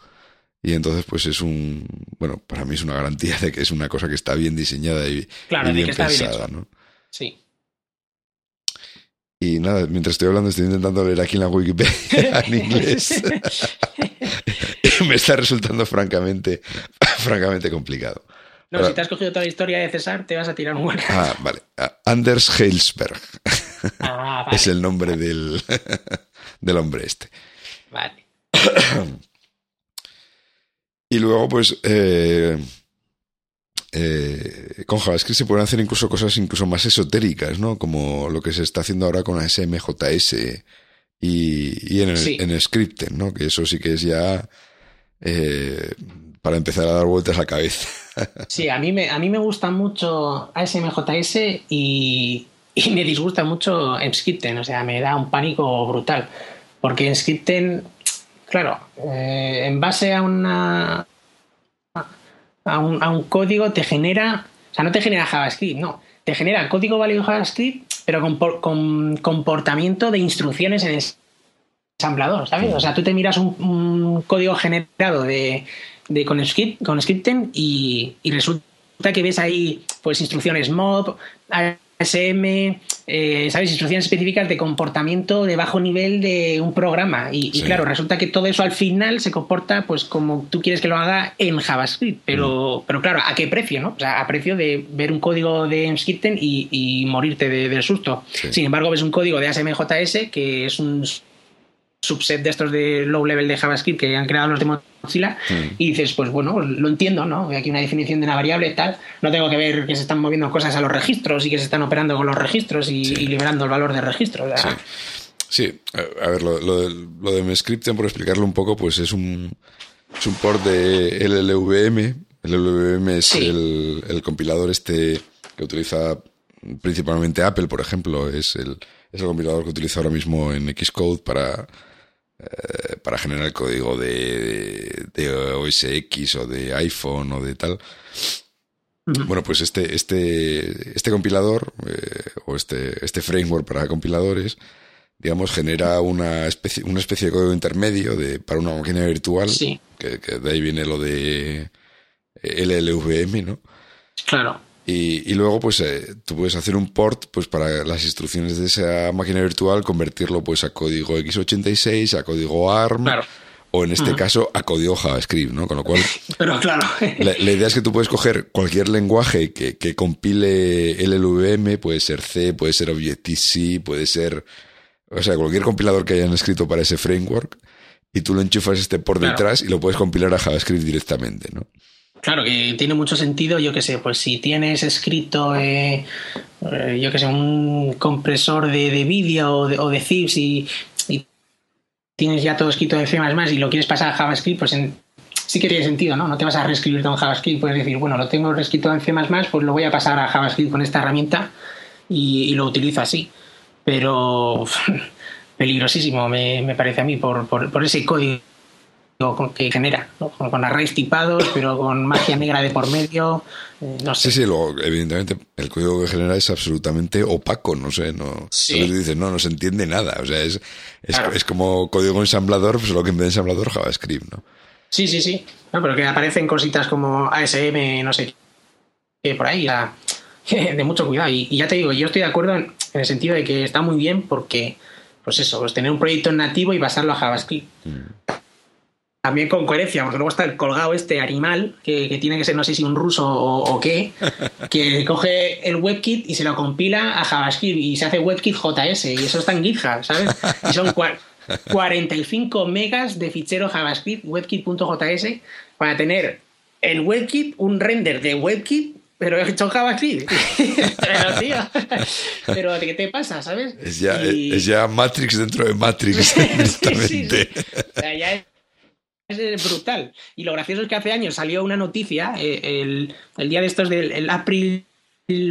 y entonces, pues es un. Bueno, para mí es una garantía de que es una cosa que está bien diseñada y, bien pensada, ¿no? Sí. Y nada, mientras estoy hablando, estoy intentando leer aquí en la Wikipedia en inglés. Me está resultando francamente, francamente complicado. No, si te has cogido toda la historia de César, te vas a tirar un buen. Ah, vale. Ah, Anders Heilsberg. Ah, vale. es el nombre del, del hombre este. Vale. Y luego, pues, eh, eh, con JavaScript se pueden hacer incluso cosas incluso más esotéricas, ¿no? Como lo que se está haciendo ahora con ASMJS y, y en, el, en Scripten, ¿no? Que eso sí que es ya eh, para empezar a dar vueltas a la cabeza. Sí, a mí me, a mí me gusta mucho ASMJS y, y me disgusta mucho en Scripten, o sea, me da un pánico brutal. Porque en Scripten Claro, eh, en base a una a un, a un, código te genera, o sea, no te genera JavaScript, no, te genera código válido JavaScript, pero con, con comportamiento de instrucciones en ensamblador, ¿sabes? O sea, tú te miras un, un código generado de, de con, script, con scripting y, y resulta que ves ahí pues instrucciones mob, ASM, eh, ¿sabes? Instrucciones específicas de comportamiento de bajo nivel de un programa. Y, y, claro, resulta que todo eso al final se comporta pues como tú quieres que lo haga en JavaScript. Pero, mm. pero claro, ¿a qué precio? ¿no? O sea, a precio de ver un código de Scripten y, y morirte de, del susto. Sí. Sin embargo, ves un código de ASMJS que es un subset de estos de low level de JavaScript que han creado los de Mozilla mm. y dices, pues bueno, lo entiendo, ¿no? Hay aquí una definición de una variable tal, no tengo que ver que se están moviendo cosas a los registros y que se están operando con los registros y, sí. y liberando el valor de registros. Sí. sí. a ver, lo, lo, lo de Mscripten, por explicarlo un poco, pues es un, es un port de LLVM. LLVM es sí. el, el compilador este que utiliza principalmente Apple, por ejemplo, es el, es el compilador que utiliza ahora mismo en Xcode para, eh, para generar código de, de, OS X o de iPhone o de tal. Bueno, pues este, este, este compilador eh, o este, este framework para compiladores, digamos, genera una especie, una especie de código intermedio de, para una máquina virtual, sí. que, que de ahí viene lo de LLVM, ¿no? Claro. Y, y, luego, pues, eh, tú puedes hacer un port, pues, para las instrucciones de esa máquina virtual, convertirlo, pues, a código x86, a código ARM, claro. o en este uh -huh. caso, a código JavaScript, ¿no? Con lo cual, Pero claro. la, la, idea es que tú puedes coger cualquier lenguaje que, que compile LLVM, puede ser C, puede ser Objective-C, puede ser, o sea, cualquier compilador que hayan escrito para ese framework, y tú lo enchufas este por claro. detrás y lo puedes compilar a JavaScript directamente, ¿no? Claro, que tiene mucho sentido, yo que sé, pues si tienes escrito, eh, yo que sé, un compresor de, de vídeo o de, o de zips y, tienes ya todo escrito en C++ y lo quieres pasar a JavaScript, pues en, sí que tiene sentido, ¿no? No te vas a reescribir todo en JavaScript, puedes decir, bueno, lo tengo reescrito en C++, pues lo voy a pasar a JavaScript con esta herramienta y, lo utilizo así. Pero peligrosísimo me, me, parece a mí por, por ese código que genera, ¿no? con arrays tipados, pero con magia negra de por medio. Eh, no sé. Sí, sí, luego, evidentemente, el código que genera es absolutamente opaco, no sé, no. Sí. dices, no, no se entiende nada. O sea, es, es, claro. es como código ensamblador, pues solo que en vez de ensamblador, JavaScript, ¿no? Sí, sí, sí. No, pero que aparecen cositas como ASM, no sé qué, por ahí, la, de mucho cuidado. Y, y, ya te digo, yo estoy de acuerdo en, en, el sentido de que está muy bien porque, pues eso, pues tener un proyecto nativo y pasarlo a JavaScript. Mm también con coherencia, porque luego está el colgado este animal, que, tiene que ser no sé si un ruso o, qué, que coge el WebKit y se lo compila a JavaScript y se hace WebKit JS y eso está en GitHub, ¿sabes? Y son 45 megas de fichero JavaScript, WebKit.js, para tener el WebKit, un render de WebKit pero he hecho JavaScript. pero, tío, pero ¿qué te pasa, sabes? Es ya, es ya Matrix dentro de Matrix, directamente. O sea, ya es es brutal. Y lo gracioso es que hace años salió una noticia, eh, el, día de estos del April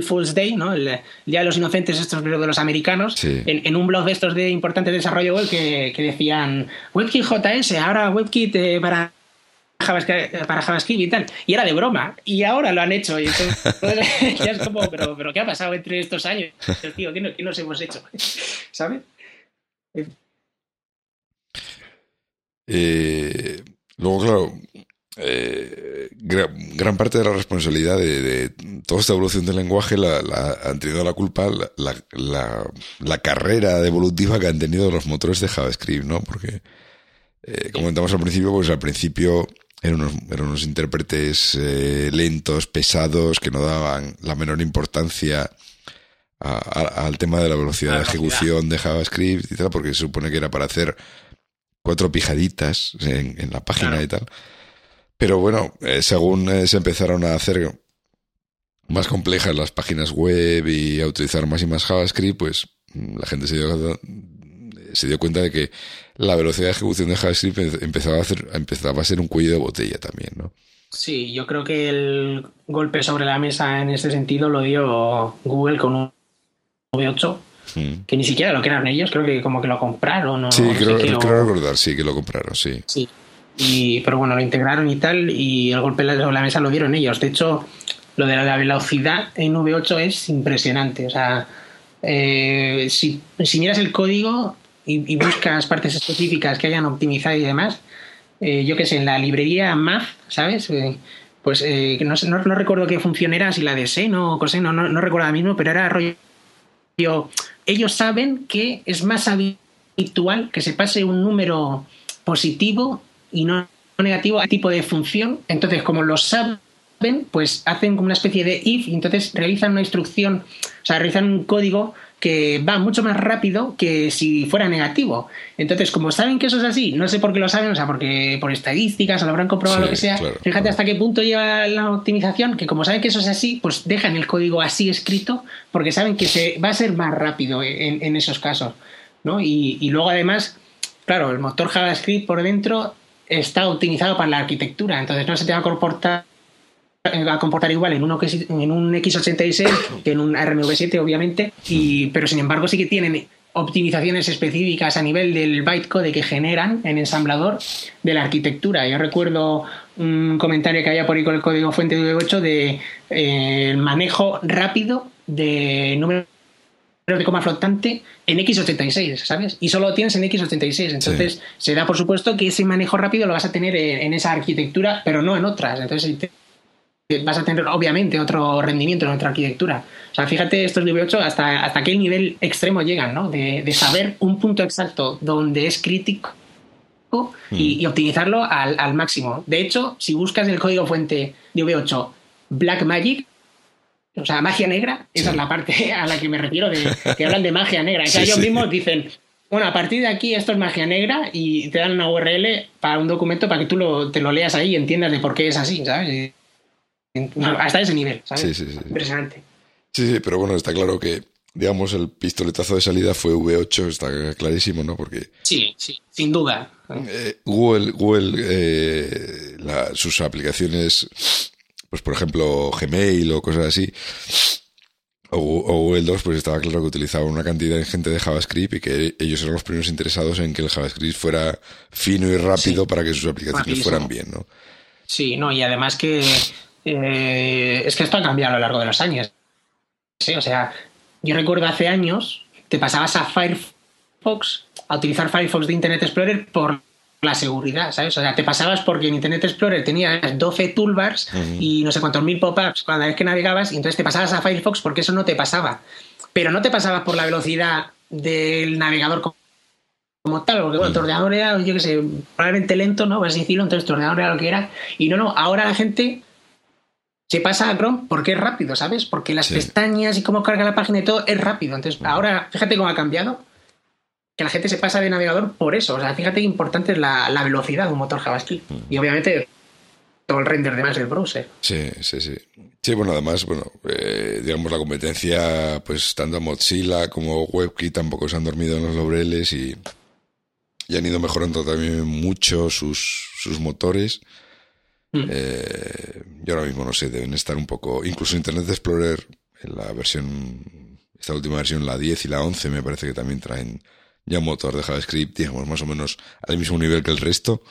Fool's Day, ¿no? El, Día de los Inocentes, estos de los americanos, en, un blog de estos de importante desarrollo web que, decían WebKit JS, ahora WebKit eh, para JavaScript, para JavaScript y tal. Y era de broma. Y ahora lo han hecho. Y ya es como, pero, pero ¿qué ha pasado entre estos años? Tío, ¿qué, ¿qué nos hemos hecho? ¿Sabes? Eh, luego, claro, eh, gran, parte de la responsabilidad de, toda esta evolución del lenguaje la, han tenido la culpa la, carrera evolutiva que han tenido los motores de JavaScript, ¿no? Porque, eh, comentamos al principio, pues al principio eran unos, eran unos intérpretes lentos, pesados, que no daban la menor importancia al tema de la velocidad de ejecución de JavaScript y tal, porque se supone que era para hacer cuatro pijaditas en, la página y tal. Pero bueno, eh, según eh, se empezaron a hacer más complejas las páginas web y a utilizar más y más JavaScript, pues mm, la gente se dio, se dio cuenta de que la velocidad de ejecución de JavaScript empezaba a, hacer, empezaba a ser un cuello de botella también, ¿no? Sí, yo creo que el golpe sobre la mesa en ese sentido lo dio Google con un V8 Mm. que ni siquiera lo crearon ellos, creo que como que lo compraron. sí, creo, recordar, sí, que lo compraron, sí. Sí. Y, pero bueno, lo integraron y tal, y el golpe sobre la mesa lo dieron ellos. De hecho, lo de la velocidad en V8 es impresionante. O sea, eh, si, miras el código y, buscas partes específicas que hayan optimizado y demás, eh, yo qué sé, en la librería Math, ¿sabes? Eh, pues no, no, recuerdo qué función era, si la de seno o coseno, no, no recuerdo ahora mismo, pero era rollo ellos saben que es más habitual que se pase un número positivo y no negativo a tipo de función. Entonces, como lo saben, pues hacen como una especie de if y entonces realizan una instrucción, o sea, realizan un código que va mucho más rápido que si fuera negativo. Entonces, como saben que eso es así, no sé por qué lo saben, o sea, porque por estadísticas o lo habrán comprobado lo que sea, fíjate hasta qué punto lleva la optimización, que como saben que eso es así, pues dejan el código así escrito, porque saben que se va a ser más rápido en, esos casos. ¿no? Y, y luego además, claro, el motor JavaScript por dentro está optimizado para la arquitectura, entonces no se te va a comportar va a comportar igual en, uno que, en un X86 que en un ARMV7, obviamente, y, pero sin embargo sí que tienen optimizaciones específicas a nivel del bytecode que generan en ensamblador de la arquitectura. Yo recuerdo un comentario que había por ahí con el código fuente de V8 de eh, el manejo rápido de número de coma flotante en X86, ¿sabes? Y solo lo tienes en X86. Entonces, se da por supuesto que ese manejo rápido lo vas a tener en, en esa arquitectura, pero no en otras. Entonces, vas a tener obviamente otro rendimiento en otra arquitectura. O sea, fíjate estos V8 hasta, hasta qué nivel extremo llegan, ¿no? De, saber un punto exacto donde es crítico y, mm. optimizarlo al, máximo. De hecho, si buscas el código fuente de V8 Black Magic, o sea, magia negra, esa es la parte a la que me refiero de que hablan de magia negra. Que ellos mismos dicen, bueno, a partir de aquí esto es magia negra y te dan una URL para un documento para que tú lo, te lo leas ahí y entiendas de por qué es así, ¿sabes? Hasta ese nivel, ¿sabes? Sí, sí, sí. Impresionante. Sí, sí, pero bueno, está claro que, digamos, el pistoletazo de salida fue V8, está clarísimo, ¿no? Porque... Sí, sí, sin duda. Eh, Google, Google eh, sus aplicaciones, pues por ejemplo, Gmail o cosas así, o, Google 2, pues estaba claro que utilizaba una cantidad de gente de JavaScript y que ellos eran los primeros interesados en que el JavaScript fuera fino y rápido para que sus aplicaciones fueran bien, ¿no? Sí, no, y además que eh, es que esto ha cambiado a lo largo de los años. ¿sí? O sea, yo recuerdo hace años te pasabas a Firefox, a utilizar Firefox de Internet Explorer por la seguridad, ¿sabes? O sea, te pasabas porque en Internet Explorer tenías 12 toolbars y no sé cuántos mil pop-ups cada vez que navegabas y entonces te pasabas a Firefox porque eso no te pasaba. Pero no te pasaba por la velocidad del navegador como tal, porque bueno, tu ordenador era, yo qué sé, probablemente lento, ¿no? Vas a decirlo, entonces tu ordenador era lo que era. Y no, no, ahora la gente se pasa a Chrome porque es rápido, ¿sabes? Porque las pestañas y cómo carga la página y todo es rápido. Entonces, ahora, fíjate cómo ha cambiado. Que la gente se pasa de navegador por eso. O sea, fíjate qué importante es la, velocidad de un motor JavaScript. Y obviamente todo el render de más del browser. Sí, sí, sí. Sí, bueno, además, bueno, eh, digamos la competencia, pues tanto Mozilla como WebKit tampoco se han dormido en los laureles y, y han ido mejorando también mucho sus, sus motores. Mm. Eh, yo ahora mismo no sé, deben estar un poco. Incluso Internet Explorer, en la versión, esta última versión, la 10 y la 11, me parece que también traen ya un motor de JavaScript, digamos, más o menos al mismo nivel que el resto.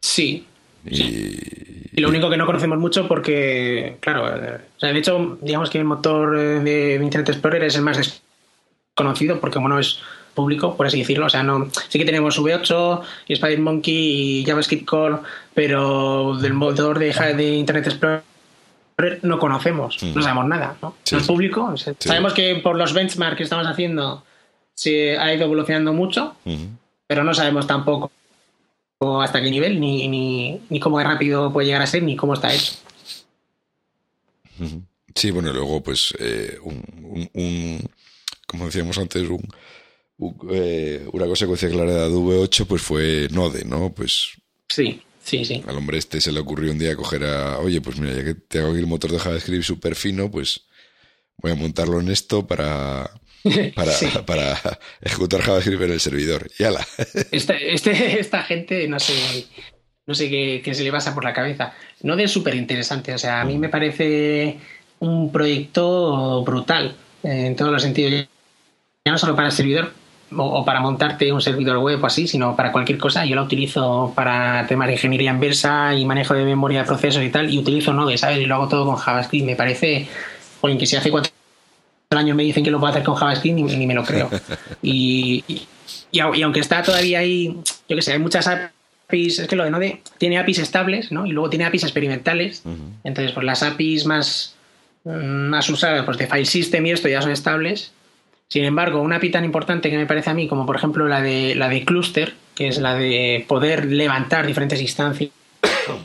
Sí. Y, lo único que no conocemos mucho porque, claro, eh, de hecho, digamos que el motor eh, de Internet Explorer es el más desconocido porque, bueno, es público, por así decirlo. O sea, no, sí que tenemos V8 y SpiderMonkey y JavaScript Core, pero del motor de, de Internet Explorer no conocemos, no sabemos nada, ¿no? es público. Sabemos que por los benchmarks que estamos haciendo se ha ido evolucionando mucho, pero no sabemos tampoco hasta qué nivel, ni, ni, ni cómo de rápido puede llegar a ser, ni cómo está hecho. Sí, bueno, luego, pues, eh, un, como decíamos antes, un, una consecuencia clara de V8 pues fue Node, ¿no? Pues sí, sí, sí. Al hombre este se le ocurrió un día coger a, oye, pues mira, ya que tengo aquí el motor de JavaScript súper fino, pues voy a montarlo en esto para, para, para ejecutar JavaScript en el servidor. Y ala. Este, este, esta gente, no sé, no sé qué, qué se le pasa por la cabeza. Node es súper interesante, o sea, a mí me parece un proyecto brutal en todos los sentidos. Ya no solo para el servidor, o, para montarte un servidor web o así, sino para cualquier cosa. Yo la utilizo para temas de ingeniería inversa y manejo de memoria de procesos y tal, y utilizo Node, ¿sabes? Y lo hago todo con JavaScript. Me parece, oye, que si hace cuatro años me dicen que lo puedo hacer con JavaScript, ni, me lo creo. Y, y, aunque está todavía ahí, yo que sé, hay muchas APIs, es que lo de Node tiene APIs estables, ¿no? Y luego tiene APIs experimentales. Entonces, pues las APIs más, más usadas, pues de File System y esto ya son estables sin embargo, una API tan importante que me parece a mí, como por ejemplo la de la de cluster, que es la de poder levantar diferentes instancias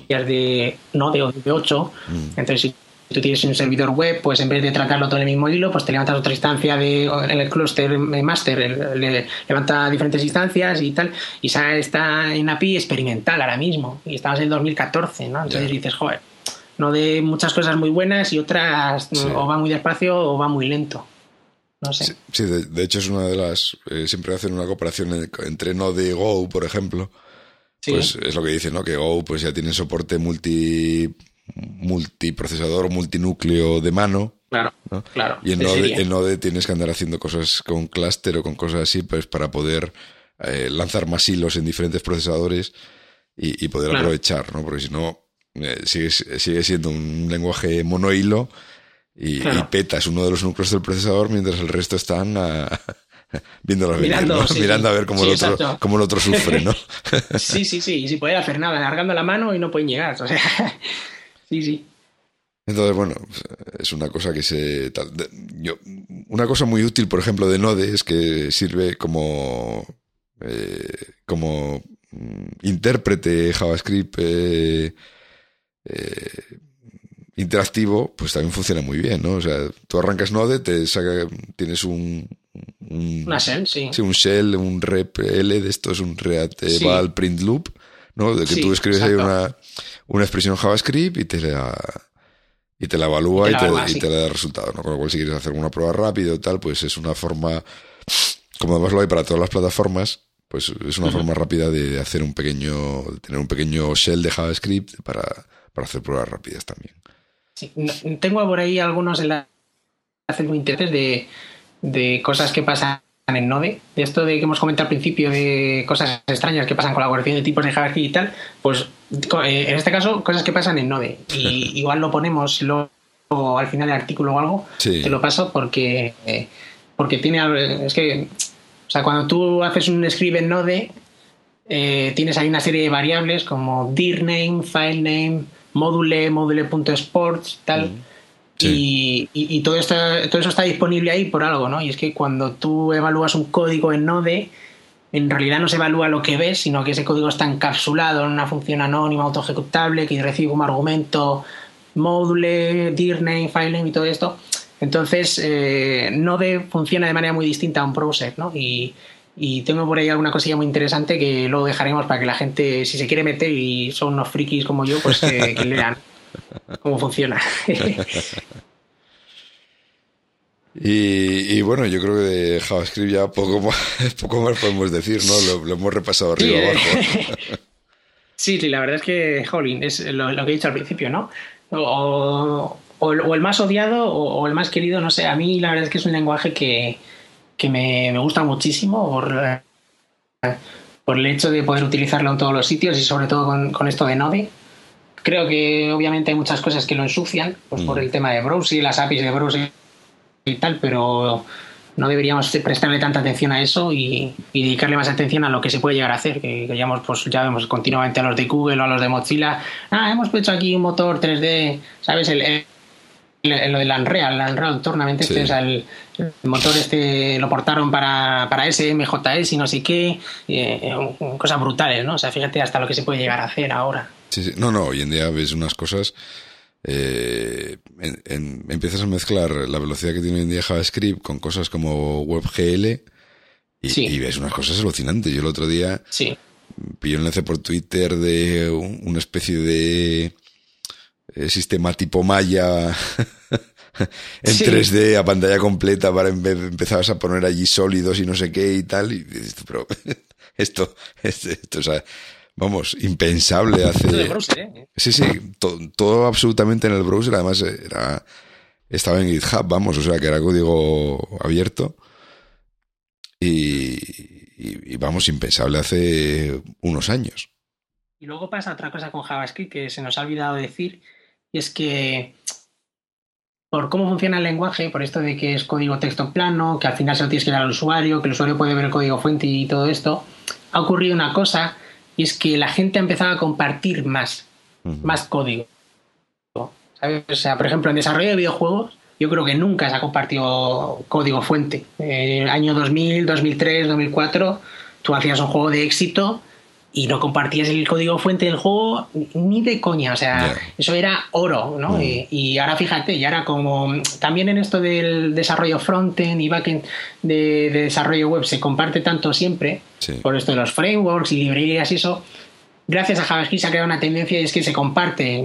de Node o de 8, mm. entonces si tú tienes un servidor web, pues en vez de tratarlo todo en el mismo hilo, pues te levantas otra instancia de, en el cluster master, le, levanta diferentes instancias y tal, y está en API experimental ahora mismo, y estamos en 2014, ¿no? Entonces dices, joder, no de muchas cosas muy buenas y otras o va muy despacio o va muy lento. No sé. Sí, de, hecho es una de las... Eh, siempre hacen una comparación entre Node y Go, por ejemplo. Pues es lo que dicen, ¿no? Que Go pues ya tiene soporte multi multiprocesador, multinúcleo de mano. Claro, claro. Y en Node, en Node, tienes que andar haciendo cosas con cluster o con cosas así, pues para poder eh, lanzar más hilos en diferentes procesadores y, poder aprovechar, ¿no? Porque si no, eh, sigue, sigue siendo un lenguaje monohilo y, peta, es uno de los núcleos del procesador mientras el resto están a, viéndolo mirando, mirando a ver cómo, el otro, cómo el otro sufre, ¿no? sí, sí, sí, y sin poder hacer nada, alargando la mano y no pueden llegar. O sea, sí, sí. Entonces, bueno, es una cosa que se. yo, una cosa muy útil, por ejemplo, de Node es que sirve como. Eh, como mm, intérprete JavaScript eh, eh, interactivo, pues también funciona muy bien, ¿no? O sea, tú arrancas Node, te saca, tienes un, una shell, sí. Sí, un shell, un rep L de esto es un react eval print loop, ¿no? De que tú escribes ahí una, una expresión JavaScript y te la, y te la evalúa y te, te, le da resultado, ¿no? Con lo cual, si quieres hacer una prueba rápida o tal, pues es una forma, como además lo hay para todas las plataformas, pues es una forma rápida de hacer un pequeño, de tener un pequeño shell de JavaScript para, para hacer pruebas rápidas también tengo por ahí algunos enlaces muy interesantes de, de cosas que pasan en Node, de esto de que hemos comentado al principio de cosas extrañas que pasan con la guardia de tipos de JavaScript y tal, pues eh, en este caso cosas que pasan en Node. Y igual lo ponemos luego al final del artículo o algo, te lo paso porque, eh, porque tiene es que o sea, cuando tú haces un script en Node, eh, tienes ahí una serie de variables como dir name, file name, módule, módule.sports, tal. Y, y, todo, esto, todo eso está disponible ahí por algo, ¿no? Y es que cuando tú evalúas un código en Node, en realidad no se evalúa lo que ves, sino que ese código está encapsulado en una función anónima autoejecutable que recibe como argumento módule, dirname, filename y todo esto. Entonces, eh, Node funciona de manera muy distinta a un browser, ¿no? Y, y tengo por ahí alguna cosilla muy interesante que luego dejaremos para que la gente, si se quiere meter y son unos frikis como yo, pues que, que lean cómo funciona. Y, bueno, yo creo que de JavaScript ya poco más, poco más podemos decir, ¿no? Lo, hemos repasado arriba y eh. abajo. Sí, sí, la verdad es que, jolín, es lo, que he dicho al principio, ¿no? O, el más odiado o, el más querido, no sé. A mí la verdad es que es un lenguaje que, me, gusta muchísimo por, por el hecho de poder utilizarlo en todos los sitios y sobre todo con, esto de Node. Creo que obviamente hay muchas cosas que lo ensucian, pues por mm. el tema de browser, las APIs de browser y tal, pero no deberíamos prestarle tanta atención a eso y, dedicarle más atención a lo que se puede llegar a hacer, que, que pues, ya vemos continuamente a los de Google o a los de Mozilla, ah, hemos hecho aquí un motor 3D, ¿sabes? El, lo del Unreal, el Unreal Tournament, este, el, motor este lo portaron para, para SMJS y no sé qué, eh, cosas brutales, ¿no? O sea, fíjate hasta lo que se puede llegar a hacer ahora. Sí, sí. No, no, hoy en día ves unas cosas eh, empiezas a mezclar la velocidad que tiene hoy en día JavaScript con cosas como WebGL y, ves unas cosas alucinantes. Yo el otro día sí. pillé un enlace por Twitter de una especie de sistema tipo Maya en 3D a pantalla completa para empezar a poner allí sólidos y no sé qué y tal. Y, pero esto, esto, esto o sea, vamos, impensable hace. ¿eh? Sí, sí, todo, absolutamente en el browser. Además, era estaba en GitHub, vamos, o sea que era código abierto. Y, vamos, impensable hace unos años. Y luego pasa otra cosa con JavaScript que se nos ha olvidado decir, y es que por cómo funciona el lenguaje, por esto de que es código texto plano, que al final se lo tienes que dar al usuario, que el usuario puede ver el código fuente y todo esto, ha ocurrido una cosa y es que la gente ha empezado a compartir más, más código. ¿sabes? O sea, por ejemplo, en desarrollo de videojuegos, yo creo que nunca se ha compartido código fuente. En el año 2000, 2003, 2004, tú hacías un juego de éxito y no compartías el código fuente del juego ni de coña, o sea, eso era oro, ¿no? Mm. Y, ahora fíjate, y ahora como también en esto del desarrollo frontend y backend de, desarrollo web se comparte tanto siempre, por esto de los frameworks y librerías y eso, gracias a JavaScript se ha creado una tendencia y es que se comparte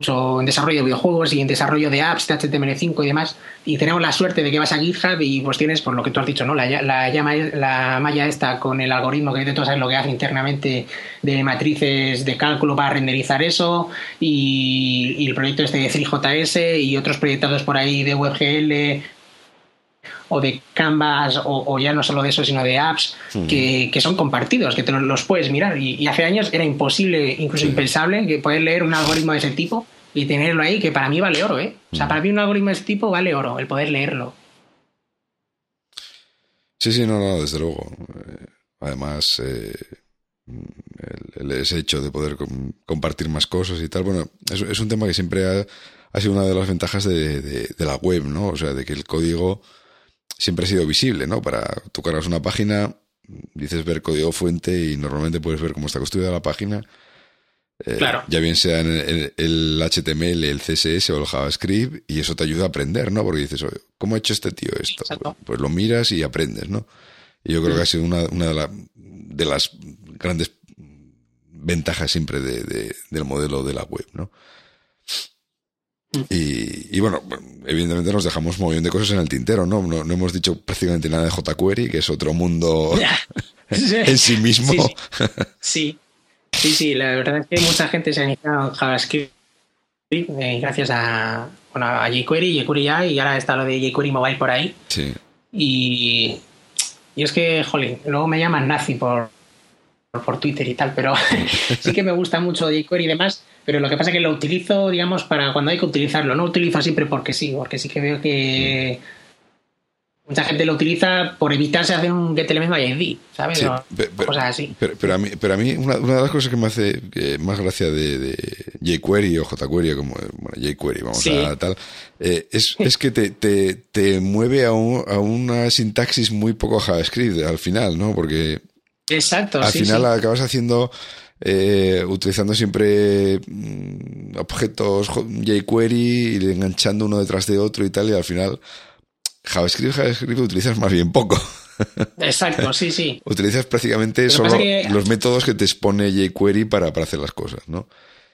en desarrollo de videojuegos y en desarrollo de apps de HTML5 y demás. Y tenemos la suerte de que vas a GitHub y pues tienes, por lo que tú has dicho, ¿no? La, la, llama, la malla esta con el algoritmo que todo sabes lo que hace internamente de matrices de cálculo para renderizar eso y, el proyecto este de 3JS y otros proyectados por ahí de WebGL o de Canvas o, ya no solo de eso sino de apps que, son compartidos que te los, puedes mirar. Y, hace años era imposible incluso impensable que poder leer un algoritmo de ese tipo y tenerlo ahí que para mí vale oro eh o sea para mí un algoritmo de ese tipo vale oro el poder leerlo. Sí sí no no desde luego. Eh, además eh, el, ese hecho de poder compartir más cosas y tal bueno es, un tema que siempre ha, sido una de las ventajas de, de la web no o sea de que el código siempre ha sido visible, ¿no? Para tú cargas una página, dices ver código fuente y normalmente puedes ver cómo está construida la página. Eh, claro. Ya bien sea en el, HTML, el CSS o el JavaScript, y eso te ayuda a aprender, ¿no? Porque dices, ¿cómo ha hecho este tío esto? Pues lo miras y aprendes, ¿no? Y yo creo que ha sido una, una de, las grandes ventajas siempre del modelo de la web, ¿no? Y, bueno, evidentemente nos dejamos un montón de cosas en el tintero, ¿no? ¿no? hemos dicho prácticamente nada de jQuery, que es otro mundo en sí mismo. Sí, sí, sí, la verdad es que mucha gente se ha iniciado en JavaScript eh, gracias a, bueno, a jQuery, jQuery ya, y ahora está lo de jQuery Mobile por ahí. Sí. Y, y es que, jolín, luego me llaman nazi por, por Twitter y tal, pero sí que me gusta mucho jQuery y demás, pero lo que pasa es que lo utilizo, digamos, para cuando hay que utilizarlo. No utilizo siempre porque sí, porque sí que veo que mucha gente lo utiliza por evitarse hacer un get element by ID, ¿sabes? pero, cosas así. Pero, a mí, pero a mí una, una, de las cosas que me hace más gracia de, de, jQuery o jQuery, como bueno, jQuery, vamos a tal, eh, es, es, que te, te, te mueve a, a, una sintaxis muy poco JavaScript al final, ¿no? Porque Exacto, al final acabas haciendo... Eh, utilizando siempre mm, objetos jQuery y enganchando uno detrás de otro y tal, y al final JavaScript, JavaScript utilizas más bien poco. Exacto, sí, sí. Utilizas prácticamente solo los métodos que te expone jQuery para, para hacer las cosas, ¿no?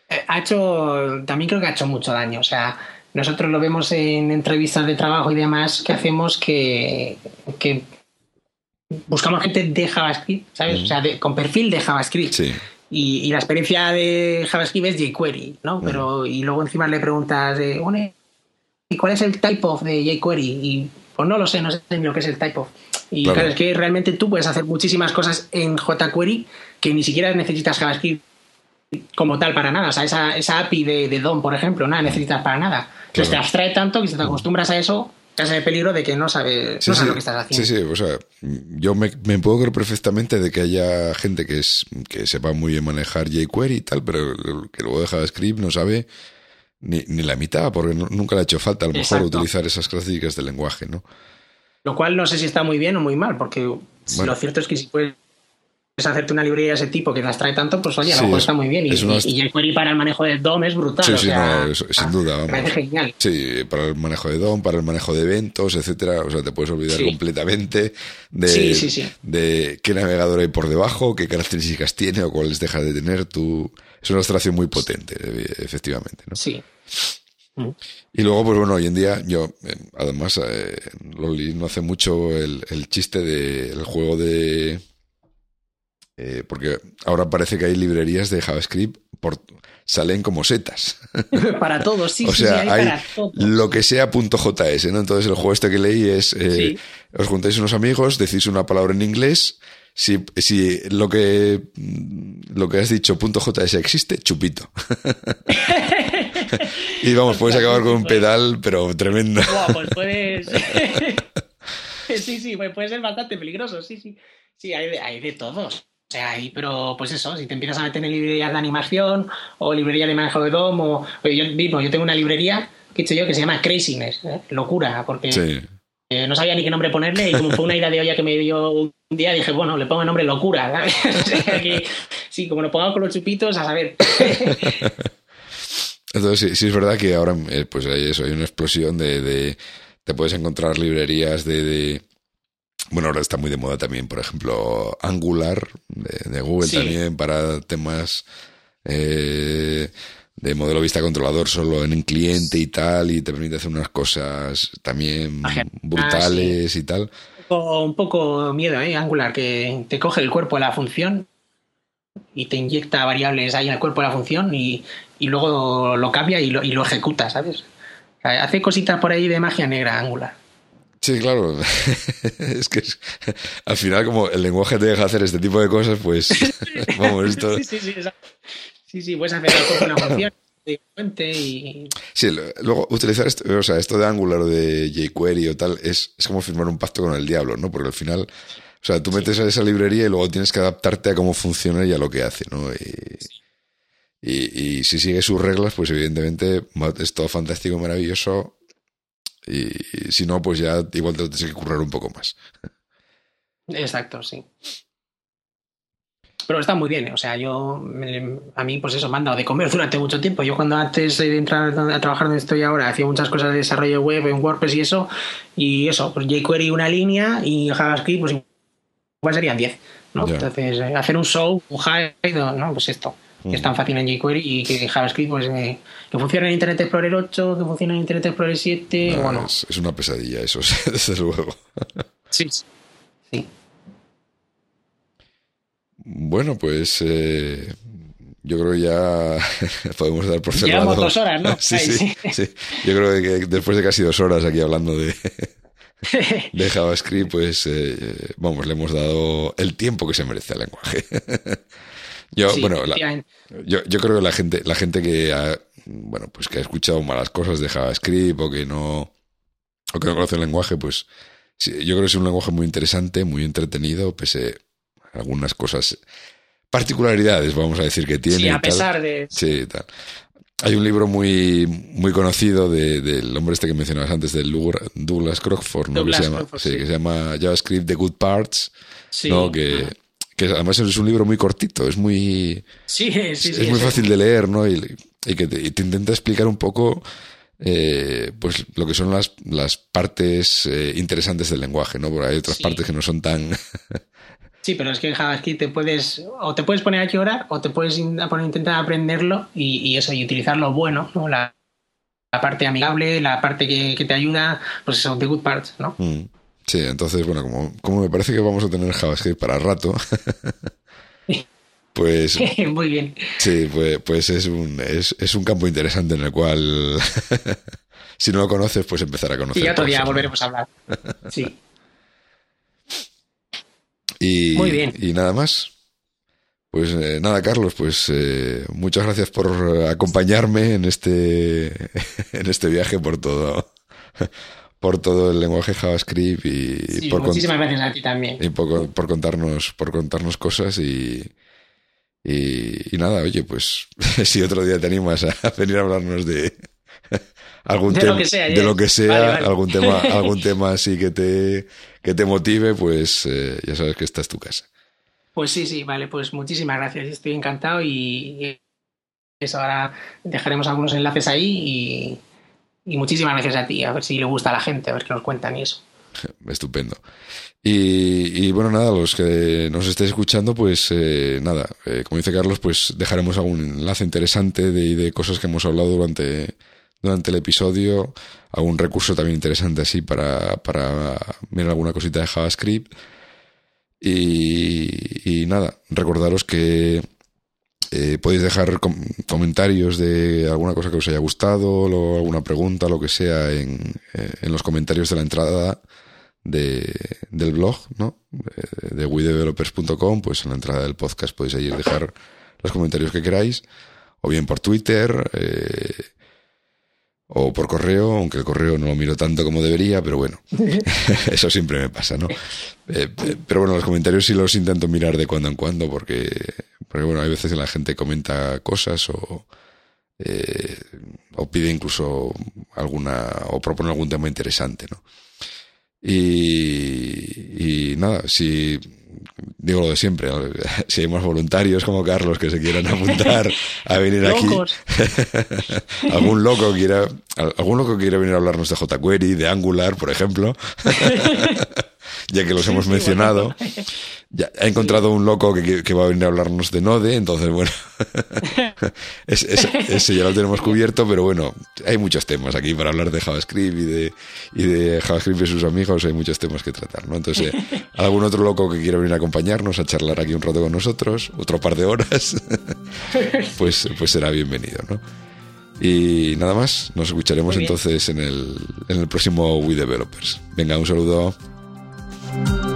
Eh, ha hecho, también creo que ha hecho mucho daño. O sea, nosotros lo vemos en entrevistas de trabajo y demás que hacemos que, que buscamos gente de JavaScript, ¿sabes? O sea, con perfil de JavaScript. Sí. Y, la experiencia de JavaScript es jQuery, ¿no? Pero, y luego encima le preguntas de, ¿y cuál es el type of de jQuery? Y pues no lo sé, no sé ni lo que es el type of. Y claro. es que realmente tú puedes hacer muchísimas cosas en jQuery que ni siquiera necesitas JavaScript como tal para nada. O sea, esa, esa API de, de DOM, por ejemplo, nada necesitas para nada. Entonces te abstrae tanto que si te acostumbras a eso, estás en el peligro de que no sabes, no sabes lo que estás haciendo. Sí, sí, o sea, yo me, me, puedo creer perfectamente de que haya gente que, es, que sepa muy bien manejar jQuery y tal, pero que luego de JavaScript no sabe ni, ni la mitad, porque nunca le ha hecho falta a lo mejor utilizar esas características del lenguaje, ¿no? Lo cual no sé si está muy bien o muy mal, porque lo cierto es que si puedes hacerte una librería de ese tipo que las trae tanto, pues oye, a lo mejor está muy bien. Y, y, jQuery para el manejo de DOM es brutal. Sí, sí, no, sin ah, duda. Vamos. Parece genial. Sí, para el manejo de DOM, para el manejo de eventos, etcétera. O sea, te puedes olvidar completamente de, de qué navegador hay por debajo, qué características tiene o cuáles deja de tener. Tú... Es una abstracción muy potente, efectivamente. ¿no? Sí. Y luego, pues bueno, hoy en día yo, además, eh, Loli no hace mucho el, el chiste del juego de... Eh, porque ahora parece que hay librerías de JavaScript por, salen como setas. para todos, sí. o sea, sí, hay, lo que sea .js, ¿no? Entonces el juego este que leí es, eh, os juntáis unos amigos, decís una palabra en inglés, si, si lo que lo que has dicho .js existe, chupito. y vamos, puedes acabar con un pedal, pero tremendo. pues puedes... sí, sí, pues puede ser bastante peligroso, sí, sí. Sí, hay de, hay de todos. O sea, hay, pero pues eso, si te empiezas a meter en librerías de animación o librería de manejo de DOM o, yo mismo, yo tengo una librería que he hecho yo que se llama Craziness, ¿eh? locura, porque eh, no sabía ni qué nombre ponerle y como fue una idea de olla que me dio un día, dije, bueno, le pongo el nombre locura. sí, como lo pongamos con los chupitos, a saber. Entonces, sí, es verdad que ahora eh, pues hay eso, hay una explosión de, de te puedes encontrar librerías de, de, bueno, ahora está muy de moda también, por ejemplo, Angular de, Google también para temas eh, de modelo vista controlador solo en un cliente y tal, y te permite hacer unas cosas también brutales ah, y tal. Un poco miedo, ¿eh? Angular, que te coge el cuerpo de la función y te inyecta variables ahí en el cuerpo de la función y, y luego lo cambia y lo, y lo ejecuta, ¿sabes? hace cositas por ahí de magia negra Angular. Sí, claro. es que al final, como el lenguaje te deja hacer este tipo de cosas, pues vamos, esto. sí, sí, sí, sí, sí, puedes hacer una función. Y... Sí, luego utilizar esto, o sea, esto de Angular o de jQuery o tal es, es como firmar un pacto con el diablo, ¿no? Porque al final, o sea, tú metes a esa librería y luego tienes que adaptarte a cómo funciona y a lo que hace, ¿no? Y, y, y si sigue sus reglas, pues evidentemente es todo fantástico, maravilloso. Y, si no, pues ya igual te tienes que currar un poco más. Exacto, sí. Pero está muy bien, o sea, yo, a mí, pues eso, me han dado de comer durante mucho tiempo. Yo cuando antes de entrar a trabajar donde estoy ahora, hacía muchas cosas de desarrollo web en WordPress y eso, y eso, pues jQuery una línea y JavaScript, pues igual serían 10, ¿no? Entonces, eh, hacer un show, un hide, no, pues esto que es tan fácil en jQuery y que JavaScript pues eh, que funciona en Internet Explorer 8, que funciona en Internet Explorer 7, bueno. Es, una pesadilla eso, desde luego. sí, sí. Bueno, pues eh, yo creo que ya podemos dar por cerrado. Llevamos dos horas, ¿no? sí, sí, sí, Yo creo que después de casi dos horas aquí hablando de, de JavaScript, pues eh, vamos, le hemos dado el tiempo que se merece al lenguaje. Yo, bueno, yo, yo creo que la gente, la gente que ha, bueno, pues que ha escuchado malas cosas de JavaScript o que no, o que no conoce el lenguaje, pues yo creo que es un lenguaje muy interesante, muy entretenido, pese a algunas cosas, particularidades, vamos a decir, que tiene. Sí, a pesar de. Sí, tal. Hay un libro muy, muy conocido de, del hombre este que mencionabas antes, del Douglas Crockford, ¿no? que, se llama, sí, que se llama JavaScript The Good Parts, ¿no? que, que además es un libro muy cortito, es muy, sí, sí, es muy fácil de leer, ¿no? Y, y que te, intenta explicar un poco eh, pues lo que son las, las partes eh, interesantes del lenguaje, ¿no? Porque hay otras partes que no son tan Sí, pero es que en JavaScript te puedes, o te puedes poner a llorar, o te puedes poner a intentar aprenderlo y, eso, y utilizar lo bueno, ¿no? La, parte amigable, la parte que, te ayuda, pues eso, the good parts, ¿no? Mm. Sí, entonces, bueno, como, como me parece que vamos a tener JavaScript para rato, pues... Muy bien. Sí, pues, pues es, un, es, es un campo interesante en el cual, si no lo conoces, pues empezar a conocer. Y otro día volveremos a hablar. Sí. Y, Muy bien. Y nada más. Pues eh, nada, Carlos, pues eh, muchas gracias por acompañarme en este, en este viaje por todo, por todo el lenguaje JavaScript y por muchísimas gracias a ti también. Y por, por, contarnos, por contarnos cosas y, y, nada, oye, pues si otro día te animas a venir a hablarnos de algún tema, de lo que sea, algún tema, algún tema así que te que te motive, pues eh, ya sabes que esta es tu casa. Pues sí, sí, vale, pues muchísimas gracias. Estoy encantado y eso ahora dejaremos algunos enlaces ahí y, muchísimas gracias a ti, a ver si le gusta a la gente, a ver qué nos cuentan y eso. Estupendo. Y, bueno, nada, los que nos estéis escuchando, pues eh, nada, eh, como dice Carlos, pues dejaremos algún enlace interesante de, de cosas que hemos hablado durante durante el episodio, algún recurso también interesante así para, para mirar alguna cosita de JavaScript. Y, nada, recordaros que eh, podéis dejar comentarios de alguna cosa que os haya gustado, o alguna pregunta, lo que sea, en, eh, en los comentarios de la entrada de, del blog, ¿no? De, de pues en la entrada del podcast podéis ahí dejar los comentarios que queráis, o bien por Twitter, eh, o por correo, aunque el correo no lo miro tanto como debería, pero bueno, eso siempre me pasa, ¿no? Eh, pero bueno, los comentarios sí los intento mirar de cuando en cuando, porque, porque bueno, hay veces que la gente comenta cosas o, eh, o pide incluso alguna, o propone algún tema interesante, ¿no? Y, y nada, si digo lo de siempre, si hay más voluntarios como Carlos que se quieran apuntar a venir aquí, algún loco quiera, algún loco quiera venir a hablarnos de jQuery, de Angular, por ejemplo, ya que los hemos mencionado. Ya, ha encontrado un loco que, va a venir a hablarnos de Node, entonces bueno, ese, ya lo tenemos cubierto, pero bueno, hay muchos temas aquí para hablar de JavaScript y de, y de JavaScript y sus amigos, hay muchos temas que tratar, ¿no? Entonces, eh, algún otro loco que quiera venir a acompañarnos, a charlar aquí un rato con nosotros, otro par de horas, pues, pues será bienvenido, ¿no? Y nada más, nos escucharemos entonces en el, en el próximo We Developers. Venga, un saludo. Bye.